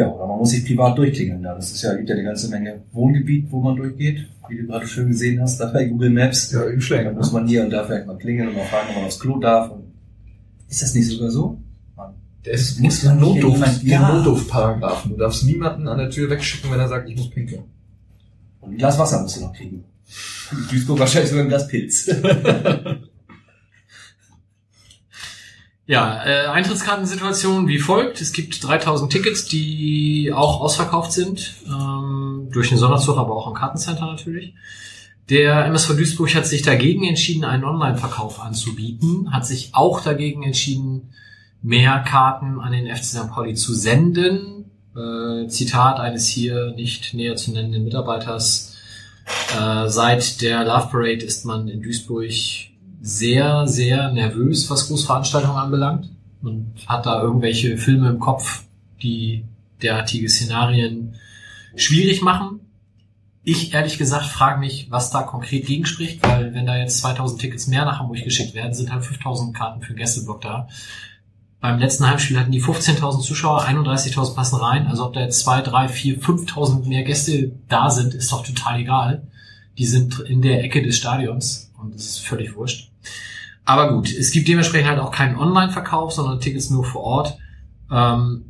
Ja, oder man muss sich privat durchklingeln. Da. Das ist ja, gibt ja eine ganze Menge Wohngebiet, wo man durchgeht, wie du gerade schön gesehen hast, da bei Google Maps. Ja, im Schläger. Da muss man hier und da vielleicht mal klingeln und mal fragen, ob man aufs Klo darf. Und ist das nicht sogar so? Mann. Es Muss man einen nicht Notdurf, jemand- den Ja. Notdurf-Paragraphen. Du darfst niemanden an der Tür wegschicken, wenn er sagt, ich muss pinkeln. Und ein Glas Wasser musst du noch kriegen. Duisburg wahrscheinlich sogar ein Glas Pilz. <laughs> Ja, äh, Eintrittskartensituation wie folgt. Es gibt 3000 Tickets, die auch ausverkauft sind, ähm, durch den Sonderzug, aber auch im Kartencenter natürlich. Der MSV Duisburg hat sich dagegen entschieden, einen Online-Verkauf anzubieten, hat sich auch dagegen entschieden, mehr Karten an den FC St. Pauli zu senden. Äh, Zitat eines hier nicht näher zu nennenden Mitarbeiters. Äh, seit der Love Parade ist man in Duisburg sehr, sehr nervös, was Großveranstaltungen anbelangt und hat da irgendwelche Filme im Kopf, die derartige Szenarien schwierig machen. Ich ehrlich gesagt frage mich, was da konkret gegenspricht, weil wenn da jetzt 2000 Tickets mehr nach Hamburg geschickt werden, sind halt 5000 Karten für Gästeblock da. Beim letzten Heimspiel hatten die 15.000 Zuschauer, 31.000 passen rein. Also ob da jetzt 2, 3, 4, 5.000 mehr Gäste da sind, ist doch total egal. Die sind in der Ecke des Stadions und das ist völlig wurscht. Aber gut, es gibt dementsprechend halt auch keinen Online-Verkauf, sondern Tickets nur vor Ort. Ähm,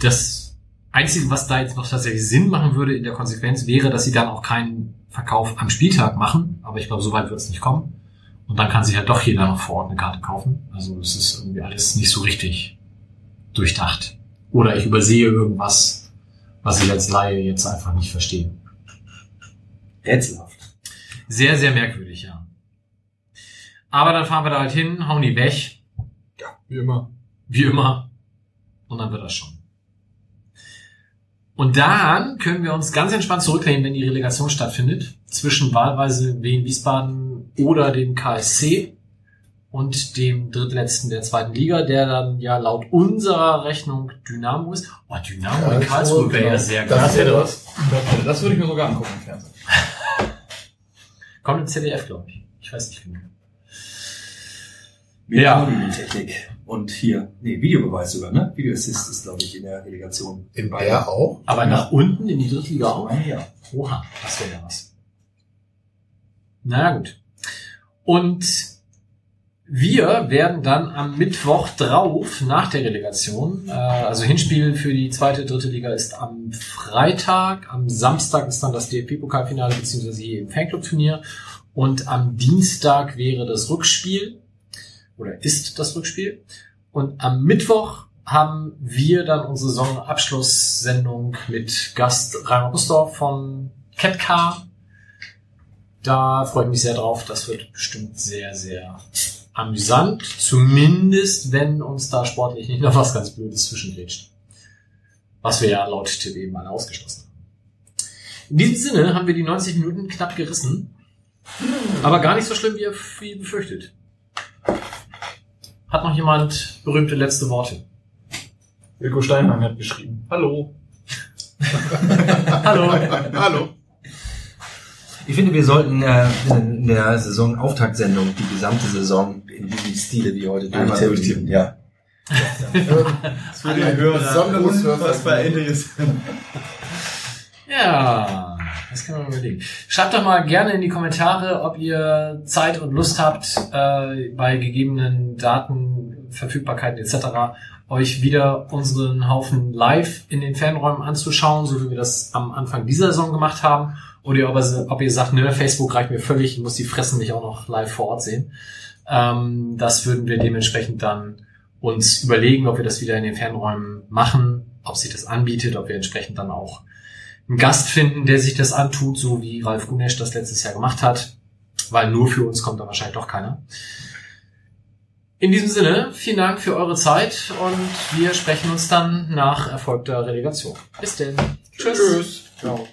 das Einzige, was da jetzt noch tatsächlich Sinn machen würde in der Konsequenz, wäre, dass sie dann auch keinen Verkauf am Spieltag machen. Aber ich glaube, so weit wird es nicht kommen. Und dann kann sich halt doch jeder noch vor Ort eine Karte kaufen. Also es ist irgendwie alles nicht so richtig durchdacht. Oder ich übersehe irgendwas, was ich als Laie jetzt einfach nicht verstehe. Rätselhaft. Sehr, sehr merkwürdig, ja. Aber dann fahren wir da halt hin, hauen die weg, Ja, wie immer. wie immer. Und dann wird das schon. Und dann können wir uns ganz entspannt zurücklehnen, wenn die Relegation stattfindet. Zwischen wahlweise Wien Wiesbaden oder dem KSC und dem drittletzten der zweiten Liga, der dann ja laut unserer Rechnung Dynamo ist. Oh, Dynamo in Karlsruhe wäre ja sehr Das, geil. wäre was. Das, das würde ich mir sogar angucken im Fernsehen. Kommt im ZDF, glaube ich. Ich weiß nicht genau. Ja. Technik. Und hier, nee, Videobeweis sogar, ne? Video Assist ist, glaube ich, in der Relegation. In Bayer auch? Aber nach unten in die Drittliga auch? Ah, ja. Oha, das wäre ja was. Na gut. Und wir werden dann am Mittwoch drauf, nach der Relegation, äh, also Hinspiel für die zweite, dritte Liga ist am Freitag, am Samstag ist dann das DFB-Pokalfinale beziehungsweise hier im Fanclub-Turnier und am Dienstag wäre das Rückspiel oder ist das Rückspiel und am Mittwoch haben wir dann unsere Saisonabschlusssendung mit Gast Rainer Bustorf von Catcar. Da freue ich mich sehr drauf. Das wird bestimmt sehr, sehr amüsant. Zumindest, wenn uns da sportlich nicht noch was ganz Blödes zwischengrätscht. Was wir ja laut Tipp eben alle ausgeschlossen haben. In diesem Sinne haben wir die 90 Minuten knapp gerissen. Aber gar nicht so schlimm, wie ihr wie befürchtet. Hat noch jemand berühmte letzte Worte? Wilko Steinmann hat geschrieben. Hallo. <laughs> Hallo. Hallo. Ich finde, wir sollten äh, in der Saisonauftaktsendung die gesamte Saison in diesem Stile wie heute Einmal durchtippen. Ja. Das würde die Hörer unfassbar interessieren. Ja, das kann man überlegen. Schreibt doch mal gerne in die Kommentare, ob ihr Zeit und Lust habt, äh, bei gegebenen Daten, Verfügbarkeiten etc. euch wieder unseren Haufen live in den Fanräumen anzuschauen, so wie wir das am Anfang dieser Saison gemacht haben. Oder ob ihr, ob ihr sagt, ne, Facebook reicht mir völlig, ich muss die Fressen nicht auch noch live vor Ort sehen. Ähm, das würden wir dementsprechend dann uns überlegen, ob wir das wieder in den Fernräumen machen, ob sich das anbietet, ob wir entsprechend dann auch einen Gast finden, der sich das antut, so wie Ralf Gunesch das letztes Jahr gemacht hat, weil nur für uns kommt da wahrscheinlich doch keiner. In diesem Sinne, vielen Dank für eure Zeit und wir sprechen uns dann nach erfolgter Relegation. Bis denn. Tschüss. Tschüss. Ciao.